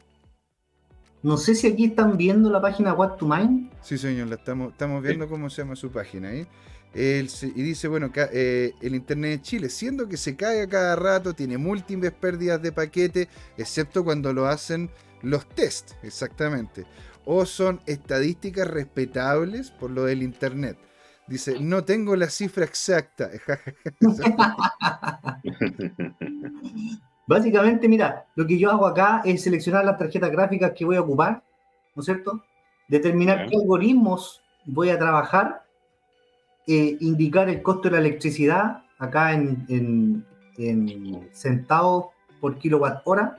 No sé si aquí están viendo la página What to Mine. Sí, señor, la estamos, estamos viendo cómo se llama su página y dice, bueno, ca- eh, el Internet de Chile, siendo que se cae a cada rato, tiene múltiples pérdidas de paquete, excepto cuando lo hacen los test, exactamente. O son estadísticas respetables por lo del Internet. Dice, no tengo la cifra exacta. Básicamente, mira, lo que yo hago acá es seleccionar las tarjetas gráficas que voy a ocupar, ¿no es cierto? Determinar qué algoritmos voy a trabajar, eh, indicar el costo de la electricidad acá en, en- en centavos por kilowatt hora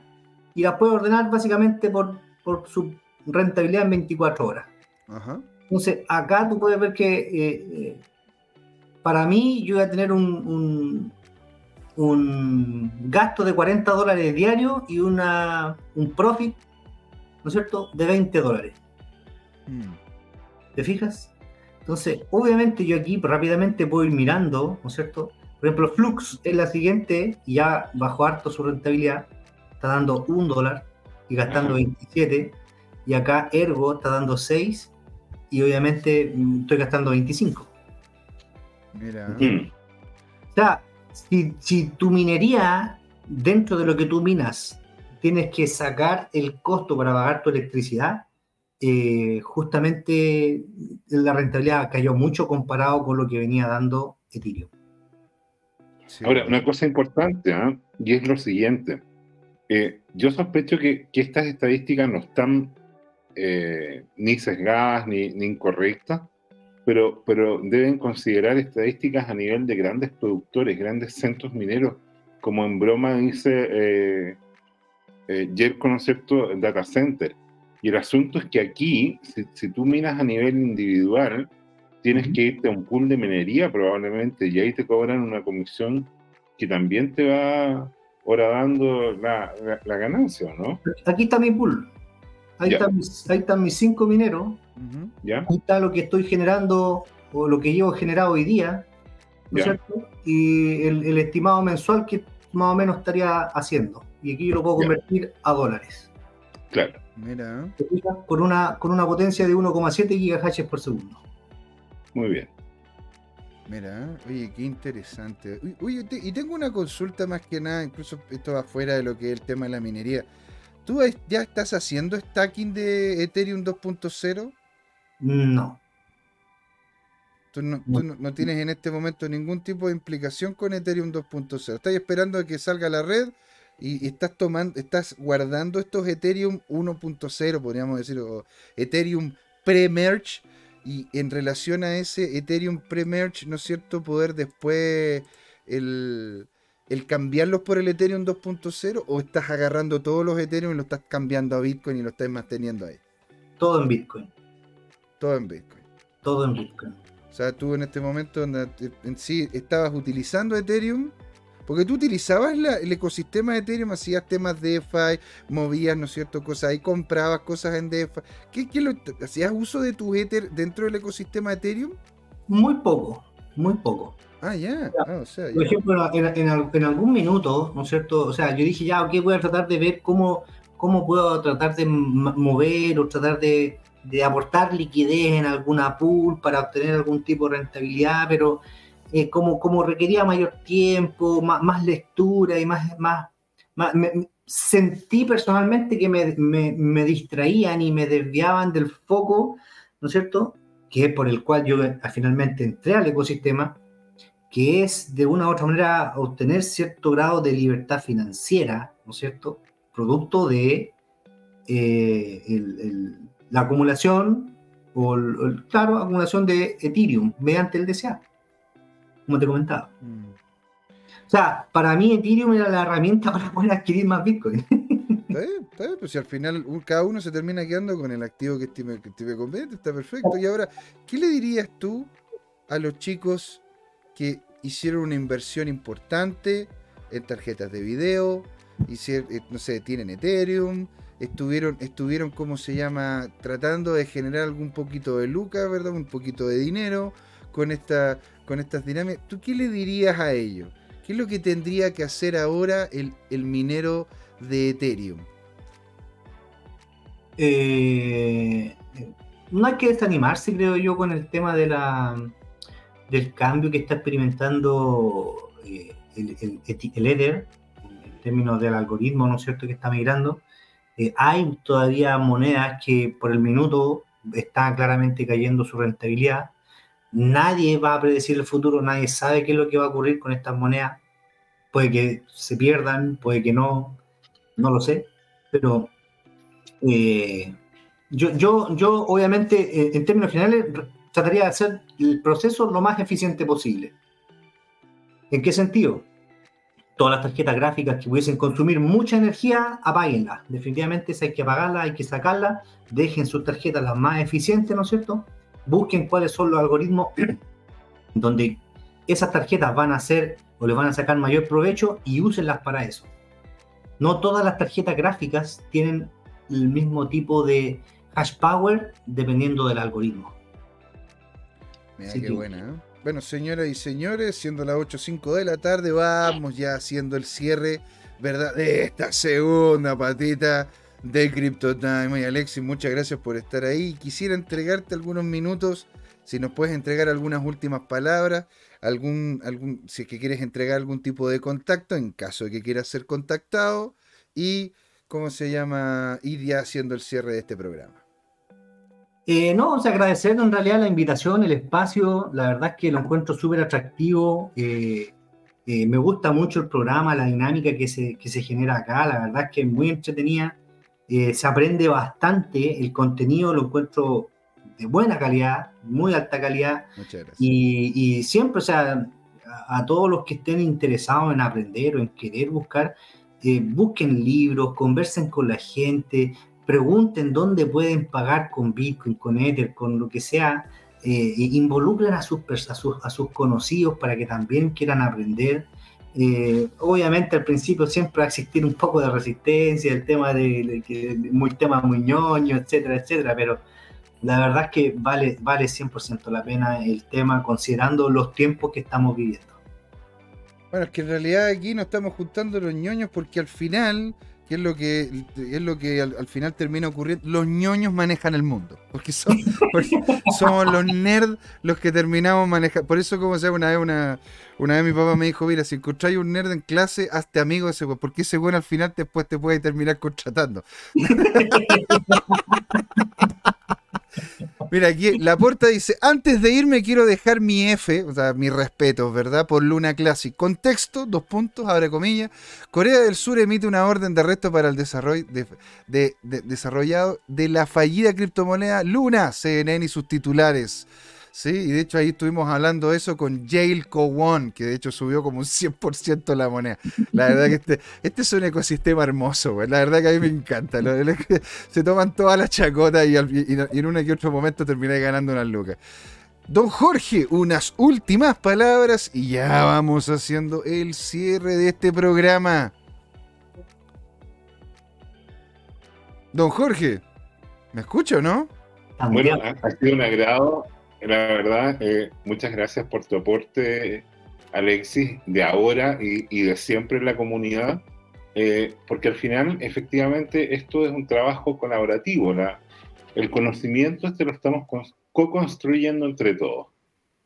y las puedo ordenar básicamente por, por su rentabilidad en 24 horas. Ajá. Entonces, acá tú puedes ver que eh, eh, para mí yo voy a tener un, un, un gasto de 40 dólares diario y una, un profit, ¿no es cierto?, de 20 dólares. Mm. ¿Te fijas? Entonces, obviamente yo aquí rápidamente puedo ir mirando, ¿no es cierto? Por ejemplo, Flux es la siguiente y ya bajó harto su rentabilidad, está dando un dólar y gastando Ajá. 27. Y acá Ergo está dando 6 y obviamente mm, estoy gastando 25. Mira. Mm. O sea, si, si tu minería, dentro de lo que tú minas, tienes que sacar el costo para pagar tu electricidad, eh, justamente la rentabilidad cayó mucho comparado con lo que venía dando Ethereum. Sí. Ahora, una cosa importante, ¿ah? y es lo siguiente. Eh, yo sospecho que, que estas estadísticas no están eh, ni sesgadas ni, ni incorrectas, pero, pero deben considerar estadísticas a nivel de grandes productores, grandes centros mineros, como en broma dice eh, eh, Concepto Data Center. Y el asunto es que aquí, si, si tú miras a nivel individual, tienes que irte a un pool de minería probablemente y ahí te cobran una comisión que también te va horadando la, la, la ganancia, ¿no? Aquí está mi pool. Ahí, están mis, ahí están mis cinco mineros. ¿Ya? Ahí está lo que estoy generando o lo que llevo generado hoy día. ¿no es Ya. cierto? Y el, el estimado mensual que más o menos estaría haciendo. Y aquí yo lo puedo convertir a dólares. Claro. Mira. Con una, con una potencia de 1,7 gigahashes por segundo. Muy bien. Mira, oye, qué interesante. Uy, y tengo una consulta más que nada, incluso esto va fuera de lo que es el tema de la minería. ¿Tú ya estás haciendo stacking de Ethereum 2.0? No. ¿Tú, no, tú no- no tienes en este momento ningún tipo de implicación con Ethereum 2.0? Estás esperando a que salga la red y, y estás tomando, estás guardando estos Ethereum 1.0, podríamos decir, o Ethereum pre-merge, y en relación a ese Ethereum pre-merge, ¿no es cierto?, poder después el, el cambiarlos por el Ethereum 2.0, o estás agarrando todos los Ethereum y los estás cambiando a Bitcoin y lo estás manteniendo ahí, Todo en Bitcoin. todo en Bitcoin. Todo en Bitcoin. O sea, tú en este momento en sí estabas utilizando Ethereum, porque tú utilizabas la- el ecosistema de Ethereum, hacías temas DeFi, movías, ¿no es cierto?, cosas ahí, comprabas cosas en DeFi. ¿Qué, qué lo- ¿Hacías uso de tu Ether dentro del ecosistema de Ethereum? Muy poco. Muy poco. Ah, ya. Ah, o sea, Por ya. ejemplo, en, en en algún minuto, ¿no es cierto? O sea, yo dije, ya, ok, voy a tratar de ver cómo, cómo puedo tratar de mover o tratar de, de aportar liquidez en alguna pool para obtener algún tipo de rentabilidad, pero eh, como, como requería mayor tiempo, más, más lectura y más... más, más- me- me- sentí personalmente que me, me- me distraían y me desviaban del foco, ¿no es cierto? Que es por el cual yo eh, finalmente entré al ecosistema que es de una u otra manera obtener cierto grado de libertad financiera, ¿no es cierto? Producto de eh, el- el- la acumulación, o el- claro, acumulación de Ethereum mediante el DCA, como te comentaba. Mm. O sea, para mí Ethereum era la herramienta para poder adquirir más Bitcoin. Está bien, está bien, pues si al final un- cada uno se termina quedando con el activo que estime, que estime conveniente, está perfecto. Y ahora, ¿qué le dirías tú a los chicos que hicieron una inversión importante en tarjetas de video, hicieron, eh, no sé, tienen Ethereum, estuvieron, estuvieron, ¿cómo se llama? Tratando de generar algún poquito de lucas, ¿verdad? Un poquito de dinero con, esta, con estas dinámicas. ¿Tú qué le dirías a ellos? ¿Qué es lo que tendría que hacer ahora el, minero de Ethereum? Eh, no hay que desanimarse, creo yo, con el tema de la, del cambio que está experimentando eh, el, el, el, Ether, en términos del algoritmo, ¿no es cierto?, que está migrando. Eh, hay todavía monedas que por el minuto está claramente cayendo su rentabilidad. Nadie va a predecir el futuro, nadie sabe qué es lo que va a ocurrir con estas monedas. Puede que se pierdan, puede que no, no lo sé, pero eh, yo, yo, yo obviamente eh, en términos generales trataría de hacer el proceso lo más eficiente posible. ¿En qué sentido? Todas las tarjetas gráficas que pudiesen consumir mucha energía, apáguenlas. Definitivamente si hay que apagarlas, hay que sacarlas, dejen sus tarjetas las más eficientes, ¿no es cierto? busquen cuáles son los algoritmos donde esas tarjetas van a hacer o les van a sacar mayor provecho y úsenlas para eso. No todas las tarjetas gráficas tienen el mismo tipo de hash power dependiendo del algoritmo. Mira qué buena. ¿eh? Bueno, señoras y señores, siendo las 8.05 de la tarde, vamos ya haciendo el cierre, ¿verdad? De esta segunda patita de CryptoTime. Y Alexis, muchas gracias por estar ahí. Quisiera entregarte algunos minutos, si nos puedes entregar algunas últimas palabras, algún, algún, si es que quieres entregar algún tipo de contacto, en caso de que quieras ser contactado, y cómo se llama, ir ya haciendo el cierre de este programa. Eh, no, o sea, agradecer en realidad la invitación, el espacio, la verdad es que lo encuentro súper atractivo. Eh, eh, me gusta mucho el programa, la dinámica que se, que se genera acá, la verdad es que es muy entretenida. Se aprende bastante, el contenido lo encuentro de buena calidad, muy alta calidad. Muchas gracias. Y, siempre, o sea, a, todos los que estén interesados en aprender o en querer buscar, busquen libros, conversen con la gente, pregunten dónde pueden pagar con Bitcoin, con Ether, con lo que sea. Eh, involucren a sus, a, sus, a sus conocidos para que también quieran aprender. Eh, obviamente al principio siempre va a existir un poco de resistencia, el tema de, que muy tema muy ñoño, etcétera, etcétera, pero la verdad es que vale, vale 100% la pena el tema considerando los tiempos que estamos viviendo. Bueno, es que en realidad aquí no estamos juntando los ñoños porque al final que es lo que es lo que al, final termina ocurriendo. Los ñoños manejan el mundo, porque son somos los nerds los que terminamos manejando. Por eso, como sea, una vez una, una vez mi papá me dijo, mira, si encontráis un nerd en clase, hazte amigo ese güey, porque ese güey al final después te puede terminar contratando. Mira, aquí la puerta dice, antes de irme quiero dejar mi F, o sea, mi respeto, ¿verdad? Por Luna Classic. Contexto, dos puntos, abre comillas. Corea del Sur emite una orden de arresto para el desarrollo de, desarrollado de la fallida criptomoneda Luna, CNN y sus titulares. Sí, y de hecho ahí estuvimos hablando eso con Jail One, que de hecho subió como un 100% la moneda. La verdad que este, este es un ecosistema hermoso, güey. La verdad que a mí me encanta. se toman todas las chacotas y, en un que otro momento terminé ganando unas lucas. Don Jorge, unas últimas palabras y ya vamos haciendo el cierre de este programa. Don Jorge, ¿me escucha o no? Bueno, ha sido un agrado la verdad, eh, muchas gracias por tu aporte, Alexis, de ahora y, de siempre en la comunidad, eh, porque al final, efectivamente, esto es un trabajo colaborativo. La, el conocimiento este lo estamos co-construyendo entre todos.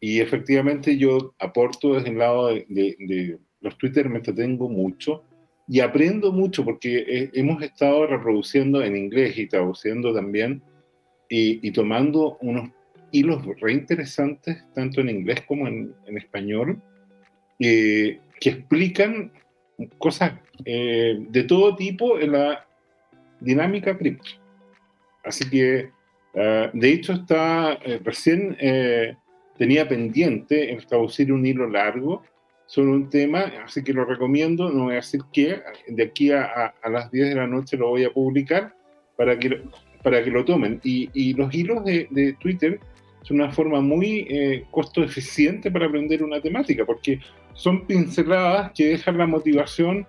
Y efectivamente yo aporto desde el lado de, los Twitter, me entretengo mucho y aprendo mucho porque eh, hemos estado reproduciendo en inglés y traduciendo también y, y tomando unos hilos re interesantes, tanto en inglés como en, español, eh, que explican cosas eh, de todo tipo en la dinámica cripto. Así que, ah, de hecho, está eh, recién tenía pendiente el traducir un hilo largo sobre un tema, así que lo recomiendo, no voy a decir que de aquí a, las 10 de la noche lo voy a publicar para que, para que lo tomen. Y, los hilos de, de Twitter es una forma muy eh, costo eficiente para aprender una temática, porque son pinceladas que dejan la motivación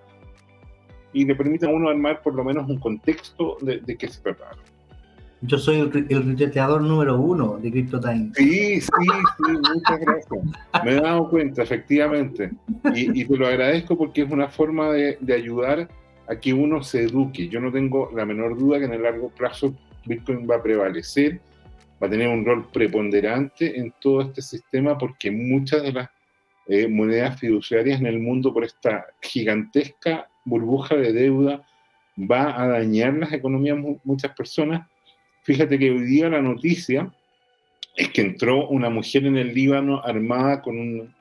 y le permiten a uno armar por lo menos un contexto de, de qué se trata. Yo soy el, el número uno de CryptoTime. Sí, sí, sí, muchas gracias. Me he dado cuenta, efectivamente. Y, y te lo agradezco porque es una forma de, de, ayudar a que uno se eduque. Yo no tengo la menor duda que en el largo plazo Bitcoin va a prevalecer, va a tener un rol preponderante en todo este sistema porque muchas de las eh, monedas fiduciarias en el mundo por esta gigantesca burbuja de deuda va a dañar las economías de muchas personas. Fíjate que hoy día la noticia es que entró una mujer en el Líbano armada con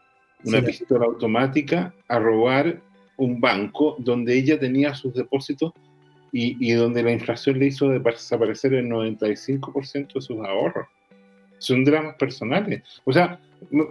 una pistola automática a robar un banco donde ella tenía sus depósitos y, donde la inflación le hizo desaparecer el 95% de sus ahorros. Son dramas personales. O sea,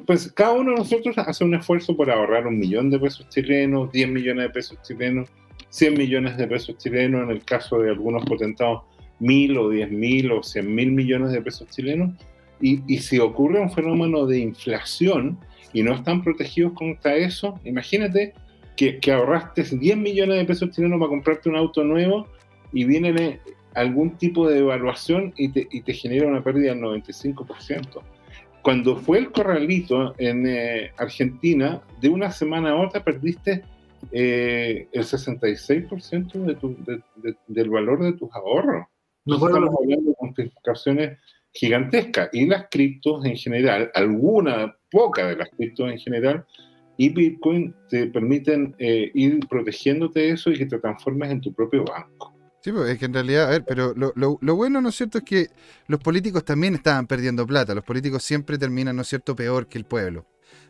pues cada uno de nosotros hace un esfuerzo por ahorrar un millón de pesos chilenos, 10 millones de pesos chilenos, 100 millones de pesos chilenos en el caso de algunos potentados mil o diez mil o cien mil millones de pesos chilenos, y, y, si ocurre un fenómeno de inflación y no están protegidos contra eso, imagínate que, que ahorraste 10 millones de pesos chilenos para comprarte un auto nuevo y viene algún tipo de evaluación y te, y te genera una pérdida del 95%. Cuando fue el corralito en eh, Argentina, de una semana a otra perdiste eh, el 66% de tu, de, del valor de tus ahorros. Nosotros estamos hablando de multiplicaciones gigantescas y las criptos en general, alguna, poca de las criptos en general, y Bitcoin te permiten eh, ir protegiéndote de eso y que te transformes en tu propio banco. Sí, pues es que en realidad, a ver, pero lo, lo, lo, bueno, ¿no es cierto?, es que los políticos también estaban perdiendo plata. Los políticos siempre terminan, ¿no es cierto?, peor que el pueblo,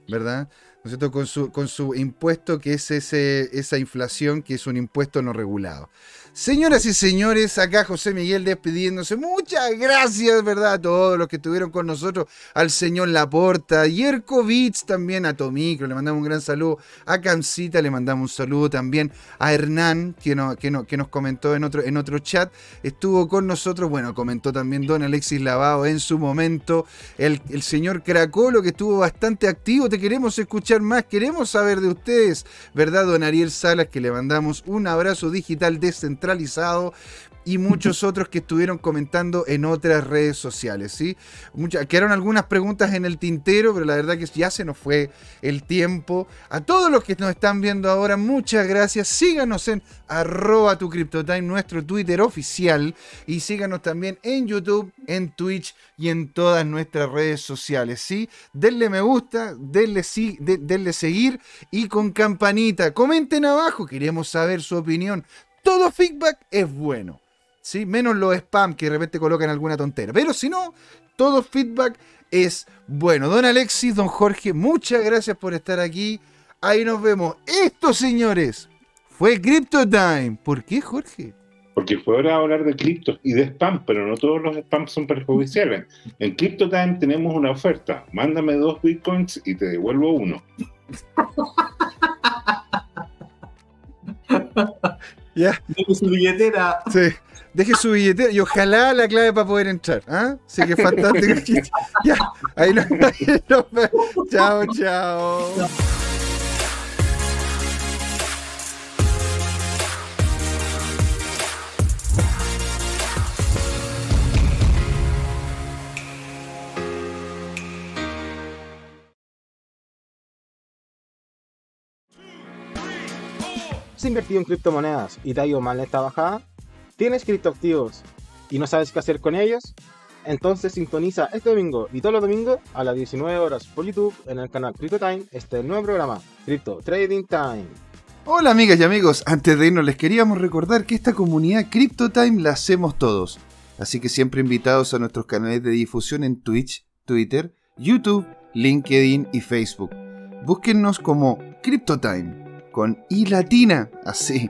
¿verdad? ¿No es cierto?, con su, con su impuesto que es ese, esa inflación que es un impuesto no regulado. Señoras y señores, acá José Miguel despidiéndose. Muchas gracias, ¿verdad? A todos los que estuvieron con nosotros. Al señor Laporta, a Yerkovich también, a Tomicro, le mandamos un gran saludo. A Cancita le mandamos un saludo también. A Hernán, que, no, que, no, que nos comentó en otro, en otro chat. Estuvo con nosotros, bueno, comentó también don Alexis Lavado en su momento. El, el señor Cracolo, que estuvo bastante activo. Te queremos escuchar más, queremos saber de ustedes, ¿verdad? Don Ariel Salas, que le mandamos un abrazo digital descentralizado y muchos otros que estuvieron comentando en otras redes sociales, ¿sí? Muchas, quedaron algunas preguntas en el tintero, pero la verdad que ya se nos fue el tiempo. A todos los que nos están viendo ahora, muchas gracias. Síganos en arroba tu CryptoTime, nuestro Twitter oficial, y síganos también en YouTube, en Twitch y en todas nuestras redes sociales, ¿sí? Denle me gusta, denle, sí, denle seguir y con campanita. Comenten abajo, queremos saber su opinión todo feedback es bueno. ¿Sí? Menos los spam que de repente colocan alguna tontera. Pero si no, todo feedback es bueno. Don Alexis, don Jorge, muchas gracias por estar aquí. Ahí nos vemos. Esto, señores, fue Crypto Time. ¿Por qué, Jorge? Porque fue hora de hablar de criptos y de spam, pero no todos los spams son perjudiciales. En Crypto Time tenemos una oferta. Mándame dos bitcoins y te devuelvo uno. Ya. Deje su billetera. Sí. Deje su billetera y ojalá la clave para poder entrar. ¿ah? Así que fantástico. ya. Ahí nos, vemos. Chao, chao. ¿Has invertido en criptomonedas y te ha ido mal en esta bajada? ¿Tienes criptoactivos y no sabes qué hacer con ellos? Entonces sintoniza este domingo y todos los domingos a las 19 horas por YouTube en el canal CryptoTime este nuevo programa, Crypto Trading Time. Hola amigas y amigos, antes de irnos les queríamos recordar que esta comunidad CryptoTime la hacemos todos, así que siempre invitados a nuestros canales de difusión en Twitch, Twitter, YouTube, LinkedIn y Facebook. Búsquennos como CryptoTime con I latina, así,